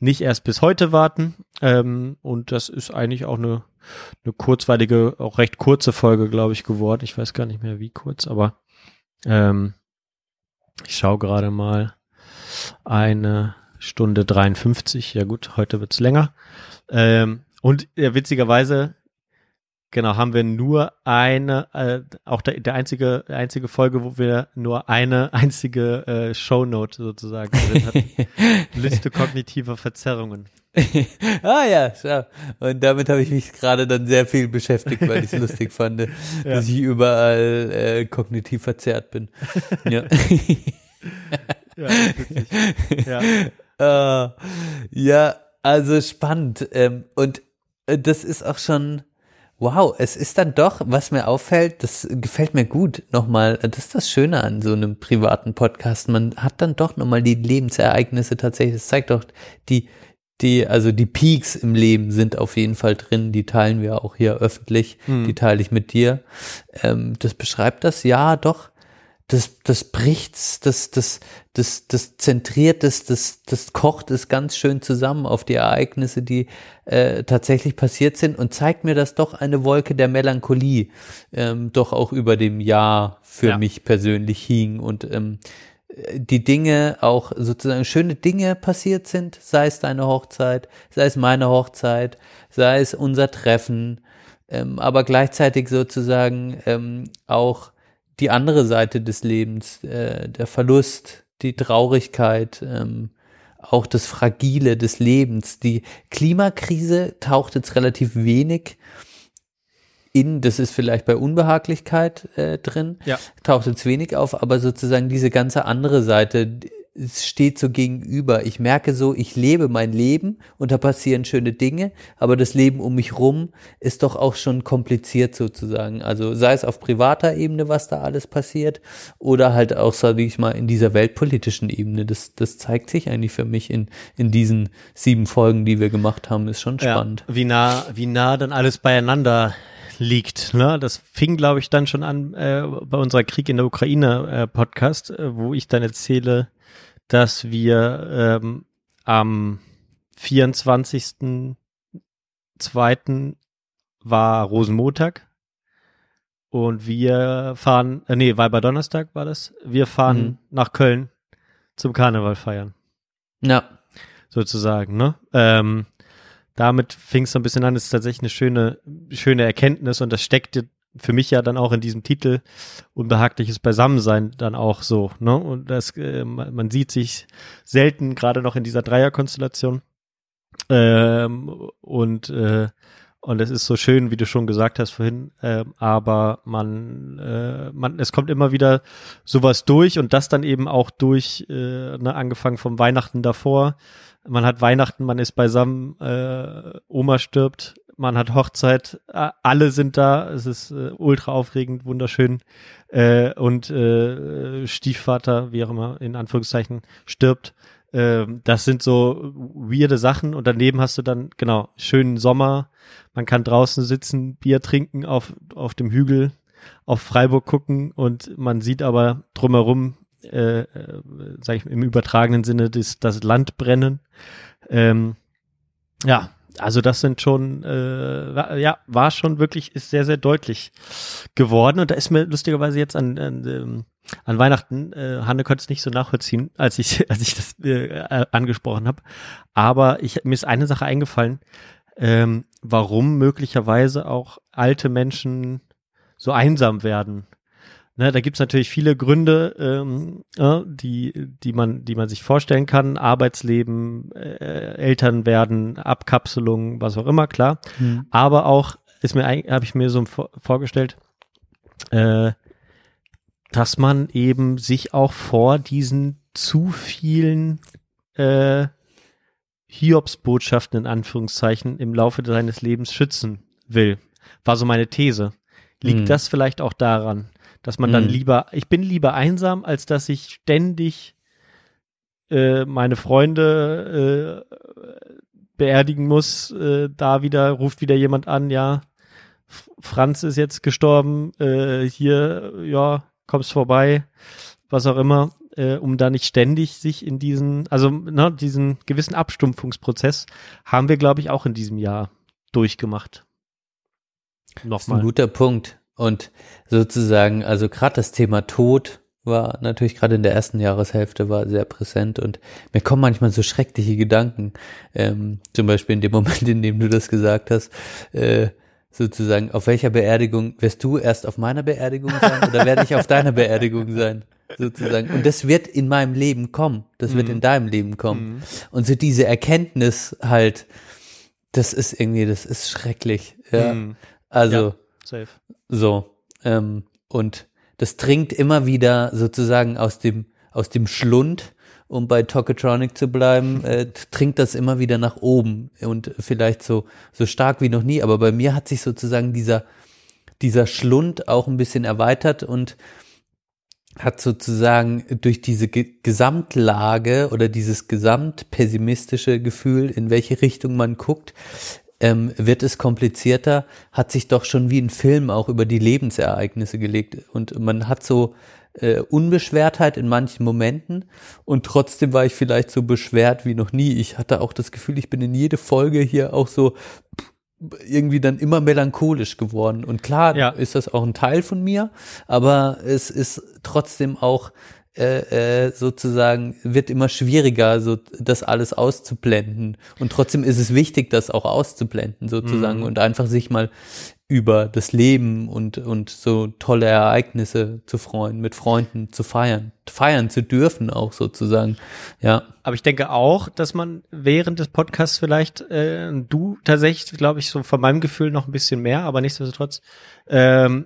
nicht erst bis heute warten. Ähm, und das ist eigentlich auch eine, eine kurzweilige, auch recht kurze Folge, glaube ich, geworden. Ich weiß gar nicht mehr, wie kurz, aber ähm, ich schaue gerade mal. Eine Stunde 53. Ja gut, heute wird's länger. Ähm, und äh, witzigerweise, genau, haben wir nur eine, äh, auch der, der einzige, einzige Folge, wo wir nur eine einzige äh, Shownote sozusagen drin hatten. Liste kognitiver Verzerrungen. ah ja, schau. Und damit habe ich mich gerade dann sehr viel beschäftigt, weil ich es lustig fand, dass ich überall äh, kognitiv verzerrt bin. Ja. Ja, ja. Äh, ja, also spannend. Ähm, und äh, das ist auch schon, wow, es ist dann doch, was mir auffällt, das gefällt mir gut. Nochmal, äh, das ist das Schöne an so einem privaten Podcast. Man hat dann doch nochmal die Lebensereignisse tatsächlich. Das zeigt doch die, die, also die Peaks im Leben sind auf jeden Fall drin. Die teilen wir auch hier öffentlich. Die teile ich mit dir. Ähm, das beschreibt das, ja, doch das, das bricht's, das, das, das, das zentriert es, das, das kocht es ganz schön zusammen auf die Ereignisse, die äh, tatsächlich passiert sind und zeigt mir, dass doch eine Wolke der Melancholie ähm, doch auch über dem Jahr für Ja. mich persönlich hing und ähm, die Dinge auch sozusagen schöne Dinge passiert sind, sei es deine Hochzeit, sei es meine Hochzeit, sei es unser Treffen, ähm, aber gleichzeitig sozusagen ähm, auch die andere Seite des Lebens, äh, der Verlust, die Traurigkeit, ähm, auch das Fragile des Lebens. Die Klimakrise taucht jetzt relativ wenig in, das ist vielleicht bei Unbehaglichkeit äh, drin, Ja. taucht jetzt wenig auf, aber sozusagen diese ganze andere Seite es steht so gegenüber. Ich merke so, ich lebe mein Leben und da passieren schöne Dinge, aber das Leben um mich rum ist doch auch schon kompliziert sozusagen. Also sei es auf privater Ebene, was da alles passiert, oder halt auch, sage ich mal, in dieser weltpolitischen Ebene. Das, das zeigt sich eigentlich für mich in, in diesen sieben Folgen, die wir gemacht haben, ist schon spannend. Ja, wie nah, wie nah dann alles beieinander liegt. Ne? Das fing, glaube ich, dann schon an äh, bei unserer Krieg in der Ukraine äh, Podcast, äh, wo ich dann erzähle, dass wir ähm, am 24.02. war Rosenmontag und wir fahren, äh, nee, war bei Donnerstag war das. Wir fahren Mhm. nach Köln zum Karneval feiern Ja. sozusagen, ne? Ähm, damit fing es so ein bisschen an, das ist tatsächlich eine schöne, schöne Erkenntnis und das steckte für mich ja dann auch in diesem Titel unbehagliches Beisammensein dann auch so, ne? Und das, äh, man sieht sich selten, gerade noch in dieser Dreierkonstellation. Ähm, und äh, und es ist so schön, wie du schon gesagt hast vorhin, ähm, aber man, äh, man, es kommt immer wieder sowas durch und das dann eben auch durch, äh, ne, angefangen vom Weihnachten davor. Man hat Weihnachten, man ist beisammen, äh, Oma stirbt, man hat Hochzeit, alle sind da, es ist äh, ultra aufregend, wunderschön äh, und äh, Stiefvater, wie auch immer, in Anführungszeichen, stirbt. Ähm, das sind so weirde Sachen und daneben hast du dann, genau, schönen Sommer, man kann draußen sitzen, Bier trinken auf, auf dem Hügel, auf Freiburg gucken und man sieht aber drumherum, äh, äh, sag ich im übertragenen Sinne, das, das Land brennen. Ähm, ja, also das sind schon, äh, ja, war schon wirklich, ist sehr, sehr deutlich geworden. Und da ist mir lustigerweise jetzt an, an, ähm, an Weihnachten, äh, Hanne konnte es nicht so nachvollziehen, als ich, als ich das äh, äh, angesprochen habe. Aber ich, mir ist eine Sache eingefallen, ähm, warum möglicherweise auch alte Menschen so einsam werden. Ne, da gibt's natürlich viele Gründe, ähm, äh, die, die, man, die man sich vorstellen kann. Arbeitsleben, äh, Eltern werden, Abkapselung, was auch immer, klar. Aber auch ist mir habe ich mir so vor, vorgestellt, äh, dass man eben sich auch vor diesen zu vielen äh, Hiobsbotschaften in Anführungszeichen im Laufe seines Lebens schützen will. War so meine These. Liegt Hm. das vielleicht auch daran, dass man dann Hm. lieber, ich bin lieber einsam, als dass ich ständig äh, meine Freunde äh, beerdigen muss, äh, da wieder, ruft wieder jemand an, ja, Franz ist jetzt gestorben, äh, hier, ja, kommst vorbei, was auch immer, äh, um da nicht ständig sich in diesen, also ne, diesen gewissen Abstumpfungsprozess haben wir, glaube ich, auch in diesem Jahr durchgemacht. Das ist ein Nochmal. guter Punkt. Und sozusagen, also gerade das Thema Tod war natürlich gerade in der ersten Jahreshälfte war sehr präsent und mir kommen manchmal so schreckliche Gedanken. Ähm, zum Beispiel in dem Moment, in dem du das gesagt hast, äh, sozusagen, auf welcher Beerdigung wirst du erst auf meiner Beerdigung sein oder werde ich auf deiner Beerdigung sein? Sozusagen. Und das wird in meinem Leben kommen. Das wird in deinem Leben kommen. Und so diese Erkenntnis halt, das ist irgendwie, das ist schrecklich. Ja. Mhm. Also, Ja. Safe. So. Ähm, und das dringt immer wieder sozusagen aus dem, aus dem Schlund, um bei Tokotronic zu bleiben, äh, dringt das immer wieder nach oben und vielleicht so, so stark wie noch nie. Aber bei mir hat sich sozusagen dieser, dieser Schlund auch ein bisschen erweitert und hat sozusagen durch diese Ge Gesamtlage oder dieses gesamtpessimistische Gefühl, in welche Richtung man guckt, ähm, wird es komplizierter, hat sich doch schon wie ein Film auch über die Lebensereignisse gelegt. Und man hat so äh, Unbeschwertheit in manchen Momenten und trotzdem war ich vielleicht so beschwert wie noch nie. Ich hatte auch das Gefühl, ich bin in jede Folge hier auch so irgendwie dann immer melancholisch geworden. Und klar Ja. ist das auch ein Teil von mir, aber es ist trotzdem auch äh, äh, sozusagen wird immer schwieriger, so das alles auszublenden. Und trotzdem ist es wichtig, das auch auszublenden, sozusagen, und einfach sich mal über das Leben und, und so tolle Ereignisse zu freuen, mit Freunden zu feiern, feiern zu dürfen auch sozusagen. Ja. Aber ich denke auch, dass man während des Podcasts vielleicht, äh, du tatsächlich, glaube ich, so von meinem Gefühl noch ein bisschen mehr, aber nichtsdestotrotz, ähm,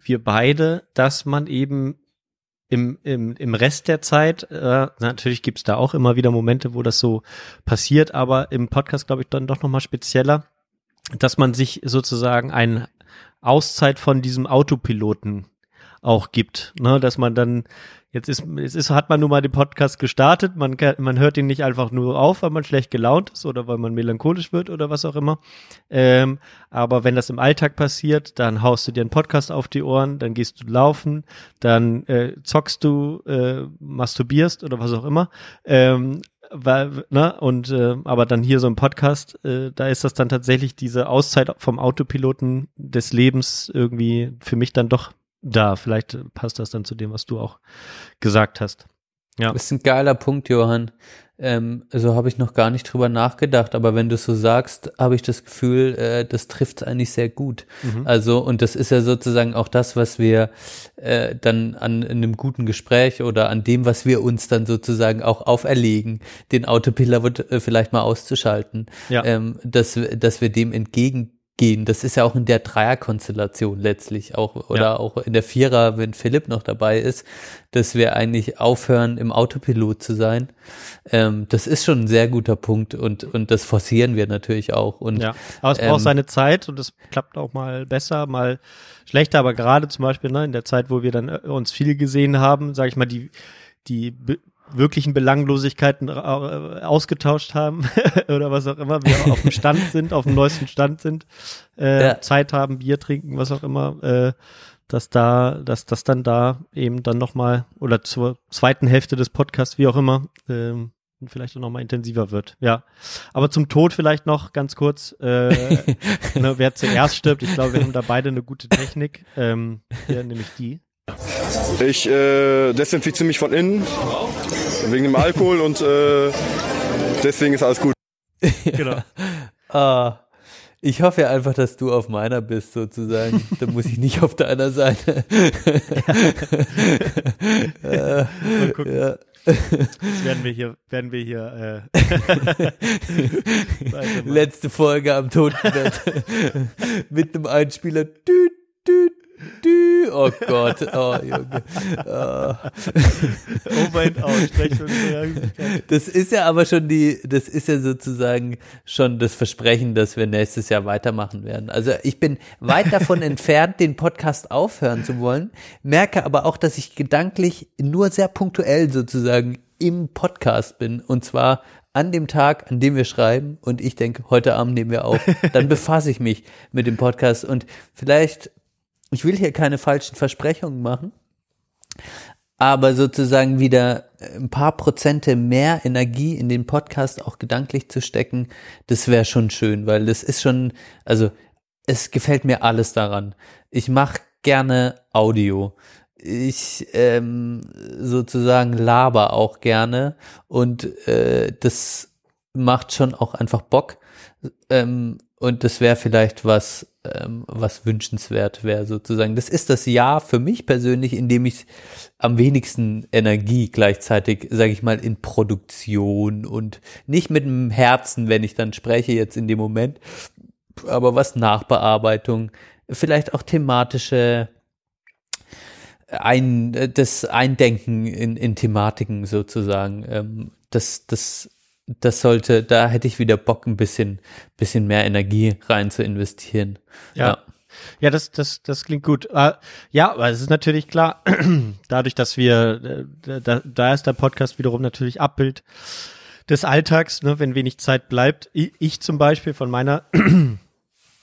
wir beide, dass man eben im, im, im Rest der Zeit, äh, natürlich gibt's da auch immer wieder Momente, wo das so passiert, aber im Podcast, glaube ich, dann doch nochmal spezieller, dass man sich sozusagen ein Auszeit von diesem Autopiloten auch gibt, ne, dass man dann Jetzt ist, jetzt ist, hat man nun mal den Podcast gestartet. Man, man hört ihn nicht einfach nur auf, weil man schlecht gelaunt ist oder weil man melancholisch wird oder was auch immer. Ähm, aber wenn das im Alltag passiert, dann haust du dir einen Podcast auf die Ohren, dann gehst du laufen, dann äh, zockst du, äh, masturbierst oder was auch immer. Ähm, weil, ne, und äh, aber dann hier so ein Podcast, äh, da ist das dann tatsächlich diese Auszeit vom Autopiloten des Lebens irgendwie für mich dann doch da. Vielleicht passt das dann zu dem, was du auch gesagt hast. Ja. Das ist ein geiler Punkt, Johann. Ähm, so habe ich noch gar nicht drüber nachgedacht, aber wenn du es so sagst, habe ich das Gefühl, äh, das trifft es eigentlich sehr gut. Also, und das ist ja sozusagen auch das, was wir äh, dann an in einem guten Gespräch oder an dem, was wir uns dann sozusagen auch auferlegen, den Autopilot äh, vielleicht mal auszuschalten, Ja. ähm, dass, wir- dass wir dem entgegengehen. Das ist ja auch in der Dreierkonstellation letztlich auch oder Ja. auch in der Vierer, wenn Philipp noch dabei ist, dass wir eigentlich aufhören, im Autopilot zu sein. Ähm, das ist schon ein sehr guter Punkt und, und das forcieren wir natürlich auch. Und Ja, aber es ähm, braucht seine Zeit und es klappt auch mal besser, mal schlechter, aber gerade zum Beispiel ne, in der Zeit, wo wir dann äh, uns viel gesehen haben, sage ich mal, die, die wirklichen Belanglosigkeiten ra- äh, ausgetauscht haben oder was auch immer, wir auf dem Stand sind, auf dem neuesten Stand sind, äh, Ja. Zeit haben, Bier trinken, was auch immer, äh, dass da, dass das dann da eben dann nochmal oder zur zweiten Hälfte des Podcasts, wie auch immer, ähm, vielleicht noch mal intensiver wird. Ja, aber zum Tod vielleicht noch ganz kurz, äh, ne, wer zuerst stirbt. Ich glaube, wir haben da beide eine gute Technik. Ähm, hier nämlich die. Ich äh, desinfiziere mich von innen wegen dem Alkohol und äh, deswegen ist alles gut. Genau. ah, ich hoffe ja einfach, dass du auf meiner bist, sozusagen. da muss ich nicht auf deiner Seite. äh, Mal gucken. ja. Jetzt werden wir hier, werden wir hier. Äh. Letzte Folge am Totenbett. Mit einem Einspieler. Dü, dü, dü. Oh Gott. Oh, Junge. Ah. Over and out. Sprechung der Möglichkeit. Das ist ja aber schon die, das ist ja sozusagen schon das Versprechen, dass wir nächstes Jahr weitermachen werden. Also ich bin weit davon entfernt, den Podcast aufhören zu wollen, merke aber auch, dass ich gedanklich nur sehr punktuell sozusagen im Podcast bin und zwar an dem Tag, an dem wir schreiben und ich denke, heute Abend nehmen wir auf, dann befasse ich mich mit dem Podcast und vielleicht, ich will hier keine falschen Versprechungen machen, aber sozusagen wieder ein paar Prozente mehr Energie in den Podcast auch gedanklich zu stecken, das wäre schon schön, weil das ist schon, also es gefällt mir alles daran. Ich mache gerne Audio. Ich ähm, sozusagen laber auch gerne und äh, das macht schon auch einfach Bock. Ähm, und das wäre vielleicht was, ähm, was wünschenswert wäre sozusagen. Das ist das Jahr für mich persönlich, in dem ich am wenigsten Energie gleichzeitig, sage ich mal, in Produktion und nicht mit dem Herzen, wenn ich dann spreche jetzt in dem Moment, aber was Nachbearbeitung, vielleicht auch thematische ein, das Eindenken in, in Thematiken sozusagen. Ähm, das, das, das sollte, da hätte ich wieder Bock, ein bisschen, bisschen mehr Energie rein zu investieren. Ja. Ja, das, das, das klingt gut. Äh, ja, aber es ist natürlich klar, dadurch, dass wir, äh, da, da ist der Podcast wiederum natürlich Abbild des Alltags, ne, wenn wenig Zeit bleibt. Ich, ich zum Beispiel von meiner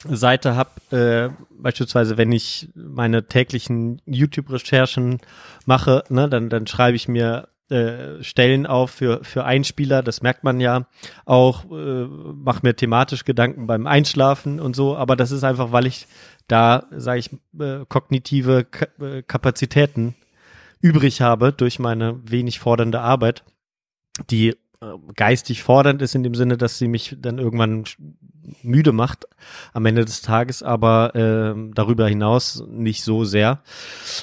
Seite habe, äh, beispielsweise, wenn ich meine täglichen YouTube-Recherchen mache, ne, dann, dann schreibe ich mir äh, Stellen auf für, für Einspieler, das merkt man ja auch, äh, mache mir thematisch Gedanken beim Einschlafen und so, aber das ist einfach, weil ich da, sage ich, äh, kognitive Ka äh, Kapazitäten übrig habe durch meine wenig fordernde Arbeit, die geistig fordernd ist in dem Sinne, dass sie mich dann irgendwann müde macht am Ende des Tages, aber ähm, darüber hinaus nicht so sehr.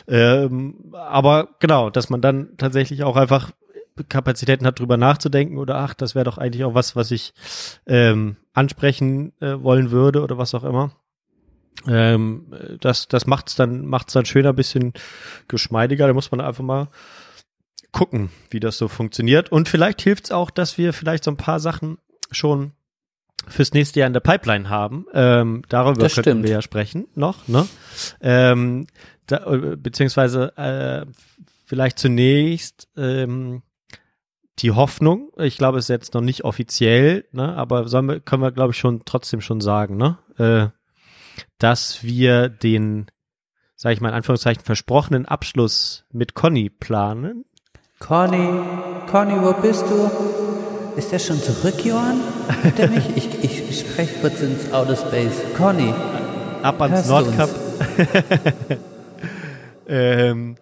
Ähm, aber genau, dass man dann tatsächlich auch einfach Kapazitäten hat, drüber nachzudenken oder ach, das wäre doch eigentlich auch was, was ich ähm, ansprechen äh, wollen würde oder was auch immer. Ähm, das das macht's dann macht's dann schöner, bisschen geschmeidiger. Da muss man einfach mal gucken, wie das so funktioniert. Und vielleicht hilft's auch, dass wir vielleicht so ein paar Sachen schon fürs nächste Jahr in der Pipeline haben. Ähm, darüber Das könnten stimmt. wir ja sprechen noch. Ne? Ähm, da, äh, beziehungsweise äh, vielleicht zunächst ähm, die Hoffnung, ich glaube, es ist jetzt noch nicht offiziell, ne, aber wir, können wir, glaube ich, schon trotzdem schon sagen, ne, äh, dass wir den, sage ich mal in Anführungszeichen, versprochenen Abschluss mit Conny planen. Conny, Conny, wo bist du? Ist der schon zurück, Johann? Hört er mich? Ich, ich, spreche kurz ins Outer Space. Conny, Ab ans Nordkap. ähm,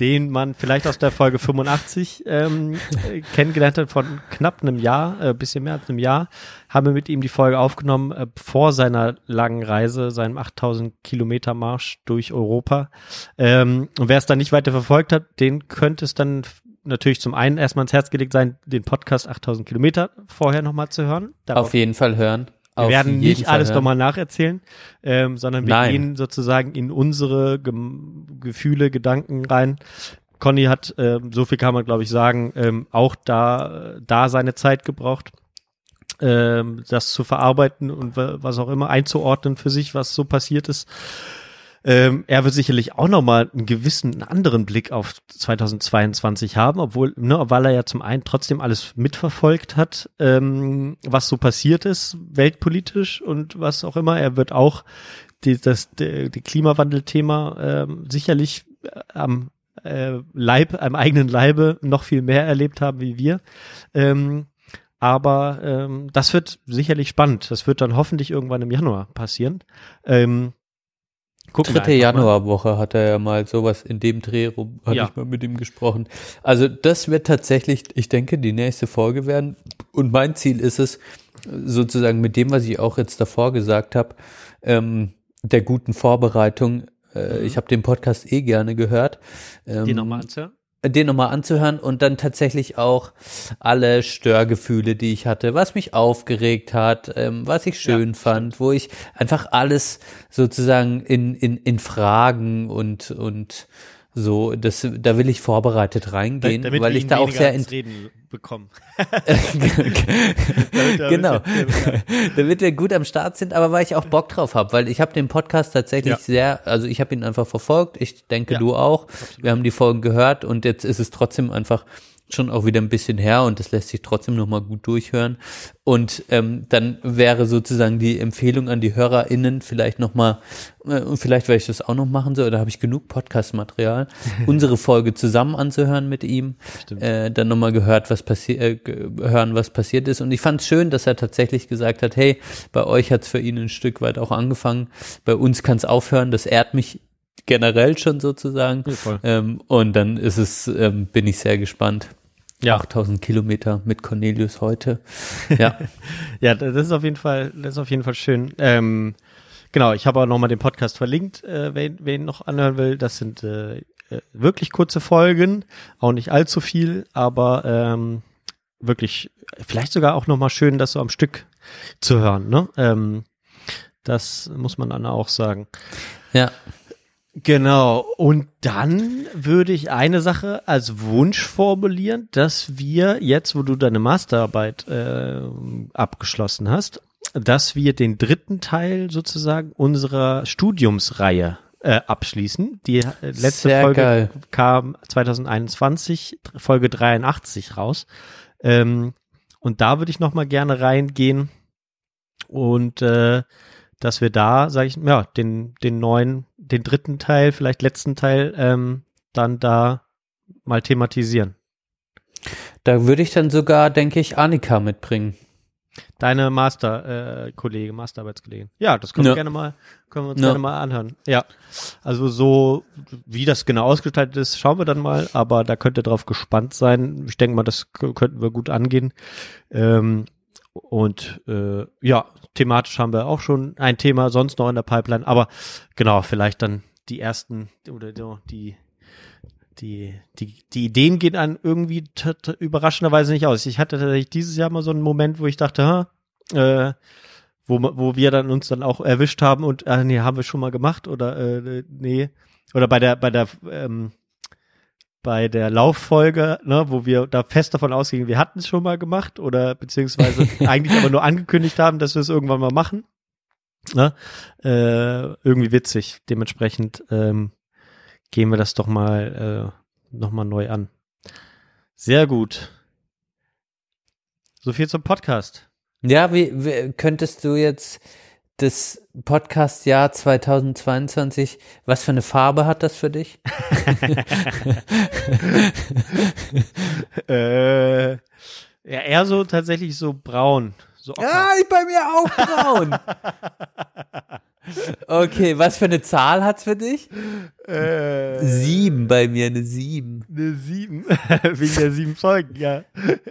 den man vielleicht aus der Folge 85 ähm, äh, kennengelernt hat von knapp einem Jahr, äh, bisschen mehr als einem Jahr, haben wir mit ihm die Folge aufgenommen äh, vor seiner langen Reise, seinem 8000 Kilometer Marsch durch Europa. Ähm, und wer es dann nicht weiter verfolgt hat, den könnte es dann natürlich zum einen erstmal ins Herz gelegt sein, den Podcast 8000 Kilometer vorher nochmal zu hören. Darauf auf jeden Fall hören. wir Auf werden nicht alles nochmal nacherzählen, ähm, sondern wir Nein. gehen sozusagen in unsere Gem Gefühle, Gedanken rein. Conny hat, ähm, so viel kann man glaube ich sagen, ähm, auch da, da seine Zeit gebraucht, ähm, das zu verarbeiten und wa- was auch immer einzuordnen für sich, was so passiert ist. Ähm, er wird sicherlich auch nochmal einen gewissen einen anderen Blick auf 2022 haben, obwohl, ne, weil er ja zum einen trotzdem alles mitverfolgt hat, ähm, was so passiert ist, weltpolitisch und was auch immer. Er wird auch die, das die, die Klimawandel-Thema ähm, sicherlich äh, am äh, Leib, am eigenen Leibe noch viel mehr erlebt haben wie wir. Ähm, aber ähm, das wird sicherlich spannend. Das wird dann hoffentlich irgendwann im Januar passieren. Ähm, gucken Dritte. Januarwoche hat er ja mal sowas in dem Dreh rum, hatte Ja. ich mal mit ihm gesprochen. Also das wird tatsächlich, ich denke, die nächste Folge werden. Und mein Ziel ist es, sozusagen mit dem, was ich auch jetzt davor gesagt habe, ähm, der guten Vorbereitung. Äh, Ich habe den Podcast eh gerne gehört. Ähm, Mhm. Die nochmal anzuhören. Den nochmal anzuhören und dann tatsächlich auch alle Störgefühle, die ich hatte, was mich aufgeregt hat, ähm, was ich schön fand, wo ich einfach alles sozusagen in, in, in Fragen und, und so, das, da will ich vorbereitet reingehen, damit weil ich da auch sehr ins in, Reden bekommen. genau, damit wir gut am Start sind, aber weil ich auch Bock drauf habe, weil ich habe den Podcast tatsächlich Ja. sehr, also ich habe ihn einfach verfolgt, ich denke Ja, du auch, wir haben die Folgen gehört und jetzt ist es trotzdem einfach schon auch wieder ein bisschen her und das lässt sich trotzdem nochmal gut durchhören. Und ähm, dann wäre sozusagen die Empfehlung an die HörerInnen vielleicht nochmal, äh, und vielleicht werde ich das auch noch machen so, oder habe ich genug Podcast-Material, unsere Folge zusammen anzuhören mit ihm, äh, dann nochmal gehört, was passiert, äh, hören, was passiert ist. Und ich fand es schön, dass er tatsächlich gesagt hat, hey, bei euch hat es für ihn ein Stück weit auch angefangen, bei uns kann es aufhören, das ehrt mich generell schon sozusagen. Ja. Ähm, und dann ist es, ähm, bin ich sehr gespannt. Ja. 8000 Kilometer mit Cornelius heute. Ja, Ja, das ist auf jeden Fall, das ist auf jeden Fall schön. Ähm, genau, ich habe auch nochmal den Podcast verlinkt, äh, wer, wer ihn noch anhören will. Das sind äh, äh, wirklich kurze Folgen, auch nicht allzu viel, aber ähm, wirklich vielleicht sogar auch nochmal schön, das so am Stück zu hören. Ne? Ähm, das muss man dann auch sagen. ja. Genau. Und dann würde ich eine Sache als Wunsch formulieren, dass wir jetzt, wo du deine Masterarbeit äh, abgeschlossen hast, dass wir den dritten Teil sozusagen unserer Studiumsreihe äh, abschließen. Die äh, letzte Sehr Folge geil. kam 2021, Folge 83 raus. Ähm, und da würde ich noch mal gerne reingehen und äh, dass wir da, sage ich, ja, den, den neuen, den dritten Teil, vielleicht letzten Teil, ähm, dann da mal thematisieren. Da würde ich dann sogar, denke ich, Annika mitbringen. Deine Master, äh, Masterarbeitskollegin. Ja, das können Ja. wir gerne mal, können wir uns Ja. gerne mal anhören. Ja. Also so, wie das genau ausgestaltet ist, schauen wir dann mal, aber da könnt ihr drauf gespannt sein. Ich denke mal, das könnten wir gut angehen. Ähm, und äh, ja, thematisch haben wir auch schon ein Thema sonst noch in der Pipeline, aber genau, vielleicht dann die ersten oder die die, die, die Ideen gehen an irgendwie überraschenderweise nicht aus. Ich hatte tatsächlich dieses Jahr mal so einen Moment, wo ich dachte, äh, wo, wo wir dann uns dann auch erwischt haben und, äh, nee, haben wir schon mal gemacht oder, äh, nee, oder bei der, bei der, ähm, bei der Lauffolge, ne, wo wir da fest davon ausgingen, wir hatten es schon mal gemacht oder beziehungsweise eigentlich aber nur angekündigt haben, dass wir es irgendwann mal machen. Ne? Äh, irgendwie witzig. Dementsprechend, ähm, gehen wir das doch mal äh, noch mal neu an. Sehr gut. So viel zum Podcast. Ja, wie, wie könntest du jetzt das Podcast-Jahr 2022, was für eine Farbe hat das für dich? äh, ja, eher so tatsächlich so braun. So. Ja, ich bei mir auch braun. Okay, was für eine Zahl hat's für dich? Äh, Sieben bei mir, eine sieben. Eine sieben. Wegen der sieben Folgen, ja.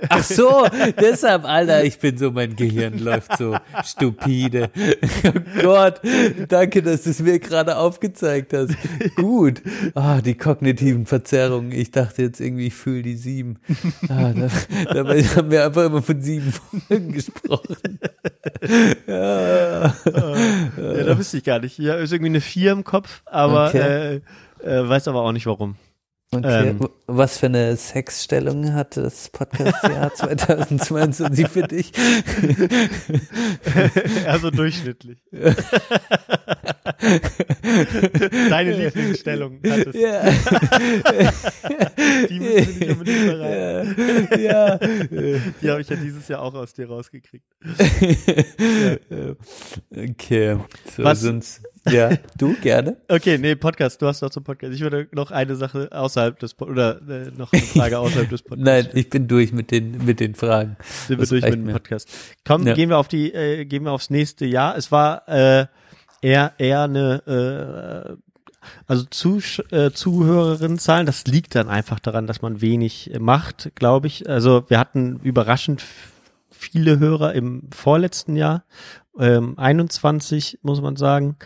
Ach so, deshalb, Alter, ich bin so, mein Gehirn läuft so stupide. Oh Gott, danke, dass du es mir gerade aufgezeigt hast. Gut. Ah, die kognitiven Verzerrungen. Ich dachte jetzt irgendwie, ich fühle die sieben. Ah, da, dabei haben wir einfach immer von sieben Folgen gesprochen. Ja. ja, da wüsste ich gar nicht. Ja, ist irgendwie eine vier im Kopf, aber Okay. äh, äh, weiß aber auch nicht warum. Okay. Ähm. Was für eine Sexstellung hat das Podcast-Jahr 2022 für dich? also durchschnittlich. Deine Lieblingsstellung hat es. Ja. Die müssen wir nicht unbedingt verraten. ja. Die habe ich ja dieses Jahr auch aus dir rausgekriegt. Okay. So, Was- sonst, ja, du gerne? Okay, nee, Podcast, du hast noch zum Podcast. Ich würde noch eine Sache außerhalb des Pod oder äh, noch eine Frage außerhalb des Podcasts. Nein, ich bin durch mit den, mit den Fragen. sind wir durch mit dem. Podcast. Komm, Ja. gehen wir auf die, äh, gehen wir aufs nächste Jahr. Es war äh, eher eher eine äh, also Zusch äh, Zuhörerinnenzahlen, das liegt dann einfach daran, dass man wenig macht, glaube ich. Also wir hatten überraschend viele Hörer im vorletzten Jahr, ähm, 21 muss man sagen.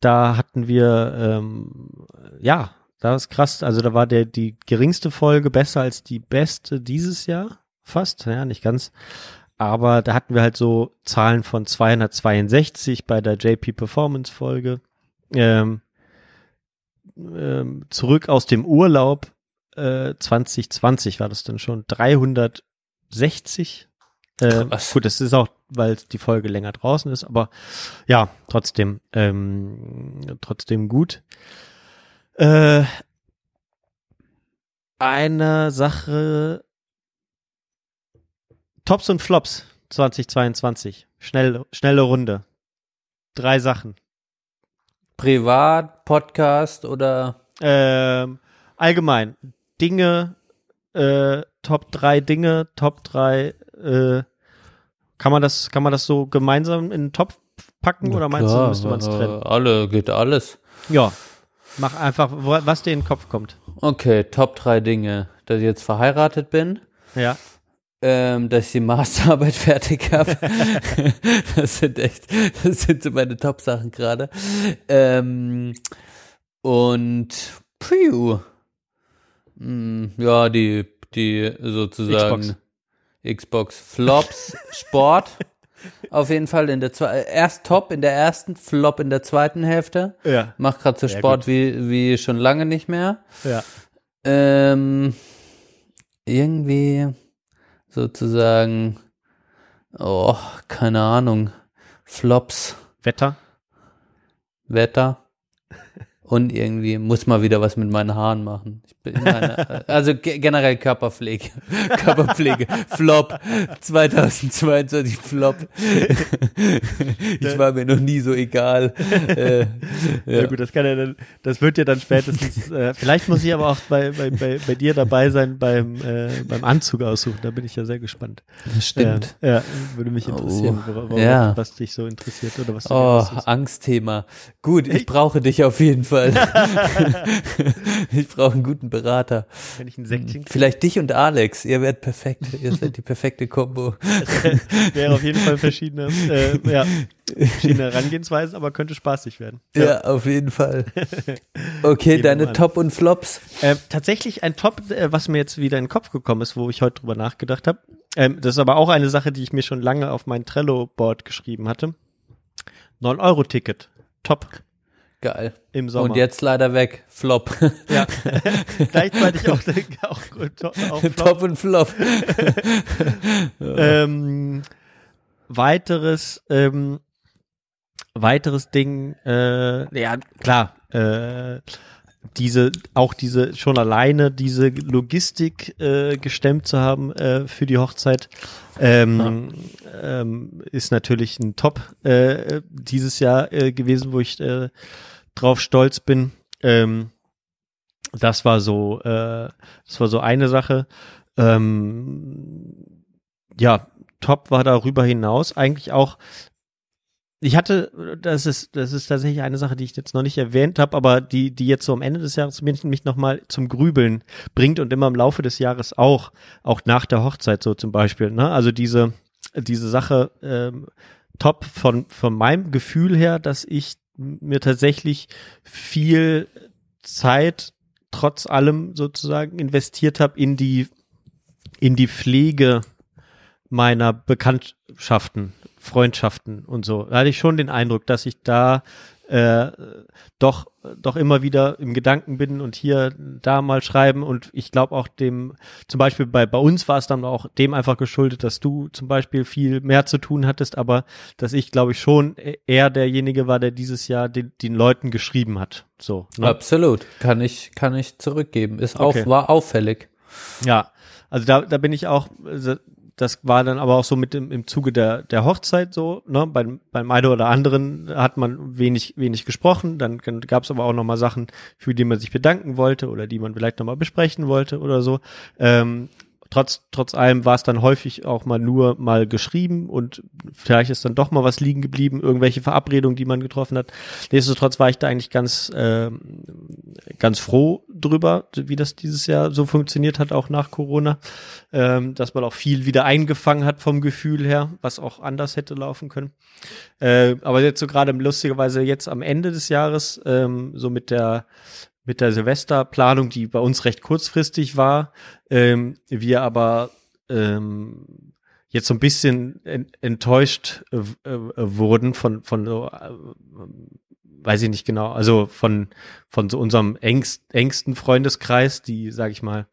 Da hatten wir ähm, ja, da ist krass. Also da war der die geringste Folge besser als die beste dieses Jahr, fast, ja nicht ganz. Aber da hatten wir halt so Zahlen von 262 bei der JP Performance Folge. Ähm, ähm, zurück aus dem Urlaub äh, 2020 war das dann schon 360. Äh, Krass. gut, das ist auch, weil die Folge länger draußen ist, aber ja, trotzdem, ähm, trotzdem gut. Äh, eine Sache Tops und Flops 2022. Schnell, schnelle Runde. Drei Sachen. Privat, Podcast oder Ähm, allgemein. Dinge, äh, Top drei Dinge, Top drei, äh, kann man das, kann man das so gemeinsam in den Topf packen oder meinst du, Klar, müsste man es äh, trennen? Alle, geht alles. Ja. Mach einfach, was dir in den Kopf kommt. Okay, Top drei Dinge. Dass ich jetzt verheiratet bin, Ja. ähm, dass ich die Masterarbeit fertig habe. das sind echt, das sind so meine Top-Sachen gerade. Ähm, und phew, Hm, ja, die, die sozusagen Xbox. Xbox Flops Sport. Auf jeden Fall in der zwei, erst Top in der ersten, Flop in der zweiten Hälfte. Ja. Mach gerade so Sport wie, wie schon lange nicht mehr. Ja. Ähm, irgendwie sozusagen, oh, keine Ahnung, Flops, Wetter. Wetter und irgendwie muss mal wieder was mit meinen Haaren machen. Meine, also ge generell Körperpflege, Körperpflege, Flop, 2022 Flop. ich war mir noch nie so egal. Äh, Ja. ja. gut, das kann ja dann, das wird ja dann spätestens, äh, vielleicht muss ich aber auch bei, bei, bei, bei dir dabei sein beim, äh, beim Anzug aussuchen, da bin ich ja sehr gespannt. Stimmt. Ja, ja würde mich interessieren, Oh, wora- ja. was dich so interessiert oder was du Oh. Angstthema. Gut, ich brauche dich auf jeden Fall. ich brauche einen guten Berater. Wenn ich ein Säckchen Vielleicht dich und Alex. Ihr werdet perfekt. Ihr seid die perfekte Kombo. wäre auf jeden Fall verschiedene, äh, ja, verschiedene Herangehensweisen, aber könnte spaßig werden. Ja, auf jeden Fall. Okay, deine an. Top und Flops. Ähm, tatsächlich ein Top, äh, was mir jetzt wieder in den Kopf gekommen ist, wo ich heute drüber nachgedacht habe. Ähm, das ist aber auch eine Sache, die ich mir schon lange auf mein Trello-Board geschrieben hatte. 9-Euro-Ticket. Top. Geil. Im Sommer. Und jetzt leider weg. Flop. Ja. Gleichzeitig auch, auch, auch Flop. Top und Flop. Ähm, weiteres, ähm, weiteres Ding, äh, ja, klar, äh, diese, auch diese, schon alleine diese Logistik äh, gestemmt zu haben äh, für die Hochzeit, ähm, ähm, ist natürlich ein Top äh, dieses Jahr äh, gewesen, wo ich äh, drauf stolz bin. Ähm, das war so, äh, das war so eine Sache. Ähm, ja, top war darüber hinaus eigentlich auch ich hatte, das ist, das ist tatsächlich eine Sache, die ich jetzt noch nicht erwähnt habe, aber die, die jetzt so am Ende des Jahres mich, mich nochmal zum Grübeln bringt und immer im Laufe des Jahres auch, auch nach der Hochzeit so zum Beispiel. Ne? Also diese, diese Sache ähm, top von, von meinem Gefühl her, dass ich mir tatsächlich viel Zeit trotz allem sozusagen investiert habe in die, in die Pflege meiner Bekanntschaften Freundschaften und so. Da hatte ich schon den Eindruck, dass ich da äh, doch doch immer wieder im Gedanken bin und hier da mal schreiben und ich glaube auch dem zum Beispiel bei bei uns war es dann auch dem einfach geschuldet, dass du zum Beispiel viel mehr zu tun hattest, aber dass ich glaube ich schon eher derjenige war, der dieses Jahr den, den Leuten geschrieben hat. So. Ne? Absolut, kann ich kann ich zurückgeben. Ist okay. auf, war auffällig. Ja, also da da bin ich auch also das war dann aber auch so mit dem, im Zuge der, der Hochzeit so, ne, beim, beim einen oder anderen hat man wenig, wenig gesprochen, dann gab es aber auch nochmal Sachen, für die man sich bedanken wollte oder die man vielleicht nochmal besprechen wollte oder so. Ähm, trotz, trotz allem war es dann häufig auch mal nur mal geschrieben und vielleicht ist dann doch mal was liegen geblieben, irgendwelche Verabredungen, die man getroffen hat. Nichtsdestotrotz war ich da eigentlich ganz, äh, ganz froh drüber, wie das dieses Jahr so funktioniert hat, auch nach Corona, ähm, dass man auch viel wieder eingefangen hat vom Gefühl her, was auch anders hätte laufen können. Äh, aber jetzt so gerade lustigerweise jetzt am Ende des Jahres, ähm, so mit der mit der Silvesterplanung, die bei uns recht kurzfristig war, ähm, wir aber ähm, jetzt so ein bisschen enttäuscht äh, äh, wurden von von so, äh, weiß ich nicht genau, also von von so unserem engst, engsten Freundeskreis, die sage ich mal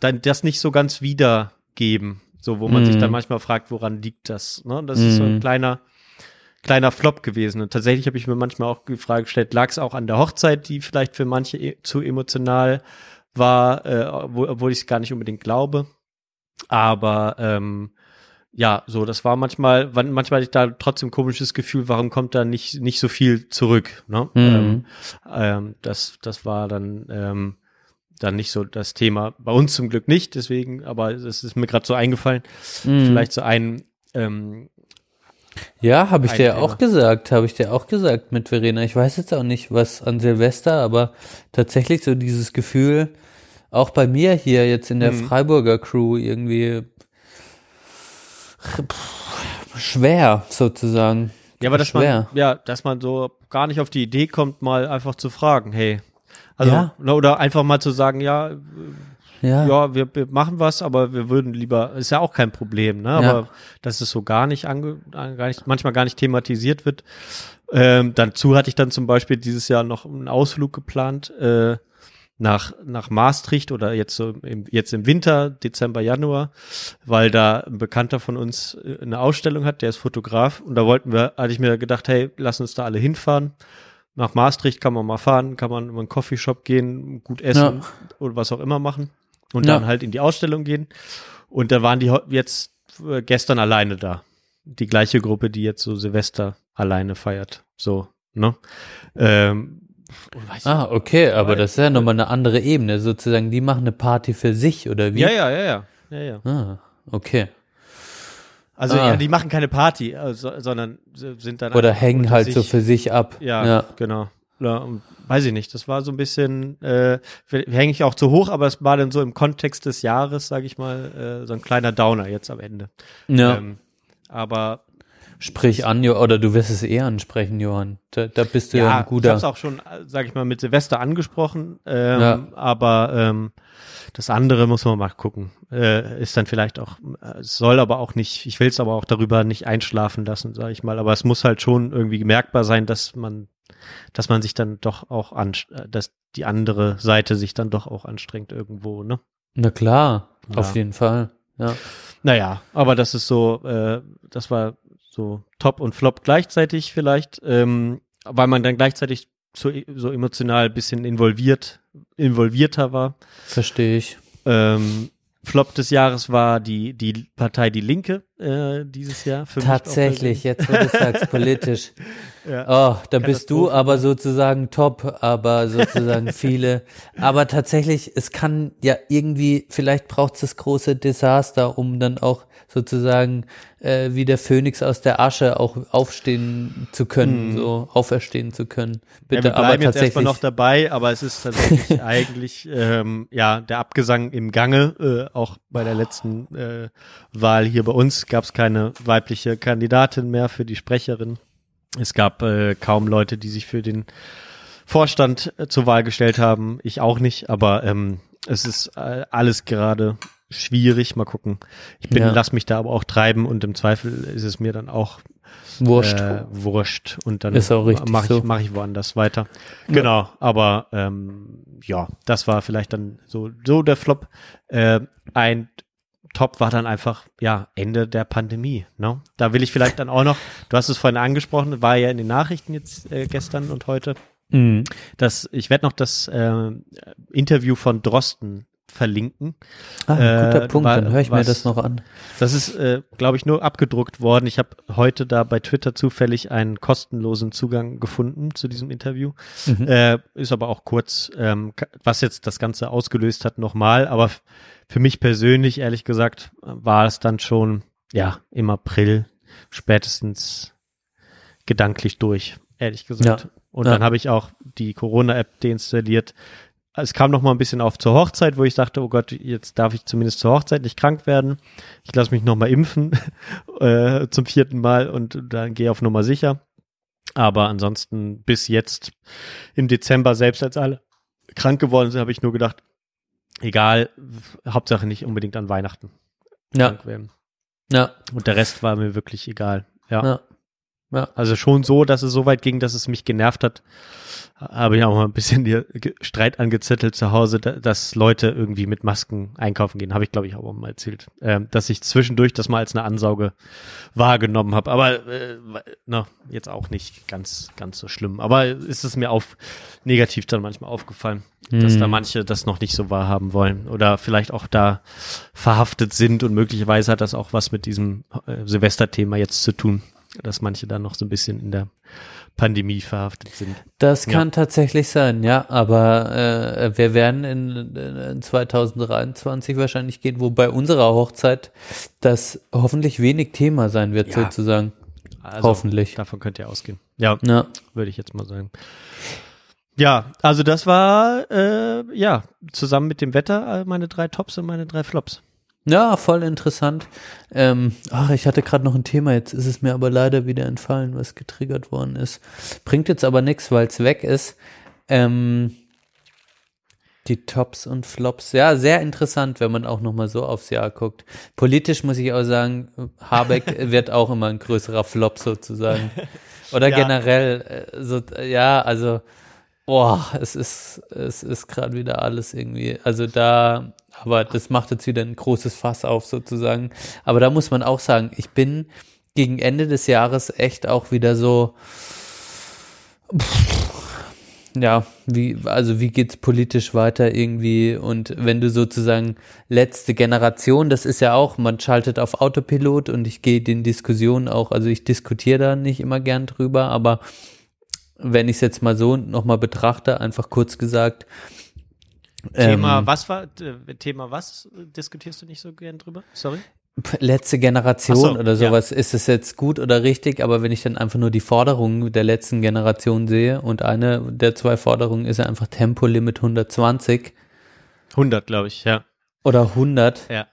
dann das nicht so ganz wiedergeben, so wo man mm. sich dann mhm. manchmal fragt, woran liegt das? Ne? Das mm. ist so ein mhm. kleiner kleiner Flop gewesen. Und tatsächlich habe ich mir manchmal auch die Frage gestellt, lag es auch an der Hochzeit, die vielleicht für manche e zu emotional war, äh, obwohl ich es gar nicht unbedingt glaube. Aber ähm, ja, so, das war manchmal, manchmal hatte ich da trotzdem komisches Gefühl, warum kommt da nicht, nicht so viel zurück. Ne? Mhm. Ähm, ähm, das, das war dann, ähm, dann nicht so das Thema. Bei uns zum Glück nicht, deswegen, aber es ist mir gerade so eingefallen. Mhm. Vielleicht so ein ähm, ja, habe ich dir auch gesagt, habe ich dir auch gesagt mit Verena. Ich weiß jetzt auch nicht, was an Silvester, aber tatsächlich so dieses Gefühl, auch bei mir hier jetzt in der mhm. Freiburger Crew irgendwie schwer sozusagen. Ja, aber dass schwer. man, ja, dass man so gar nicht auf die Idee kommt, mal einfach zu fragen, hey, also, ja. oder einfach mal zu sagen, ja, ja, ja wir, wir, machen was, aber wir würden lieber, ist ja auch kein Problem, ne? Aber ja. dass es so gar nicht, ange, gar nicht, manchmal gar nicht thematisiert wird. Ähm, dazu hatte ich dann zum Beispiel dieses Jahr noch einen Ausflug geplant äh, nach nach Maastricht oder jetzt so im, jetzt im Winter, Dezember, Januar, weil da ein Bekannter von uns äh, eine Ausstellung hat, der ist Fotograf und da wollten wir, hatte ich mir gedacht, hey, lass uns da alle hinfahren nach Maastricht kann man mal fahren, kann man in einen Coffeeshop gehen, gut essen ja. oder was auch immer machen und ja. dann halt in die Ausstellung gehen. Und da waren die jetzt äh, gestern alleine da. Die gleiche Gruppe, die jetzt so Silvester alleine feiert. So, ne? Ähm, ah, okay, aber das ist ja nochmal eine andere Ebene, sozusagen. Die machen eine Party für sich, oder wie? Ja, ja, ja, ja. ja, ja. Ah, okay. Also ah. ja, die machen keine Party, also, sondern sind dann oder hängen halt sich. so für sich ab. Ja, ja. genau. Ja, weiß ich nicht. Das war so ein bisschen, äh, hänge ich auch zu hoch, aber es war dann so im Kontext des Jahres, sage ich mal, äh, so ein kleiner Downer jetzt am Ende. Ja. Ähm, aber Sprich an, oder du wirst es eher ansprechen, Johann. Da, da bist du ja, ein guter. Ich habe es auch schon, sage ich mal, mit Silvester angesprochen, ähm, ja. aber ähm, das andere muss man mal gucken. Äh, ist dann vielleicht auch, äh, soll aber auch nicht, ich will es aber auch darüber nicht einschlafen lassen, sage ich mal. Aber es muss halt schon irgendwie merkbar sein, dass man dass man sich dann doch auch an, dass die andere Seite sich dann doch auch anstrengt irgendwo, ne? Na klar, ja. auf jeden Fall, ja. Naja, aber das ist so, äh, das war so Top und Flop gleichzeitig vielleicht, ähm, weil man dann gleichzeitig so, so emotional ein bisschen involviert, involvierter war. Verstehe ich. Ähm, Flop des Jahres war die, die Partei Die Linke äh, dieses Jahr. Für Tatsächlich, jetzt wo du sagst, politisch. Ja. Oh, da bist du aber sozusagen top, aber sozusagen viele. Aber tatsächlich, es kann ja irgendwie, vielleicht braucht es das große Desaster, um dann auch sozusagen äh, wie der Phönix aus der Asche auch aufstehen zu können, so auferstehen zu können. Bitte, ja, wir aber bleiben jetzt tatsächlich. erstmal noch dabei, aber es ist tatsächlich eigentlich ähm, ja der Abgesang im Gange. Äh, auch bei der letzten äh, Wahl hier bei uns gab es keine weibliche Kandidatin mehr für die Sprecherin. Es gab äh, kaum Leute, die sich für den Vorstand äh, zur Wahl gestellt haben. Ich auch nicht, aber ähm, es ist äh, alles gerade schwierig. Mal gucken. Ich bin, Ja. lass mich da aber auch treiben und im Zweifel ist es mir dann auch Wurscht. äh, wurscht und dann mache ich, so. mach ich woanders weiter. Genau, aber ähm, ja, das war vielleicht dann so, so der Flop. Äh, ein Top war dann einfach, ja, Ende der Pandemie. Ne? Da will ich vielleicht dann auch noch, du hast es vorhin angesprochen, war ja in den Nachrichten jetzt äh, gestern und heute, Mhm. dass ich werde noch das äh, Interview von Drosten verlinken. Ah, guter Äh, Punkt, wa- dann höre ich mir was- das noch an. Das ist, äh, glaube ich, nur abgedruckt worden. Ich habe heute da bei Twitter zufällig einen kostenlosen Zugang gefunden zu diesem Interview. Mhm. Äh, ist aber auch kurz, ähm, was jetzt das Ganze ausgelöst hat, nochmal. Aber für mich persönlich, ehrlich gesagt, war es dann schon, ja, im April spätestens gedanklich durch, ehrlich gesagt. Ja. Und Ja. dann habe ich auch die Corona-App deinstalliert. Es kam noch mal ein bisschen auf zur Hochzeit, wo ich dachte, oh Gott, jetzt darf ich zumindest zur Hochzeit nicht krank werden. Ich lasse mich noch mal impfen äh, zum vierten Mal und dann gehe auf Nummer sicher. Aber ansonsten bis jetzt im Dezember, selbst als alle krank geworden sind, habe ich nur gedacht, egal, Hauptsache nicht unbedingt an Weihnachten Ja, krank werden. ja, Und der Rest war mir wirklich egal. Ja. ja. Ja. Also schon so, dass es so weit ging, dass es mich genervt hat. Habe ich auch mal ein bisschen hier Streit angezettelt zu Hause, da, dass Leute irgendwie mit Masken einkaufen gehen. Habe ich, glaube ich, auch mal erzählt. Ähm, dass ich zwischendurch das mal als eine Ansauge wahrgenommen habe. Aber äh, na, jetzt auch nicht ganz, ganz so schlimm. Aber ist es mir auf negativ dann manchmal aufgefallen, dass da manche das noch nicht so wahrhaben wollen. Oder vielleicht auch da verhaftet sind und möglicherweise hat das auch was mit diesem äh, Silvesterthema jetzt zu tun dass manche da noch so ein bisschen in der Pandemie verhaftet sind. Das Ja. kann tatsächlich sein, ja, aber äh, wir werden in, in 2023 wahrscheinlich gehen, wo bei unserer Hochzeit das hoffentlich wenig Thema sein wird, Ja. sozusagen. Also, Hoffentlich. Davon könnt ihr ausgehen. Ja, Ja. würde ich jetzt mal sagen. Ja, also das war äh, ja zusammen mit dem Wetter äh, meine drei Tops und meine drei Flops. Ja, voll interessant. Ähm, ach, ich hatte gerade noch ein Thema, jetzt ist es mir aber leider wieder entfallen, was getriggert worden ist. Bringt jetzt aber nichts, weil es weg ist. Ähm, die Tops und Flops. Ja, sehr interessant, wenn man auch nochmal so aufs Jahr guckt. Politisch muss ich auch sagen, Habeck wird auch immer ein größerer Flop sozusagen. Oder Ja. generell, äh, so, ja, also, boah, es ist, es ist gerade wieder alles irgendwie, also da, aber das macht jetzt wieder ein großes Fass auf sozusagen. Aber da muss man auch sagen, ich bin gegen Ende des Jahres echt auch wieder so, ja, wie, also wie geht's politisch weiter irgendwie? Und wenn du sozusagen letzte Generation, das ist ja auch, man schaltet auf Autopilot und ich gehe den Diskussionen auch, also ich diskutiere da nicht immer gern drüber, aber wenn ich es jetzt mal so nochmal betrachte, einfach kurz gesagt. Thema ähm, was war Thema was diskutierst du nicht so gern drüber? Sorry. letzte Generation so, oder ja. sowas, ist es jetzt gut oder richtig, aber wenn ich dann einfach nur die Forderungen der letzten Generation sehe und eine der zwei Forderungen ist ja einfach Tempolimit 120 100, glaube ich, ja. oder 100, Ja.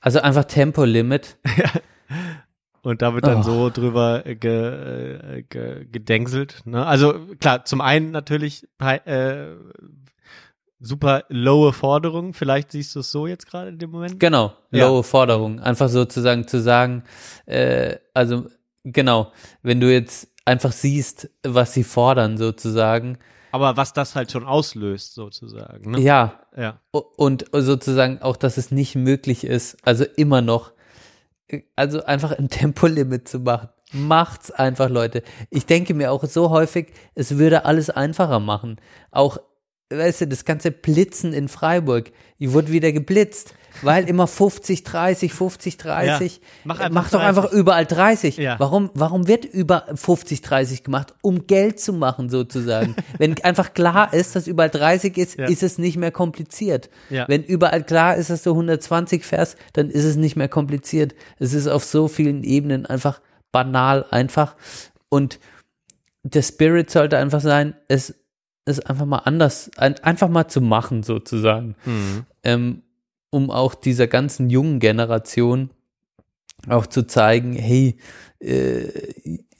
also einfach Tempolimit, Und da wird dann Oh. so drüber äh, ge, äh, ge, gedenkselt. Ne? Also klar, zum einen natürlich äh, super lowe Forderung. Vielleicht siehst du es so jetzt gerade in dem Moment. genau, Ja. lowe Forderung, einfach sozusagen zu sagen, äh, also genau, wenn du jetzt einfach siehst, was sie fordern sozusagen, Aber was das halt schon auslöst, sozusagen. Ne? ja, ja. Und sozusagen auch, dass es nicht möglich ist, also immer noch, äh, also einfach ein Tempolimit zu machen. Macht's einfach, Leute. Ich denke mir auch so häufig, es würde alles einfacher machen. Auch, weißt du, das ganze Blitzen in Freiburg. Ich wurde wieder geblitzt, weil immer 50, 30, 50, 30. Ja, mach einfach mach doch 30. einfach überall 30. Ja. Warum, warum wird über 50, 30 gemacht? Um Geld zu machen, sozusagen. Wenn einfach klar ist, dass überall 30 ist, Ja. ist es nicht mehr kompliziert. Wenn überall klar ist, dass du 120 fährst, dann ist es nicht mehr kompliziert. Es ist auf so vielen Ebenen einfach banal einfach. Und der Spirit sollte einfach sein, es ist einfach mal anders, ein, einfach mal zu machen, sozusagen. Ähm, um auch dieser ganzen jungen Generation auch zu zeigen, hey, äh,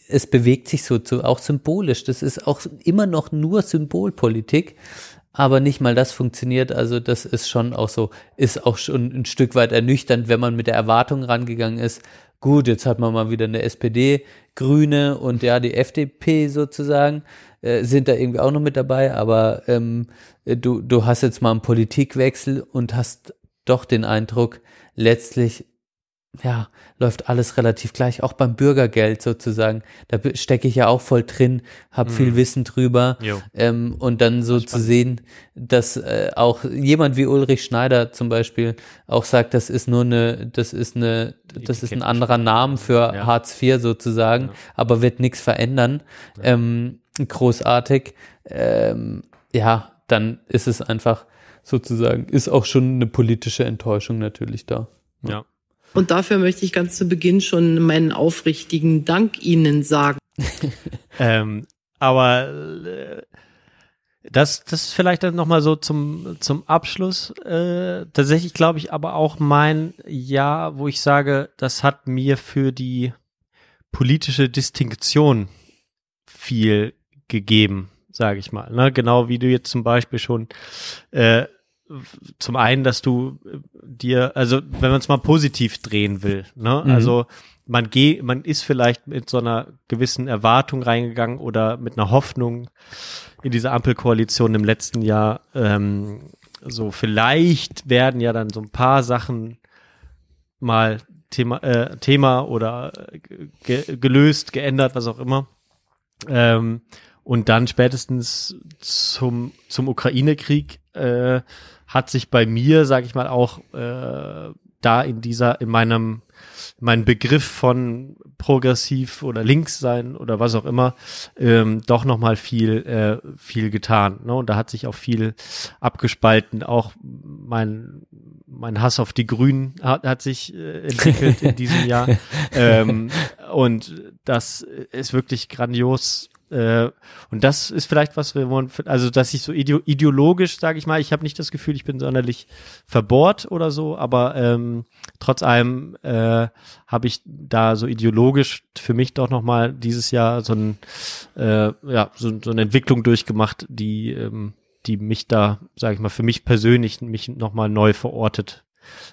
es bewegt sich so zu, auch symbolisch. Das ist auch immer noch nur Symbolpolitik, aber nicht mal das funktioniert. Also das ist schon auch so, ist auch schon ein Stück weit ernüchternd, wenn man mit der Erwartung rangegangen ist. Gut, jetzt hat man mal wieder eine SPD, Grüne und ja die FDP sozusagen äh, sind da irgendwie auch noch mit dabei, aber ähm, du du hast jetzt mal einen Politikwechsel und hast doch den Eindruck, letztlich ja, läuft alles relativ gleich, auch beim Bürgergeld sozusagen. Da stecke ich ja auch voll drin, habe viel Wissen drüber. Ähm, und dann so zu sehen, dass äh, auch jemand wie Ulrich Schneider zum Beispiel auch sagt, das ist nur eine, das ist eine, das ist ein anderer Name für Ja. Hartz IV sozusagen, aber wird nichts verändern. Ähm, großartig. Ähm, ja, dann ist es einfach sozusagen, ist auch schon eine politische Enttäuschung natürlich da. Ja. Und dafür möchte ich ganz zu Beginn schon meinen aufrichtigen Dank Ihnen sagen. Ähm, aber äh, das, das ist vielleicht dann nochmal so zum, zum Abschluss. Äh, tatsächlich glaube ich aber auch mein Jahr, wo ich sage, das hat mir für die politische Distinktion viel gegeben, sage ich mal. Ne? Genau wie du jetzt zum Beispiel schon äh, zum einen, dass du äh, dir, also wenn man es mal positiv drehen will, ne? Mhm. Also man geht, man ist vielleicht mit so einer gewissen Erwartung reingegangen oder mit einer Hoffnung in diese Ampelkoalition im letzten Jahr. Ähm, so vielleicht werden ja dann so ein paar Sachen mal Thema, äh, Thema oder äh, ge gelöst, geändert, was auch immer. Ähm, und dann spätestens zum, zum Ukraine-Krieg äh, hat sich bei mir, sage ich mal, auch äh, da in dieser, in meinem, mein Begriff von progressiv oder links sein oder was auch immer, ähm, doch nochmal viel, äh, viel getan. Ne? Und da hat sich auch viel abgespalten. Auch mein, mein Hass auf die Grünen hat, hat sich äh, entwickelt in diesem Jahr. Ähm, und das ist wirklich grandios äh, und das ist vielleicht was, wir wollen, also dass ich so ideo ideologisch, sage ich mal, ich habe nicht das Gefühl, ich bin sonderlich verbohrt oder so, aber ähm, trotz allem äh, habe ich da so ideologisch für mich doch nochmal dieses Jahr so, ein, äh, ja, so, so eine Entwicklung durchgemacht, die, ähm, die mich da, sage ich mal, für mich persönlich mich nochmal neu verortet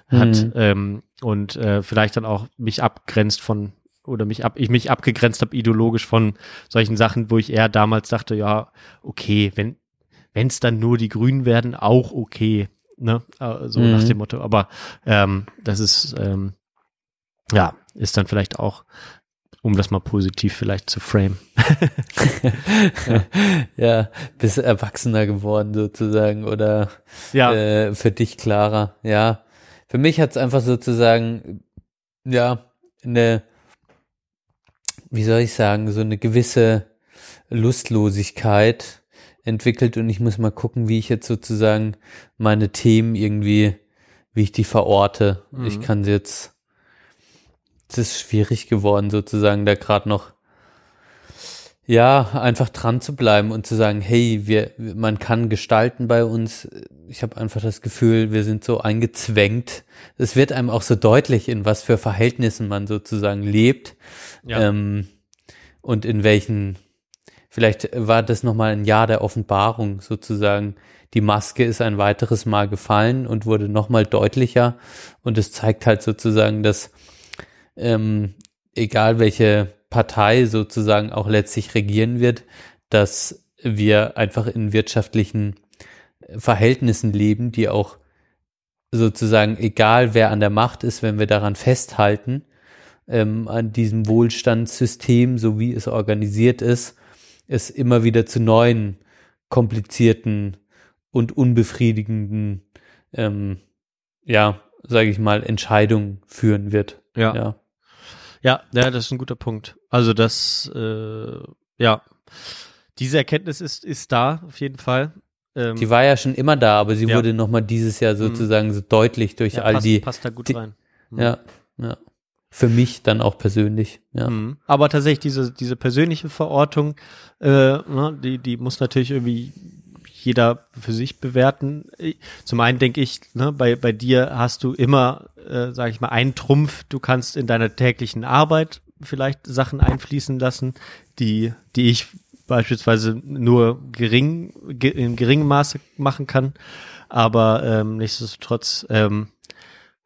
hat Mhm. ähm, und äh, vielleicht dann auch mich abgrenzt von oder mich ab, ich mich abgegrenzt habe ideologisch von solchen Sachen, wo ich eher damals dachte, ja, okay, wenn wenn es dann nur die Grünen werden, auch okay, ne, Äh, so Mhm. nach dem Motto. Aber ähm, das ist ähm, ja ist dann vielleicht auch, um das mal positiv vielleicht zu frame. ja, bist erwachsener geworden sozusagen oder Ja. äh, für dich klarer. Ja, für mich hat's einfach sozusagen, ja, eine, wie soll ich sagen, so eine gewisse Lustlosigkeit entwickelt und ich muss mal gucken, wie ich jetzt sozusagen meine Themen irgendwie, wie ich die verorte. Mhm. Ich kann sie jetzt, es ist schwierig geworden sozusagen, da gerade noch ja, einfach dran zu bleiben und zu sagen, hey, wir, man kann gestalten bei uns. Ich habe einfach das Gefühl, wir sind so eingezwängt. Es wird einem auch so deutlich, in was für Verhältnissen man sozusagen lebt Ja. ähm, und in welchen. Vielleicht war das nochmal ein Jahr der Offenbarung sozusagen. Die Maske ist ein weiteres Mal gefallen und wurde nochmal deutlicher und es zeigt halt sozusagen, dass ähm, egal welche Partei sozusagen auch letztlich regieren wird, dass wir einfach in wirtschaftlichen Verhältnissen leben, die auch sozusagen, egal wer an der Macht ist, wenn wir daran festhalten, ähm, an diesem Wohlstandssystem, so wie es organisiert ist, es immer wieder zu neuen, komplizierten und unbefriedigenden, ähm, ja, sage ich mal, Entscheidungen führen wird. Ja. ja. Ja, ja, das ist ein guter Punkt. Also das, äh, ja, diese Erkenntnis ist, ist da auf jeden Fall. Ähm, Die war ja schon immer da, aber sie Ja. wurde nochmal dieses Jahr sozusagen so deutlich durch ja, all passt, die, passt da gut die rein. Mhm. ja, ja. Für mich dann auch persönlich, ja. Mhm. Aber tatsächlich diese, diese persönliche Verortung, äh, ne, die, die muss natürlich irgendwie jeder für sich bewerten. Zum einen denke ich, ne, bei, bei dir hast du immer, äh, sage ich mal, einen Trumpf. Du kannst in deiner täglichen Arbeit vielleicht Sachen einfließen lassen, die, die ich beispielsweise nur gering, ge, in geringem Maße machen kann. Aber ähm, nichtsdestotrotz ähm,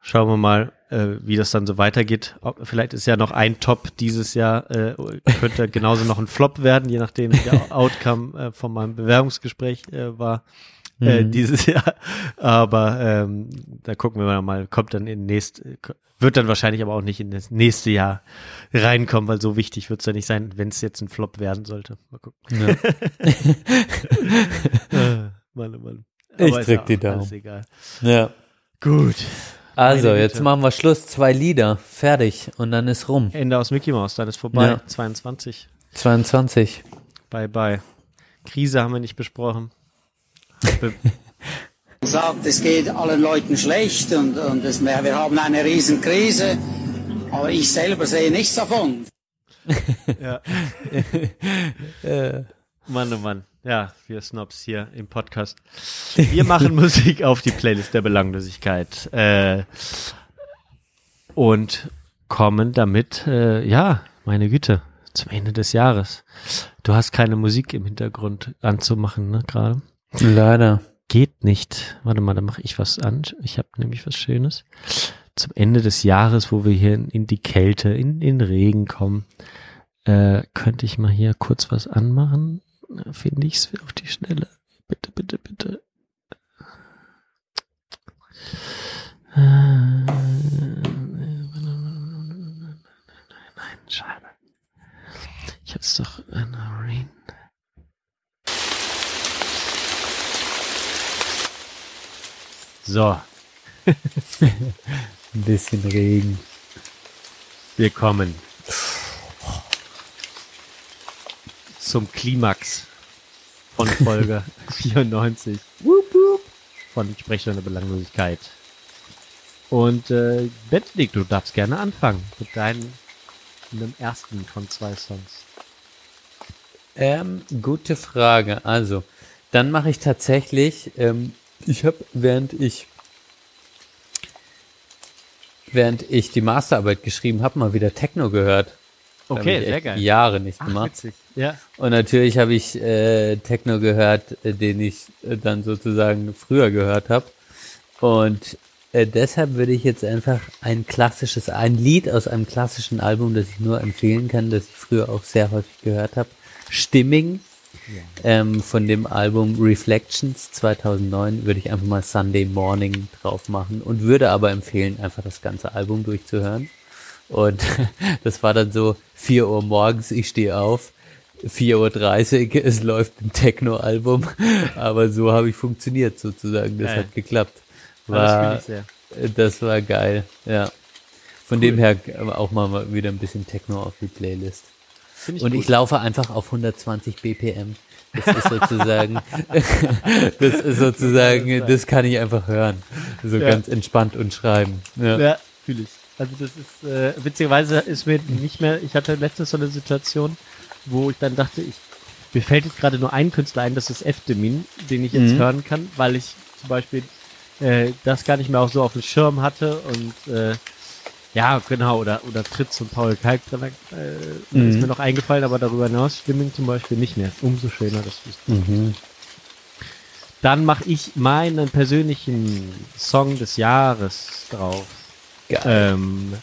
schauen wir mal, äh, wie das dann so weitergeht. Ob, vielleicht ist ja noch ein Top dieses Jahr, äh, könnte genauso noch ein Flop werden, je nachdem wie der Outcome äh, von meinem Bewerbungsgespräch äh, war äh, Mhm. dieses Jahr. Aber ähm, da gucken wir mal, kommt dann in nächst, wird dann wahrscheinlich aber auch nicht in das nächste Jahr reinkommen, weil so wichtig wird es ja nicht sein, wenn es jetzt ein Flop werden sollte. Mal gucken. Ja. Äh, Mann, oh Mann. Ich Aber drück ja die Daumen. Egal. ja. Gut. Also, Meine jetzt machen wir Schluss. Zwei Lieder. Fertig. Und dann ist rum. Ende aus Mickey Mouse, dann ist vorbei. Ja. 22. 22. Bye bye. Krise haben wir nicht besprochen. Sagt, es geht allen Leuten schlecht und, und es, wir haben eine Riesenkrise. Aber ich selber sehe nichts davon. ja. Mann, oh Mann. Ja, wir Snobs hier im Podcast. Wir machen Musik auf die Playlist der Belanglosigkeit. Äh, und kommen damit, äh, ja, meine Güte, zum Ende des Jahres. Du hast keine Musik im Hintergrund anzumachen, ne, gerade? Leider. Geht nicht. Warte mal, da mache ich was an. Ich habe nämlich was Schönes. Zum Ende des Jahres, wo wir hier in, die Kälte, in den Regen kommen, äh, könnte ich mal hier kurz was anmachen. Finde ich es auf die Schnelle. Bitte, bitte, bitte. Äh, Nein, schade. Ich habe es doch in So, Ein bisschen Regen. wir kommen zum Klimax von Folge 94 von Sprechstunde Belanglosigkeit. Und äh, Benedikt, du darfst gerne anfangen mit deinem einem ersten von zwei Songs. Ähm, gute Frage. Also, dann mache ich tatsächlich, ähm, ich habe, während ich während ich die Masterarbeit geschrieben habe, mal wieder Techno gehört. Okay, sehr geil. Jahre nicht Ach, gemacht. witzig. Ja. Und natürlich habe ich äh, Techno gehört, äh, den ich äh, dann sozusagen früher gehört habe. Und äh, deshalb würde ich jetzt einfach ein klassisches, ein Lied aus einem klassischen Album, das ich nur empfehlen kann, das ich früher auch sehr häufig gehört habe. Stimming ähm, von dem Album Reflections 2009 würde ich einfach mal Sunday Morning drauf machen und würde aber empfehlen, einfach das ganze Album durchzuhören. Und das war dann so 4 Uhr morgens, ich stehe auf, 4.30 Uhr, es läuft ein Techno-Album, aber so habe ich funktioniert sozusagen, das Geil. hat geklappt. Ja, das War, äh, das war geil, ja. Von dem her auch mal wieder ein bisschen Techno auf die Playlist. Find Und gut. ich laufe einfach auf 120 BPM. Das ist sozusagen, das ist sozusagen, das kann ich einfach hören. So Ja. ganz entspannt und schreiben. Ja. Ja, fühle ich. Also das ist, äh, witzigerweise ist mir nicht mehr, ich hatte letztens so eine Situation, wo ich dann dachte, ich, mir fällt jetzt gerade nur ein Künstler ein, das ist F-Demin, den ich jetzt Mhm. hören kann, weil ich zum Beispiel äh, das gar nicht mehr auch so auf dem Schirm hatte und äh, ja, genau, oder, oder Fritz und Paul Kalkbrenner äh, Mhm. ist mir noch eingefallen, aber darüber hinaus Stimming zum Beispiel nicht mehr. Umso schöner, dass du es Mhm. Dann mache ich meinen persönlichen Song des Jahres drauf. Ähm,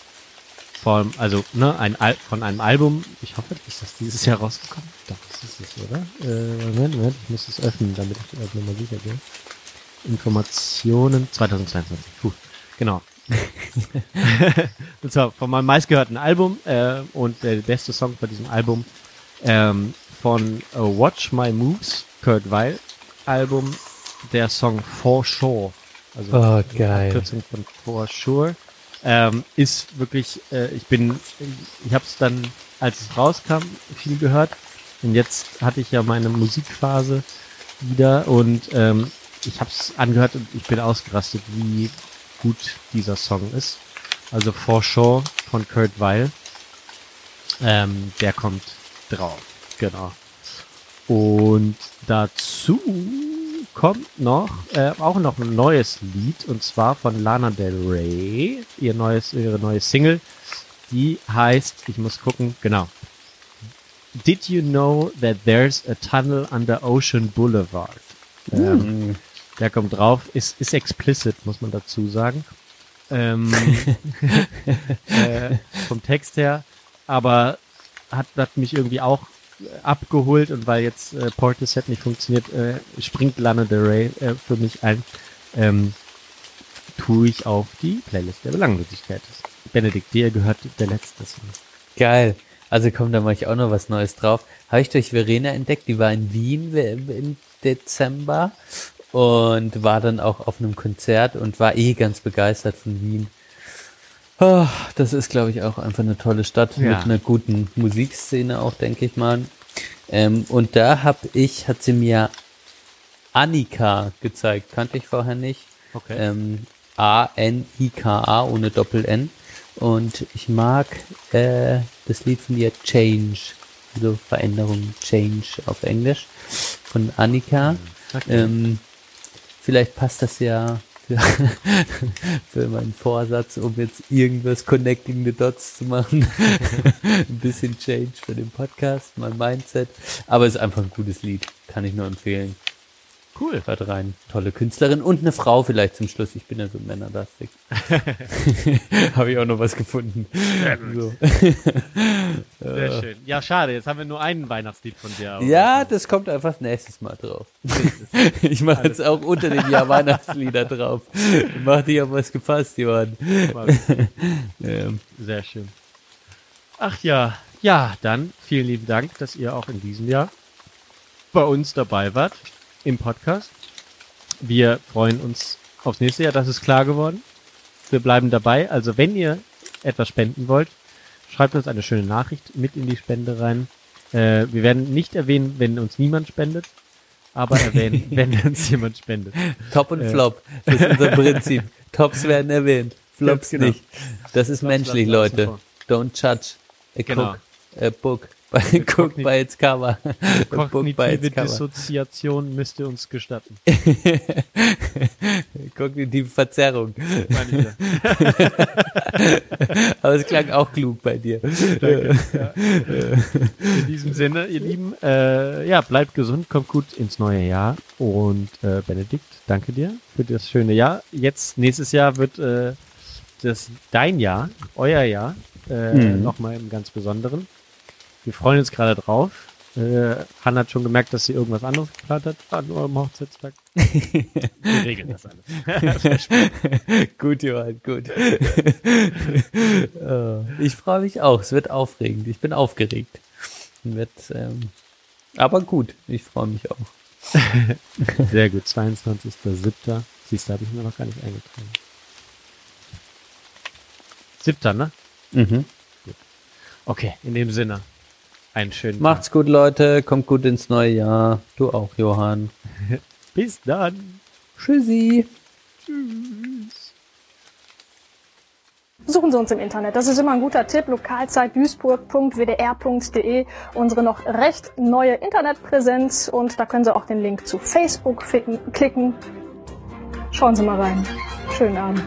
von, also, ne, ein Al von einem Album. Ich hoffe, ist das dieses Jahr rausgekommen? Doch, das ist es, oder? Äh, Moment, Moment, ich muss es öffnen, damit ich nochmal sicher bin. Informationen 2022. Puh, genau. und zwar von meinem meistgehörten Album äh, und der beste Song bei diesem Album ähm, von äh, Watch My Moves, Kurt Weil Album, der Song For Sure. Also Oh, geil. Abkürzung von For Sure. Ähm, ist wirklich, äh, ich bin, ich habe es dann, als es rauskam, viel gehört. Und jetzt hatte ich ja meine Musikphase wieder und ähm, ich habe es angehört und ich bin ausgerastet, wie gut dieser Song ist. Also For Sure von Kurt Weil. Ähm, der kommt drauf, genau. Und dazu kommt noch äh, auch noch ein neues Lied und zwar von Lana Del Rey, ihr neues ihre neue Single, die heißt, ich muss gucken, genau. Did you know that there's a tunnel under Ocean Boulevard? Ähm, der kommt drauf, ist ist explicit, muss man dazu sagen. Ähm, äh, vom Text her, aber hat, hat mich irgendwie auch äh, abgeholt und weil jetzt äh, Portishead nicht funktioniert, äh, springt Lana Del Rey äh, für mich ein, ähm, tue ich auf die Playlist der Belanglosigkeit. Benedikt, dir gehört der letzte Song. Geil. Also komm, da mache ich auch noch was Neues drauf. Habe ich durch Verena entdeckt, die war in Wien im Dezember und war dann auch auf einem Konzert und war eh ganz begeistert von Wien. Oh, das ist, glaube ich, auch einfach eine tolle Stadt Ja. mit einer guten Musikszene auch, denke ich mal. Ähm, und da habe ich, hat sie mir Annika gezeigt, kannte ich vorher nicht. Okay. Ähm, A-N-I-K-A ohne Doppel-N. Und ich mag äh, das Lied von ihr Change, also Veränderung, Change auf Englisch, von Annika. Okay. Ähm, vielleicht passt das ja für, für meinen Vorsatz, um jetzt irgendwas Connecting the Dots zu machen. ein bisschen Change für den Podcast, mein Mindset. Aber es ist einfach ein gutes Lied, kann ich nur empfehlen. Cool. Hört rein. Tolle Künstlerin und eine Frau vielleicht zum Schluss. Ich bin ja so männerlastig. Habe ich auch noch was gefunden. Sehr. So. Sehr schön. Ja, schade, jetzt haben wir nur ein Weihnachtslied von dir. Ja, das kommt einfach nächstes Mal drauf. Ich mache jetzt auch unter dem Jahr Weihnachtslieder drauf. Mach dich auf was gefasst, Johann. Ähm, Sehr schön. Ach ja, ja, dann vielen lieben Dank, dass ihr auch in diesem Jahr bei uns dabei wart im Podcast. Wir freuen uns aufs nächste Jahr, das ist klar geworden. Wir bleiben dabei. Also wenn ihr etwas spenden wollt, schreibt uns eine schöne Nachricht mit in die Spende rein. Äh, wir werden nicht erwähnen, wenn uns niemand spendet, aber erwähnen, wenn uns jemand spendet. Top und Äh, Flop. Das ist unser Prinzip. Tops werden erwähnt. Flops genau. nicht. Das ist Flops menschlich, Leute. Don't judge. A Genau. cook. A book. Its cover. Kognitive. Dissoziation müsst ihr uns gestatten. Kognitive Verzerrung. Aber es klang auch klug bei dir. Danke. Ja. In diesem Sinne, ihr Lieben, äh, ja, bleibt gesund, kommt gut ins neue Jahr. Und äh, Benedikt, danke dir für das schöne Jahr. Jetzt, nächstes Jahr wird äh, das dein Jahr, euer Jahr, äh, Mhm. nochmal im ganz Besonderen. Wir freuen uns gerade drauf. Äh, Hanna hat schon gemerkt, dass sie irgendwas anderes geplant hat an eurem Hochzeitstag. Wir regeln das alles. gut, Johann, gut. Äh, ich freue mich auch. Es wird aufregend. Ich bin aufgeregt. Wird, ähm, aber gut, ich freue mich auch. Sehr gut, 22.07. Siehst du, habe ich mir noch gar nicht eingetragen. Siebter, ne? Mhm. Okay, in dem Sinne, einen schönen Macht's gut, Leute. Kommt gut ins neue Jahr. Du auch, Johann. Tag. Bis dann. Tschüssi. Tschüss. Besuchen Sie uns im Internet. Das ist immer ein guter Tipp. Lokalzeit duisburg.wdr.de. Unsere noch recht neue Internetpräsenz. Und da können Sie auch den Link zu Facebook ficken, klicken. Schauen Sie mal rein. Schönen Abend.